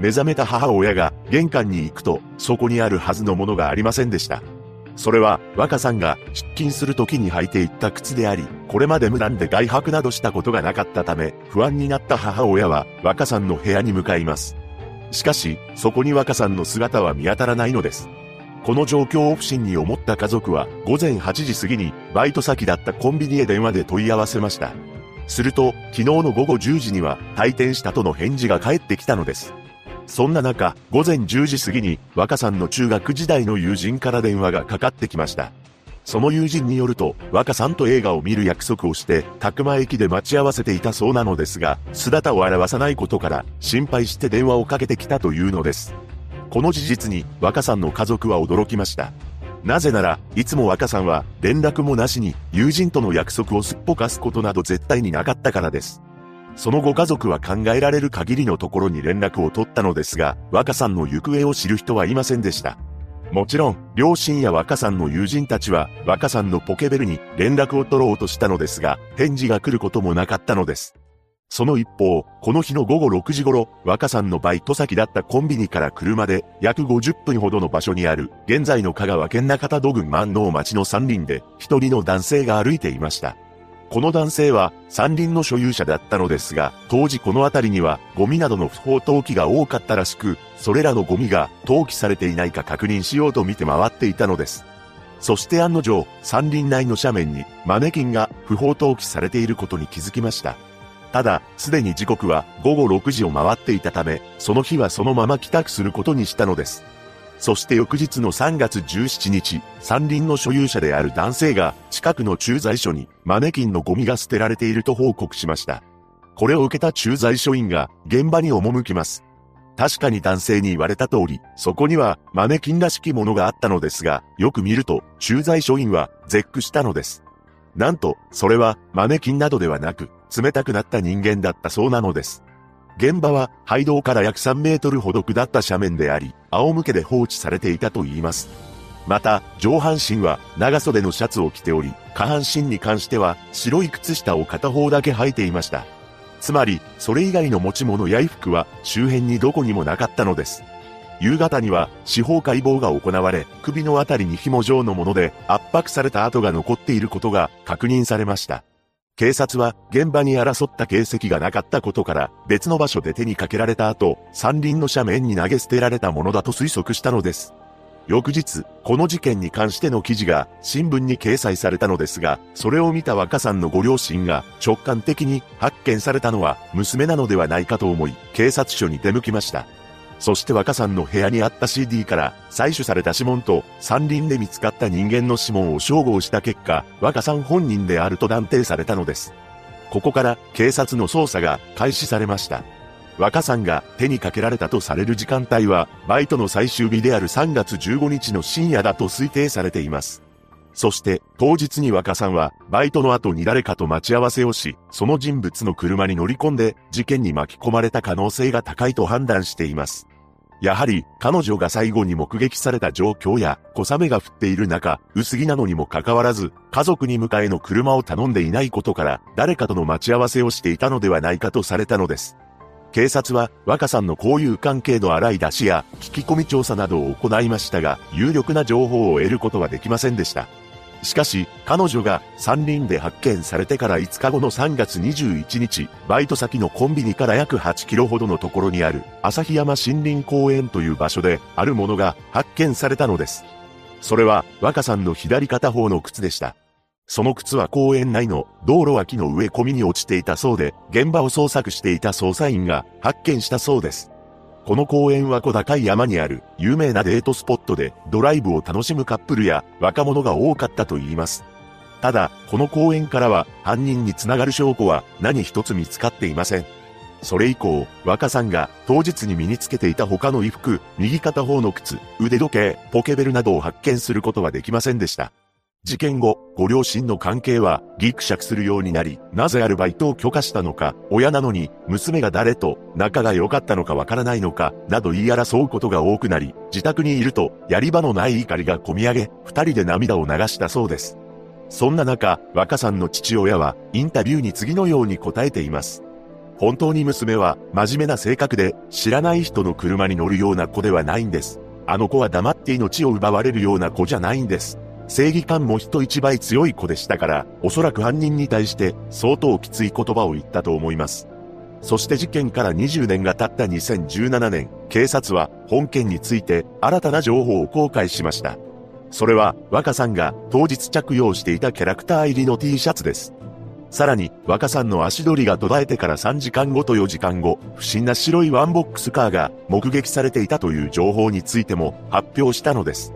目覚めた母親が玄関に行くとそこにあるはずのものがありませんでした。それは若さんが出勤する時に履いていった靴であり、これまで無断で外泊などしたことがなかったため不安になった母親は若さんの部屋に向かいます。しかし、そこに若さんの姿は見当たらないのです。この状況を不審に思った家族は午前8時過ぎにバイト先だったコンビニへ電話で問い合わせました。すると、昨日の午後10時には退店したとの返事が返ってきたのです。そんな中、午前10時過ぎに若さんの中学時代の友人から電話がかかってきました。その友人によると、若さんと映画を見る約束をして、宅間駅で待ち合わせていたそうなのですが、姿を現さないことから、心配して電話をかけてきたというのです。この事実に若さんの家族は驚きました。なぜなら、いつも若さんは連絡もなしに友人との約束をすっぽかすことなど絶対になかったからです。そのご家族は考えられる限りのところに連絡を取ったのですが、若さんの行方を知る人はいませんでした。もちろん、両親や若さんの友人たちは、若さんのポケベルに連絡を取ろうとしたのですが、返事が来ることもなかったのです。その一方、この日の午後6時頃、若さんのバイト先だったコンビニから車で約50分ほどの場所にある、現在の香川県中田土郡万能町の山林で、一人の男性が歩いていました。この男性は山林の所有者だったのですが、当時この辺りにはゴミなどの不法投棄が多かったらしく、それらのゴミが投棄されていないか確認しようと見て回っていたのです。そして案の定、山林内の斜面にマネキンが不法投棄されていることに気づきました。ただ、すでに時刻は午後6時を回っていたため、その日はそのまま帰宅することにしたのです。そして翌日の3月17日、山林の所有者である男性が近くの駐在所にマネキンのゴミが捨てられていると報告しました。これを受けた駐在所員が現場に赴きます。確かに男性に言われた通り、そこにはマネキンらしきものがあったのですが、よく見ると駐在所員は絶句したのです。なんと、それはマネキンなどではなく、冷たくなった人間だったそうなのです。現場は廃道から約3メートルほど下った斜面であり、仰向けで放置されていたと言います。また、上半身は長袖のシャツを着ており、下半身に関しては白い靴下を片方だけ履いていました。つまり、それ以外の持ち物や衣服は周辺にどこにもなかったのです。夕方には司法解剖が行われ、首のあたりに紐状のもので圧迫された跡が残っていることが確認されました。警察は現場に争った形跡がなかったことから別の場所で手にかけられた後、山林の斜面に投げ捨てられたものだと推測したのです。翌日、この事件に関しての記事が新聞に掲載されたのですが、それを見た若さんのご両親が直感的に発見されたのは娘なのではないかと思い、警察署に出向きました。そして若さんの部屋にあった CD から採取された指紋と山林で見つかった人間の指紋を照合した結果、若さん本人であると断定されたのです。ここから警察の捜査が開始されました。若さんが手にかけられたとされる時間帯は、バイトの最終日である3月15日の深夜だと推定されています。そして、当日に若さんは、バイトの後に誰かと待ち合わせをし、その人物の車に乗り込んで、事件に巻き込まれた可能性が高いと判断しています。やはり彼女が最後に目撃された状況や小雨が降っている中、薄着なのにもかかわらず、家族に迎えの車を頼んでいないことから、誰かとの待ち合わせをしていたのではないかとされたのです。警察は若さんの交友関係の洗い出しや聞き込み調査などを行いましたが、有力な情報を得ることはできませんでした。しかし、彼女が山林で発見されてから5日後の3月21日、バイト先のコンビニから約8キロほどのところにある旭山森林公園という場所で、あるものが発見されたのです。それは、若さんの左片方の靴でした。その靴は公園内の道路脇の植え込みに落ちていたそうで、現場を捜索していた捜査員が発見したそうです。この公園は小高い山にある有名なデートスポットでドライブを楽しむカップルや若者が多かったと言います。ただ、この公園からは犯人につながる証拠は何一つ見つかっていません。それ以降、若さんが当日に身につけていた他の衣服、右片方の靴、腕時計、ポケベルなどを発見することはできませんでした。事件後、ご両親の関係はギクシャクするようになり、なぜアルバイトを許可したのか、親なのに娘が誰と仲が良かったのかわからないのか、など言い争うことが多くなり、自宅にいるとやり場のない怒りがこみ上げ、二人で涙を流したそうです。そんな中、若さんの父親はインタビューに次のように答えています。本当に娘は真面目な性格で知らない人の車に乗るような子ではないんです。あの子は黙って命を奪われるような子じゃないんです。正義感も人一倍強い子でしたから、おそらく犯人に対して相当きつい言葉を言ったと思います。そして事件から20年が経った2017年、警察は本件について新たな情報を公開しました。それは若さんが当日着用していたキャラクター入りの T シャツです。さらに、若さんの足取りが途絶えてから3時間後と4時間後、不審な白いワンボックスカーが目撃されていたという情報についても発表したのです。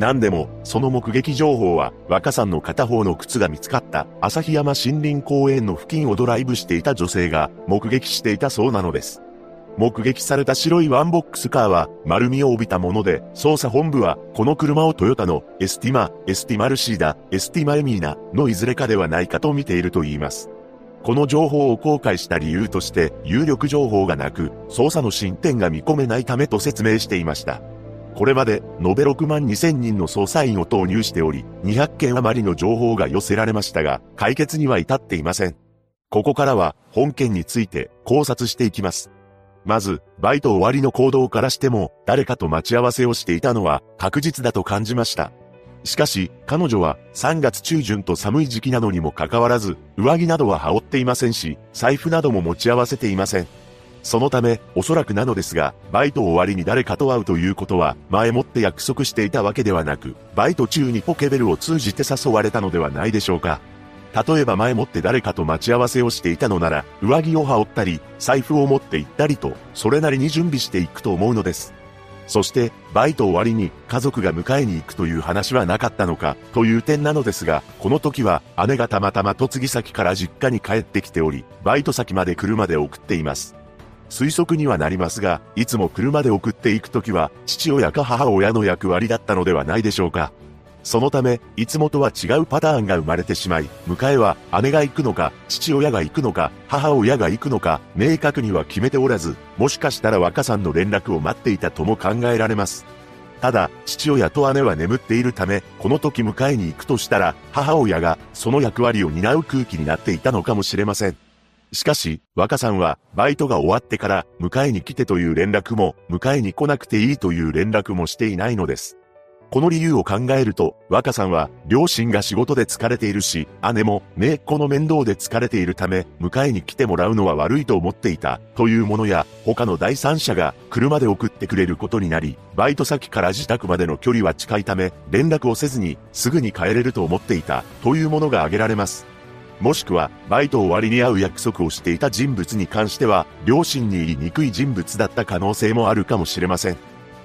何でも、その目撃情報は、若さんの片方の靴が見つかった旭山森林公園の付近をドライブしていた女性が目撃していたそうなのです。目撃された白いワンボックスカーは丸みを帯びたもので、捜査本部はこの車をトヨタのエスティマ、エスティマルシーダ、エスティマエミーナのいずれかではないかと見ていると言います。この情報を公開した理由として有力情報がなく、捜査の進展が見込めないためと説明していました。これまで延べ6万2000人の捜査員を投入しており、200件余りの情報が寄せられましたが、解決には至っていません。ここからは本件について考察していきます。まず、バイト終わりの行動からしても、誰かと待ち合わせをしていたのは確実だと感じました。しかし、彼女は3月中旬と寒い時期なのにもかかわらず、上着などは羽織っていませんし、財布なども持ち合わせていません。そのため、おそらくなのですが、バイト終わりに誰かと会うということは、前もって約束していたわけではなく、バイト中にポケベルを通じて誘われたのではないでしょうか。例えば前もって誰かと待ち合わせをしていたのなら、上着を羽織ったり、財布を持って行ったりと、それなりに準備していくと思うのです。そして、バイト終わりに家族が迎えに行くという話はなかったのか、という点なのですが、この時は姉がたまたま嫁ぎ先から実家に帰ってきており、バイト先まで車で送っています。推測にはなりますが、いつも車で送っていくときは、父親か母親の役割だったのではないでしょうか。そのため、いつもとは違うパターンが生まれてしまい、迎えは姉が行くのか、父親が行くのか、母親が行くのか、明確には決めておらず、もしかしたら若さんの連絡を待っていたとも考えられます。ただ、父親と姉は眠っているため、この時迎えに行くとしたら、母親がその役割を担う空気になっていたのかもしれません。しかし、若さんは、バイトが終わってから、迎えに来てという連絡も、迎えに来なくていいという連絡もしていないのです。この理由を考えると、若さんは、両親が仕事で疲れているし、姉も、姪っ子の面倒で疲れているため、迎えに来てもらうのは悪いと思っていた、というものや、他の第三者が、車で送ってくれることになり、バイト先から自宅までの距離は近いため、連絡をせずに、すぐに帰れると思っていた、というものが挙げられます。もしくは、バイト終わりに会う約束をしていた人物に関しては、両親に言いにくい人物だった可能性もあるかもしれません。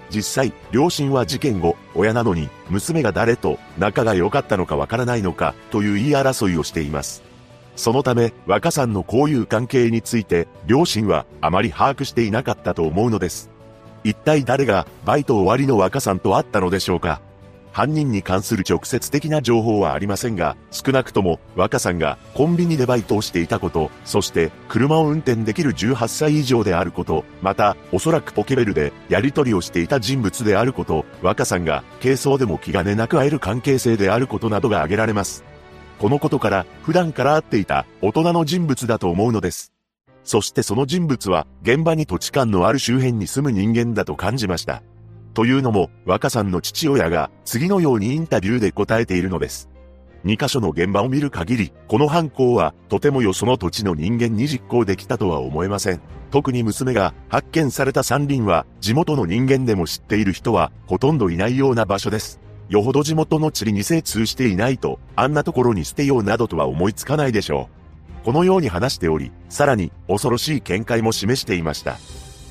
実際、両親は事件後、親なのに、娘が誰と仲が良かったのかわからないのか、という言い争いをしています。そのため、若さんの交友関係について、両親はあまり把握していなかったと思うのです。一体誰が、バイト終わりの若さんと会ったのでしょうか？犯人に関する直接的な情報はありませんが、少なくとも若さんがコンビニでバイトをしていたこと、そして車を運転できる18歳以上であること、またおそらくポケベルでやり取りをしていた人物であること、若さんが軽装でも気兼ねなく会える関係性であることなどが挙げられます。このことから普段から会っていた大人の人物だと思うのです。そしてその人物は現場に土地勘のある周辺に住む人間だと感じました。というのも、若さんの父親が次のようにインタビューで答えているのです。2カ所の現場を見る限り、この犯行はとてもよその土地の人間に実行できたとは思えません。特に娘が発見された山林は地元の人間でも知っている人はほとんどいないような場所です。よほど地元の地理に精通していないと、あんなところに捨てようなどとは思いつかないでしょう。このように話しており、さらに恐ろしい見解も示していました。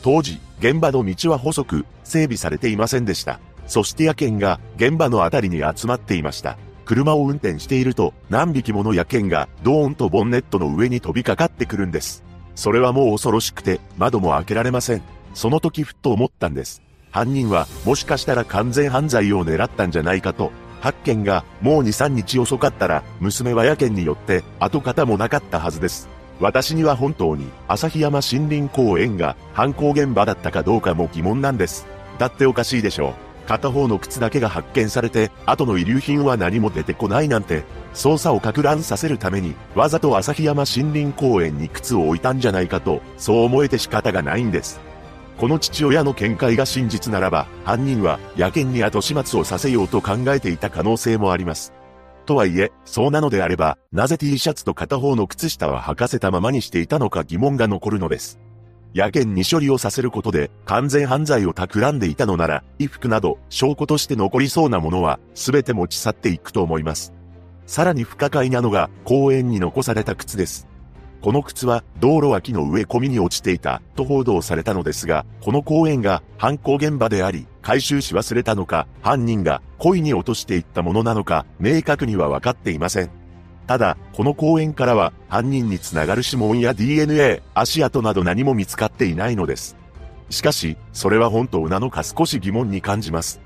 当時、現場の道は細く、整備されていませんでした。そして野犬が現場のあたりに集まっていました。車を運転していると何匹もの野犬がドーンとボンネットの上に飛びかかってくるんです。それはもう恐ろしくて窓も開けられません。その時ふっと思ったんです。犯人はもしかしたら完全犯罪を狙ったんじゃないかと。発見がもう2、3日遅かったら娘は野犬によって跡形もなかったはずです。私には本当に旭山森林公園が犯行現場だったかどうかも疑問なんです。だっておかしいでしょう。片方の靴だけが発見されて、後の遺留品は何も出てこないなんて、捜査を攪乱させるために、わざと旭山森林公園に靴を置いたんじゃないかと、そう思えて仕方がないんです。この父親の見解が真実ならば、犯人は野犬に後始末をさせようと考えていた可能性もあります。とはいえ、そうなのであれば、なぜ T シャツと片方の靴下は履かせたままにしていたのか疑問が残るのです。やけんに処理をさせることで完全犯罪を企んでいたのなら、衣服など証拠として残りそうなものは全て持ち去っていくと思います。さらに不可解なのが公園に残された靴です。この靴は道路脇の植え込みに落ちていたと報道されたのですが、この公園が犯行現場であり、回収し忘れたのか、犯人が故意に落としていったものなのか、明確には分かっていません。ただ、この公園からは犯人につながる指紋や DNA、足跡など何も見つかっていないのです。しかし、それは本当なのか少し疑問に感じます。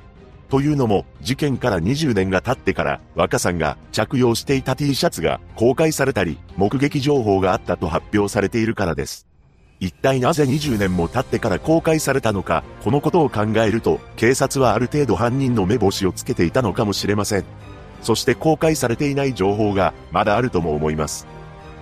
というのも、事件から20年が経ってから、若さんが着用していた T シャツが公開されたり、目撃情報があったと発表されているからです。一体なぜ20年も経ってから公開されたのか、このことを考えると、警察はある程度犯人の目星をつけていたのかもしれません。そして公開されていない情報がまだあるとも思います。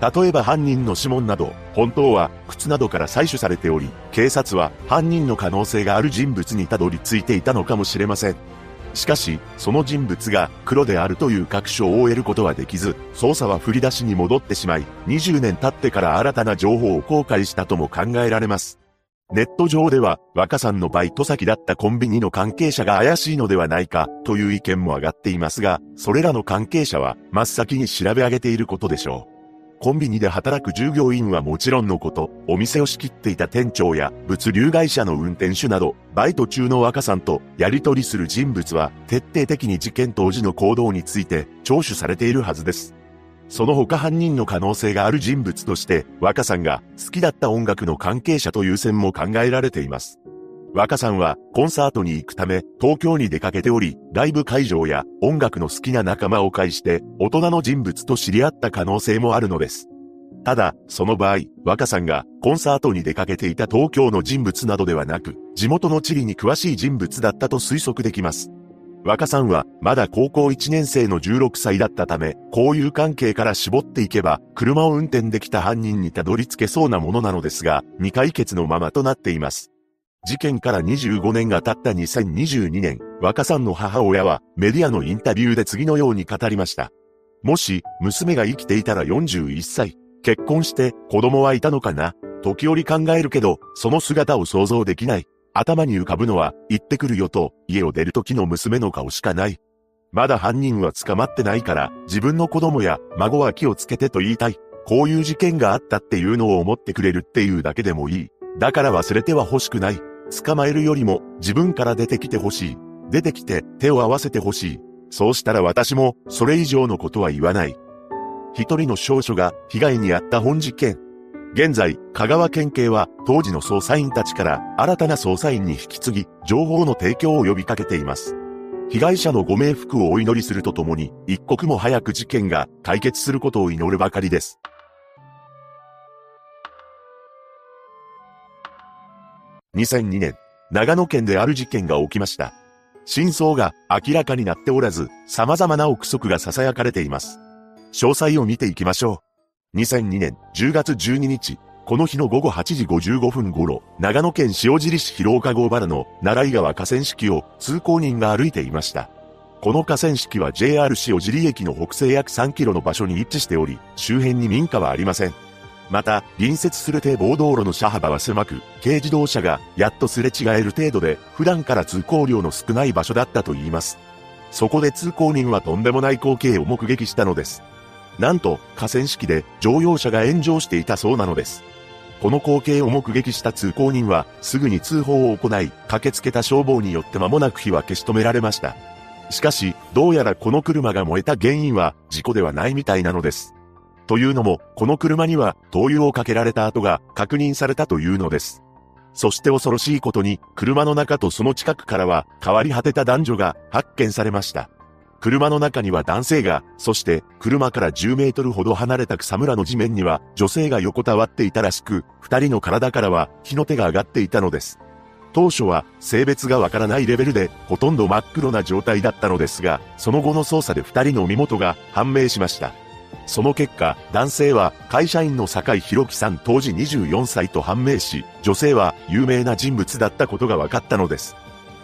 例えば犯人の指紋など、本当は靴などから採取されており、警察は犯人の可能性がある人物にたどり着いていたのかもしれません。しかし、その人物が黒であるという確証を得ることはできず、捜査は振り出しに戻ってしまい、20年経ってから新たな情報を公開したとも考えられます。ネット上では若さんのバイト先だったコンビニの関係者が怪しいのではないかという意見も上がっていますが、それらの関係者は真っ先に調べ上げていることでしょう。コンビニで働く従業員はもちろんのこと、お店を仕切っていた店長や物流会社の運転手など、バイト中の若さんとやり取りする人物は徹底的に事件当時の行動について聴取されているはずです。その他犯人の可能性がある人物として、若さんが好きだった音楽の関係者という線も考えられています。若さんはコンサートに行くため東京に出かけており、ライブ会場や音楽の好きな仲間を介して大人の人物と知り合った可能性もあるのです。ただ、その場合、若さんがコンサートに出かけていた東京の人物などではなく、地元の地理に詳しい人物だったと推測できます。若さんはまだ高校1年生の16歳だったため、交友関係から絞っていけば、車を運転できた犯人にたどり着けそうなものなのですが、未解決のままとなっています。事件から25年が経った2022年、若さんの母親はメディアのインタビューで次のように語りました。もし、娘が生きていたら41歳、結婚して子供はいたのかな時折考えるけど、その姿を想像できない。頭に浮かぶのは、行ってくるよと、家を出る時の娘の顔しかない。まだ犯人は捕まってないから、自分の子供や孫は気をつけてと言いたい。こういう事件があったっていうのを思ってくれるっていうだけでもいい。だから忘れては欲しくない。捕まえるよりも自分から出てきてほしい。出てきて手を合わせてほしい。そうしたら私もそれ以上のことは言わない。一人の少女が被害に遭った本事件。現在、香川県警は当時の捜査員たちから新たな捜査員に引き継ぎ、情報の提供を呼びかけています。被害者のご冥福をお祈りするとともに、一刻も早く事件が解決することを祈るばかりです。2002年、長野県である事件が起きました。真相が明らかになっておらず、様々な憶測が囁かれています。詳細を見ていきましょう。2002年10月12日、この日の午後8時55分頃、長野県塩尻市広岡郷原の奈良井川河川敷を通行人が歩いていました。この河川敷は JR 塩尻駅の北西約3キロの場所に位置しており、周辺に民家はありません。また、隣接する堤防道路の車幅は狭く、軽自動車がやっとすれ違える程度で、普段から通行量の少ない場所だったと言います。そこで通行人はとんでもない光景を目撃したのです。なんと、河川敷で乗用車が炎上していたそうなのです。この光景を目撃した通行人は、すぐに通報を行い、駆けつけた消防によって間もなく火は消し止められました。しかし、どうやらこの車が燃えた原因は、事故ではないみたいなのです。というのも、この車には灯油をかけられた跡が確認されたというのです。そして恐ろしいことに、車の中とその近くからは変わり果てた男女が発見されました。車の中には男性が、そして車から10メートルほど離れた草むらの地面には女性が横たわっていたらしく、二人の体からは火の手が上がっていたのです。当初は性別がわからないレベルでほとんど真っ黒な状態だったのですが、その後の捜査で二人の身元が判明しました。その結果、男性は会社員の坂井宏樹さん当時24歳と判明し、女性は有名な人物だったことが分かったのです。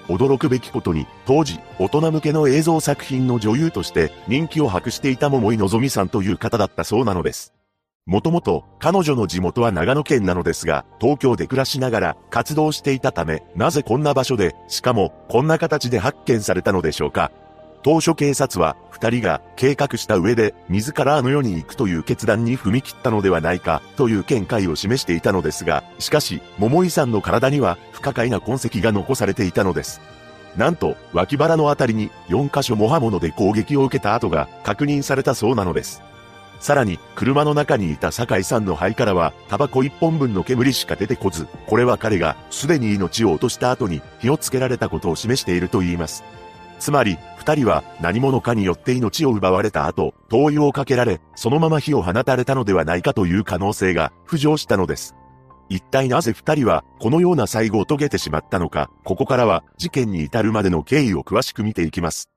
驚くべきことに、当時、大人向けの映像作品の女優として人気を博していた桃井のぞみさんという方だったそうなのです。もともと彼女の地元は長野県なのですが、東京で暮らしながら活動していたため、なぜこんな場所で、しかもこんな形で発見されたのでしょうか。当初警察は、二人が計画した上で、自らあの世に行くという決断に踏み切ったのではないか、という見解を示していたのですが、しかし、桃井さんの体には、不可解な痕跡が残されていたのです。なんと、脇腹のあたりに、4箇所も刃物で攻撃を受けた跡が、確認されたそうなのです。さらに、車の中にいた酒井さんの肺からは、タバコ1本分の煙しか出てこず、これは彼が、すでに命を落とした後に、火をつけられたことを示していると言います。つまり、二人は何者かによって命を奪われた後、灯油をかけられ、そのまま火を放たれたのではないかという可能性が浮上したのです。一体なぜ二人はこのような最後を遂げてしまったのか、ここからは事件に至るまでの経緯を詳しく見ていきます。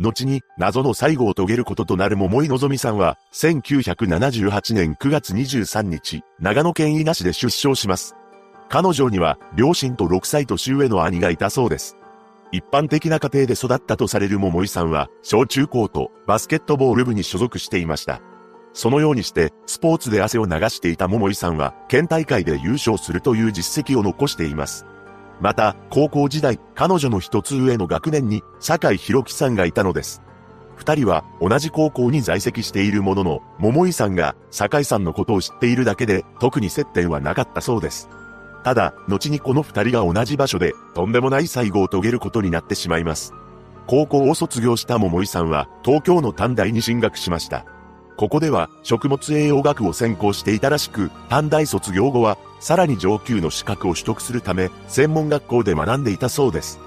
後に謎の最後を遂げることとなる桃井のぞみさんは、1978年9月23日、長野県伊那市で出生します。彼女には両親と6歳年上の兄がいたそうです。一般的な家庭で育ったとされる桃井さんは、小中高とバスケットボール部に所属していました。そのようにして、スポーツで汗を流していた桃井さんは、県大会で優勝するという実績を残しています。また、高校時代、彼女の一つ上の学年に、坂井宏樹さんがいたのです。二人は同じ高校に在籍しているものの、桃井さんが坂井さんのことを知っているだけで、特に接点はなかったそうです。ただ、後にこの二人が同じ場所で、とんでもない最後を遂げることになってしまいます。高校を卒業した桃井さんは、東京の短大に進学しました。ここでは、食物栄養学を専攻していたらしく、短大卒業後は、さらに上級の資格を取得するため、専門学校で学んでいたそうです。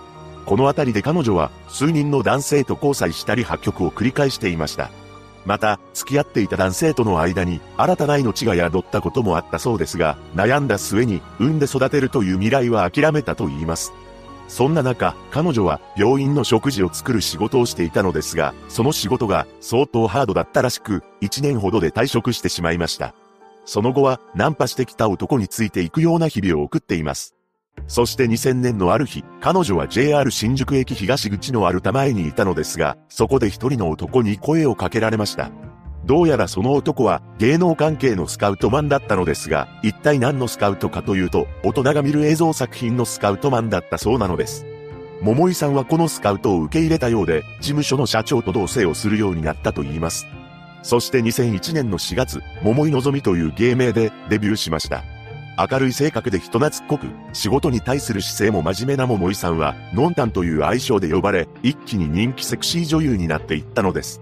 このあたりで彼女は、数人の男性と交際したり破局を繰り返していました。また、付き合っていた男性との間に新たな命が宿ったこともあったそうですが、悩んだ末に産んで育てるという未来は諦めたと言います。そんな中、彼女は病院の食事を作る仕事をしていたのですが、その仕事が相当ハードだったらしく、1年ほどで退職してしまいました。その後はナンパしてきた男についていくような日々を送っています。そして2000年のある日、彼女は JR 新宿駅東口のアルタ前にいたのですが、そこで一人の男に声をかけられました。どうやらその男は芸能関係のスカウトマンだったのですが、一体何のスカウトかというと、大人が見る映像作品のスカウトマンだったそうなのです。桃井さんはこのスカウトを受け入れたようで、事務所の社長と同棲をするようになったと言います。そして2001年の4月、桃井のぞみという芸名でデビューしました。明るい性格で人懐っこく、仕事に対する姿勢も真面目な桃井さんは、ノンタンという愛称で呼ばれ、一気に人気セクシー女優になっていったのです。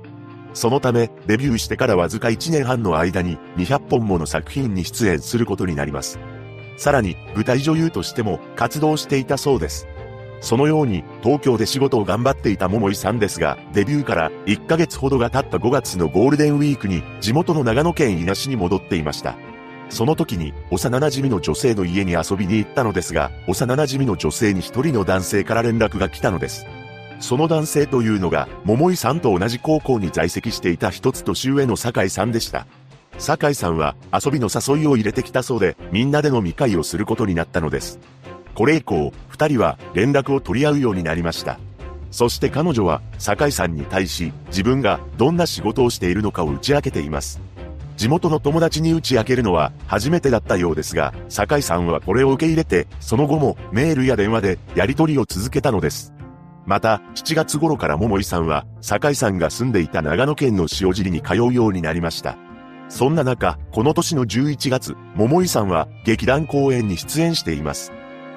そのため、デビューしてからわずか1年半の間に200本もの作品に出演することになります。さらに、舞台女優としても活動していたそうです。そのように東京で仕事を頑張っていた桃井さんですが、デビューから1ヶ月ほどが経った5月のゴールデンウィークに地元の長野県伊那市に戻っていました。その時に幼馴染の女性の家に遊びに行ったのですが、幼馴染の女性に一人の男性から連絡が来たのです。その男性というのが、桃井さんと同じ高校に在籍していた一つ年上の酒井さんでした。酒井さんは遊びの誘いを入れてきたそうで、みんなで飲み会をすることになったのです。これ以降、二人は連絡を取り合うようになりました。そして彼女は、酒井さんに対し、自分がどんな仕事をしているのかを打ち明けています。地元の友達に打ち明けるのは初めてだったようですが、酒井さんはこれを受け入れて、その後もメールや電話でやり取りを続けたのです。また、7月頃から桃井さんは、酒井さんが住んでいた長野県の塩尻に通うようになりました。そんな中、この年の11月、桃井さんは劇団公演に出演しています。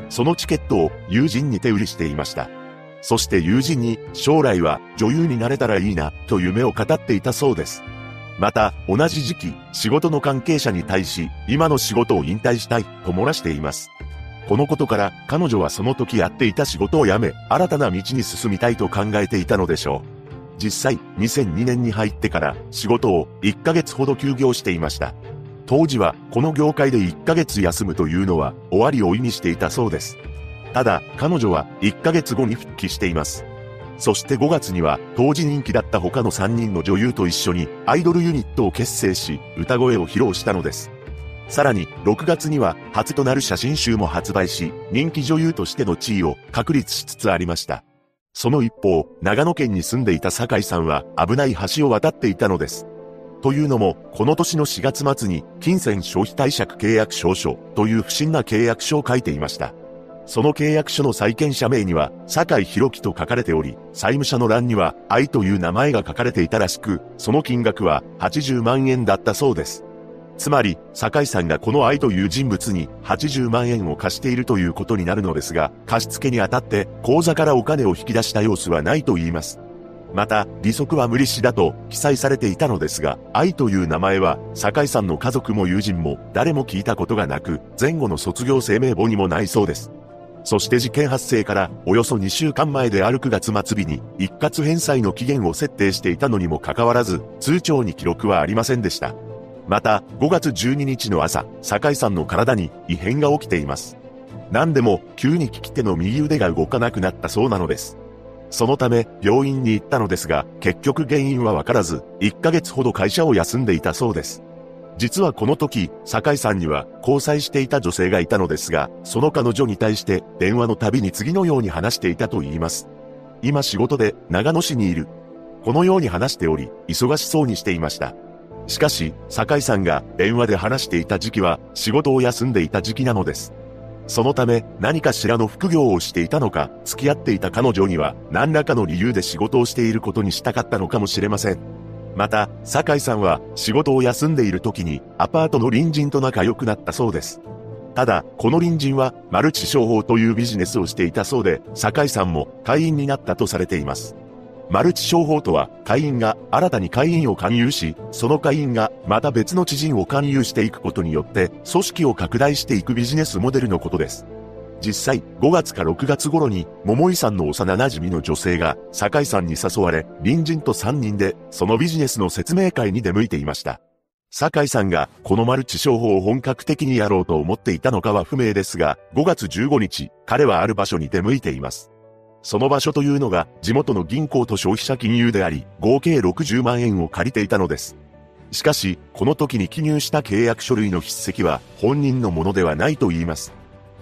そのチケットを友人に手売りしていました。そして友人に将来は女優になれたらいいなと夢を語っていたそうです。また、同じ時期、仕事の関係者に対し、今の仕事を引退したい、と漏らしています。このことから、彼女はその時やっていた仕事を辞め、新たな道に進みたいと考えていたのでしょう。実際、2002年に入ってから仕事を1ヶ月ほど休業していました。当時は、この業界で1ヶ月休むというのは終わりを意味していたそうです。ただ、彼女は1ヶ月後に復帰しています。そして5月には当時人気だった他の3人の女優と一緒にアイドルユニットを結成し歌声を披露したのです。さらに6月には初となる写真集も発売し人気女優としての地位を確立しつつありました。その一方、長野県に住んでいた酒井さんは危ない橋を渡っていたのです。というのも、この年の4月末に、金銭消費貸借契約証書という不審な契約書を書いていました。その契約書の債権者名には、坂井博樹と書かれており、債務者の欄には、愛という名前が書かれていたらしく、その金額は80万円だったそうです。つまり、坂井さんがこの愛という人物に80万円を貸しているということになるのですが、貸付にあたって口座からお金を引き出した様子はないと言います。また、利息は無利子だと記載されていたのですが、愛という名前は、坂井さんの家族も友人も誰も聞いたことがなく、前後の卒業生名簿にもないそうです。そして事件発生からおよそ2週間前である9月末日に一括返済の期限を設定していたのにもかかわらず通帳に記録はありませんでした。また5月12日の朝、酒井さんの体に異変が起きています。何でも急に利き手の右腕が動かなくなったそうなのです。そのため病院に行ったのですが結局原因はわからず1ヶ月ほど会社を休んでいたそうです。実はこの時、酒井さんには交際していた女性がいたのですが、その彼女に対して電話のたびに次のように話していたと言います。今仕事で長野市にいる。このように話しており、忙しそうにしていました。しかし、酒井さんが電話で話していた時期は仕事を休んでいた時期なのです。そのため何かしらの副業をしていたのか、付き合っていた彼女には何らかの理由で仕事をしていることにしたかったのかもしれません。また、酒井さんは仕事を休んでいる時にアパートの隣人と仲良くなったそうです。ただ、この隣人はマルチ商法というビジネスをしていたそうで、酒井さんも会員になったとされています。マルチ商法とは、会員が新たに会員を勧誘し、その会員がまた別の知人を勧誘していくことによって、組織を拡大していくビジネスモデルのことです。実際、5月か6月頃に、桃井さんの幼馴染の女性が、酒井さんに誘われ、隣人と3人で、そのビジネスの説明会に出向いていました。酒井さんが、このマルチ商法を本格的にやろうと思っていたのかは不明ですが、5月15日、彼はある場所に出向いています。その場所というのが、地元の銀行と消費者金融であり、合計60万円を借りていたのです。しかし、この時に記入した契約書類の筆跡は、本人のものではないと言います。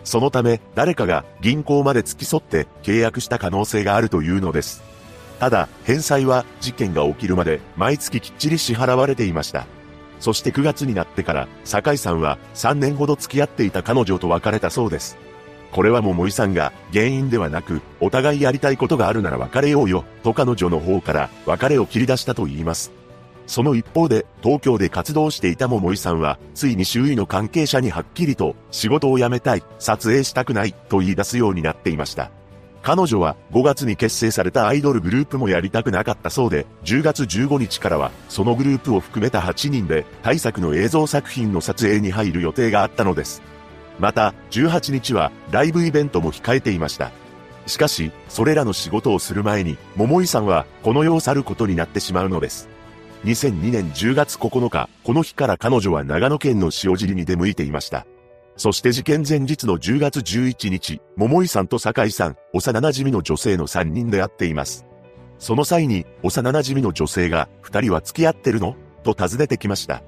そのため、誰かが銀行まで付き添って契約した可能性があるというのです。ただ、返済は事件が起きるまで毎月きっちり支払われていました。そして9月になってから、酒井さんは3年ほど付き合っていた彼女と別れたそうです。これは桃井さんが原因ではなく、お互いやりたいことがあるなら別れようよ、と彼女の方から別れを切り出したと言います。その一方で、東京で活動していた桃井さんは、ついに周囲の関係者にはっきりと、仕事を辞めたい、撮影したくない、と言い出すようになっていました。彼女は5月に結成されたアイドルグループもやりたくなかったそうで、10月15日からは、そのグループを含めた8人で、大作の映像作品の撮影に入る予定があったのです。また、18日は、ライブイベントも控えていました。しかし、それらの仕事をする前に、桃井さんはこの世を去ることになってしまうのです。2002年10月9日、この日から彼女は長野県の塩尻に出向いていました。そして事件前日の10月11日、桃井さんと酒井さん、幼馴染の女性の3人で会っています。その際に、幼馴染の女性が、二人は付き合ってるの？と尋ねてきました。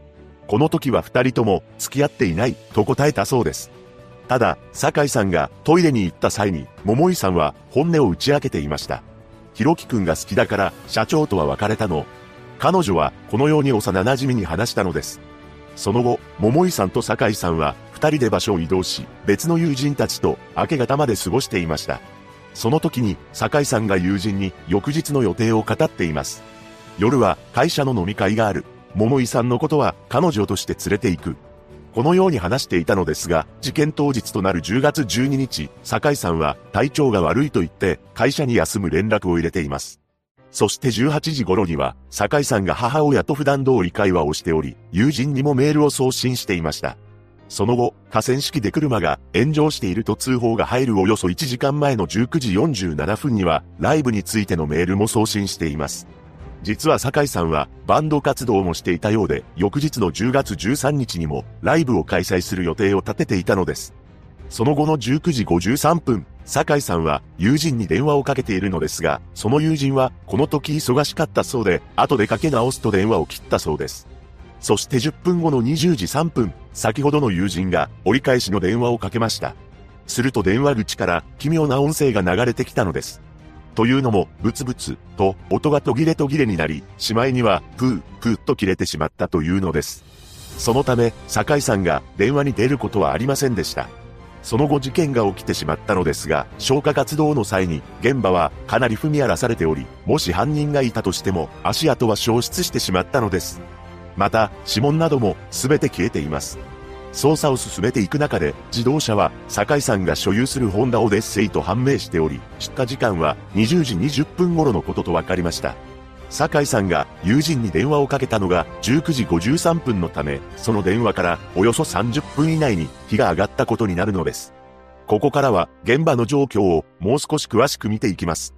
この時は二人とも、付き合っていない、と答えたそうです。ただ、酒井さんがトイレに行った際に、桃井さんは本音を打ち明けていました。ひろきくんが好きだから、社長とは別れたの。彼女は、このように幼馴染に話したのです。その後、桃井さんと酒井さんは、二人で場所を移動し、別の友人たちと明け方まで過ごしていました。その時に、酒井さんが友人に翌日の予定を語っています。夜は会社の飲み会がある。桃井さんのことは彼女として連れて行く。このように話していたのですが、事件当日となる10月12日、酒井さんは体調が悪いと言って会社に休む連絡を入れています。そして18時頃には、酒井さんが母親と普段通り会話をしており、友人にもメールを送信していました。その後、河川敷で車が炎上していると通報が入るおよそ1時間前の19時47分には、ライブについてのメールも送信しています。実は酒井さんはバンド活動もしていたようで、翌日の10月13日にもライブを開催する予定を立てていたのです。その後の19時53分、酒井さんは友人に電話をかけているのですが、その友人はこの時忙しかったそうで、後でかけ直すと電話を切ったそうです。そして10分後の20時3分、先ほどの友人が折り返しの電話をかけました。すると電話口から奇妙な音声が流れてきたのです。というのも、ブツブツと音が途切れ途切れになり、しまいには、プー、プーと切れてしまったというのです。そのため、酒井さんが電話に出ることはありませんでした。その後事件が起きてしまったのですが、消火活動の際に、現場はかなり踏み荒らされており、もし犯人がいたとしても、足跡は消失してしまったのです。また、指紋なども全て消えています。捜査を進めていく中で、自動車は、酒井さんが所有するホンダオデッセイと判明しており、出火時間は20時20分頃のことと分かりました。酒井さんが友人に電話をかけたのが19時53分のため、その電話からおよそ30分以内に火が上がったことになるのです。ここからは現場の状況をもう少し詳しく見ていきます。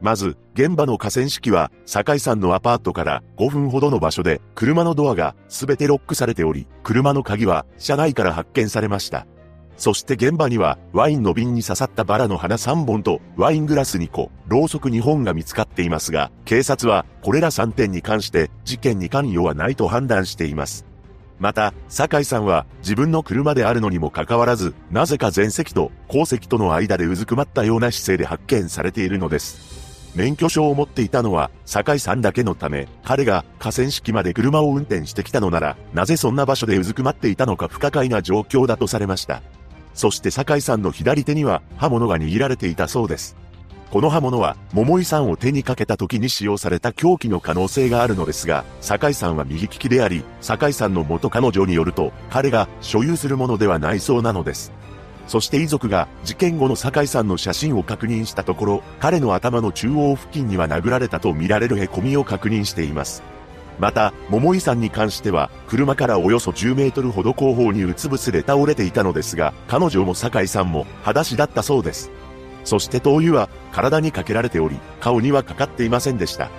まず、現場の河川敷は、酒井さんのアパートから5分ほどの場所で、車のドアが全てロックされており、車の鍵は車内から発見されました。そして現場には、ワインの瓶に刺さったバラの花3本と、ワイングラス2個、ろうそく2本が見つかっていますが、警察は、これら3点に関して、事件に関与はないと判断しています。また、酒井さんは自分の車であるのにもかかわらず、なぜか前席と後席との間でうずくまったような姿勢で発見されているのです。免許証を持っていたのは、酒井さんだけのため、彼が河川敷まで車を運転してきたのなら、なぜそんな場所でうずくまっていたのか不可解な状況だとされました。そして酒井さんの左手には刃物が握られていたそうです。この刃物は、桃井さんを手にかけた時に使用された凶器の可能性があるのですが、酒井さんは右利きであり、酒井さんの元彼女によると、彼が所有するものではないそうなのです。そして遺族が事件後の酒井さんの写真を確認したところ、彼の頭の中央付近には殴られたと見られる凹みを確認しています。また、桃井さんに関しては、車からおよそ10メートルほど後方にうつ伏せで倒れていたのですが、彼女も酒井さんも裸足だったそうです。そして灯油は体にかけられており、顔にはかかっていませんでした。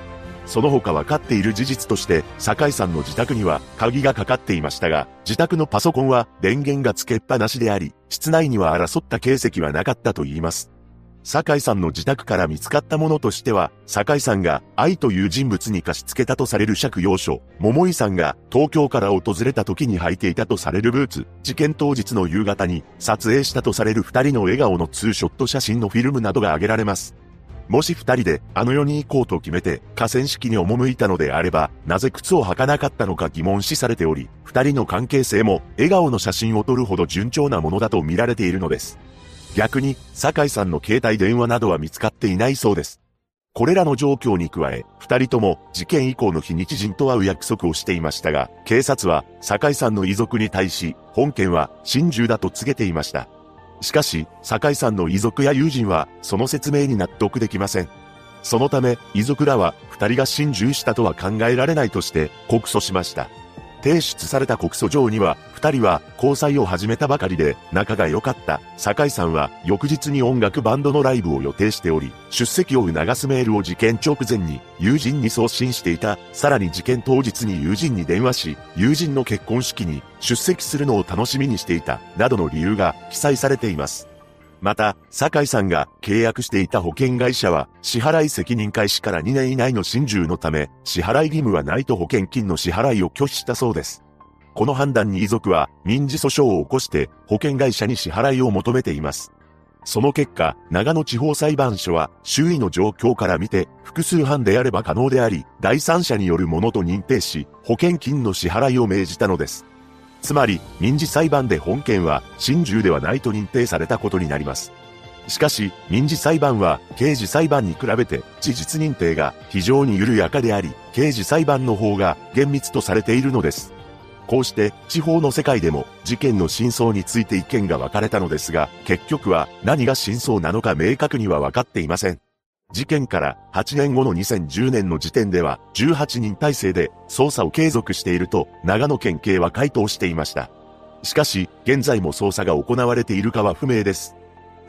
その他分かっている事実として、酒井さんの自宅には鍵がかかっていましたが、自宅のパソコンは電源がつけっぱなしであり、室内には争った形跡はなかったと言います。酒井さんの自宅から見つかったものとしては、酒井さんが愛という人物に貸し付けたとされる借用書、桃井さんが東京から訪れた時に履いていたとされるブーツ、事件当日の夕方に撮影したとされる二人の笑顔のツーショット写真のフィルムなどが挙げられます。もし二人であの世に行こうと決めて河川敷に赴いたのであれば、なぜ靴を履かなかったのか疑問視されており、二人の関係性も笑顔の写真を撮るほど順調なものだと見られているのです。逆に、酒井さんの携帯電話などは見つかっていないそうです。これらの状況に加え、二人とも事件以降の日に知人と会う約束をしていましたが、警察は酒井さんの遺族に対し、本件は心中だと告げていました。しかし、酒井さんの遺族や友人は、その説明に納得できません。そのため、遺族らは、二人が心中したとは考えられないとして、告訴しました。提出された告訴状には、二人は交際を始めたばかりで仲が良かった。酒井さんは翌日に音楽バンドのライブを予定しており、出席を促すメールを事件直前に友人に送信していた。さらに事件当日に友人に電話し、友人の結婚式に出席するのを楽しみにしていた、などの理由が記載されています。また、酒井さんが契約していた保険会社は、支払い責任開始から2年以内の心中のため、支払い義務はないと保険金の支払いを拒否したそうです。この判断に遺族は民事訴訟を起こして保険会社に支払いを求めています。その結果、長野地方裁判所は周囲の状況から見て複数犯であれば可能であり、第三者によるものと認定し、保険金の支払いを命じたのです。つまり、民事裁判で本件は、心中ではないと認定されたことになります。しかし、民事裁判は、刑事裁判に比べて、事実認定が非常に緩やかであり、刑事裁判の方が厳密とされているのです。こうして、地方の世界でも、事件の真相について意見が分かれたのですが、結局は、何が真相なのか明確には分かっていません。事件から8年後の2010年の時点では18人体制で捜査を継続していると長野県警は回答していました。しかし、現在も捜査が行われているかは不明です。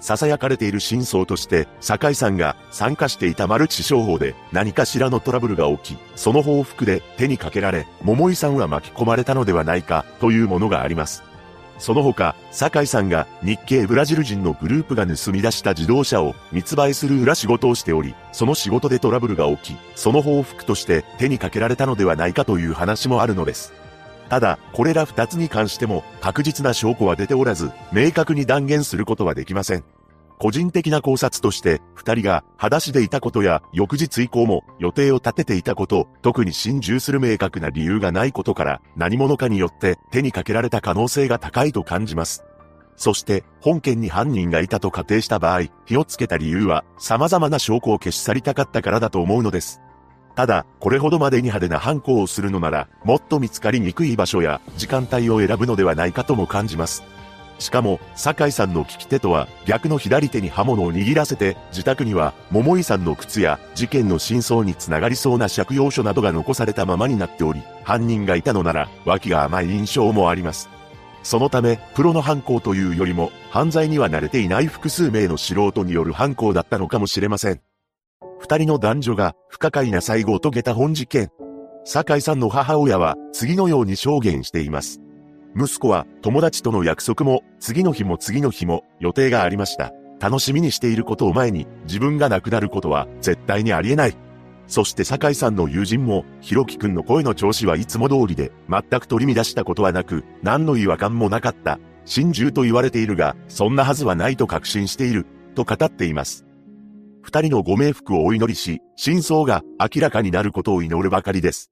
囁かれている真相として、酒井さんが参加していたマルチ商法で何かしらのトラブルが起き、その報復で手にかけられ、桃井さんは巻き込まれたのではないかというものがあります。その他、酒井さんが日系ブラジル人のグループが盗み出した自動車を密売する裏仕事をしており、その仕事でトラブルが起き、その報復として手にかけられたのではないかという話もあるのです。ただ、これら二つに関しても確実な証拠は出ておらず、明確に断言することはできません。個人的な考察として、二人が裸足でいたことや、翌日以降も予定を立てていたこと、特に心中する明確な理由がないことから、何者かによって手にかけられた可能性が高いと感じます。そして、本件に犯人がいたと仮定した場合、火をつけた理由は、様々な証拠を消し去りたかったからだと思うのです。ただ、これほどまでに派手な犯行をするのなら、もっと見つかりにくい場所や時間帯を選ぶのではないかとも感じます。しかも、酒井さんの利き手とは逆の左手に刃物を握らせて、自宅には桃井さんの靴や事件の真相につながりそうな借用書などが残されたままになっており、犯人がいたのなら脇が甘い印象もあります。そのため、プロの犯行というよりも、犯罪には慣れていない複数名の素人による犯行だったのかもしれません。二人の男女が不可解な最後を遂げた本事件。酒井さんの母親は次のように証言しています。息子は友達との約束も次の日も次の日も予定がありました。楽しみにしていることを前に自分が亡くなることは絶対にありえない。そして酒井さんの友人も、ひろきくんの声の調子はいつも通りで、全く取り乱したことはなく、何の違和感もなかった。心中と言われているが、そんなはずはないと確信している、と語っています。二人のご冥福をお祈りし、真相が明らかになることを祈るばかりです。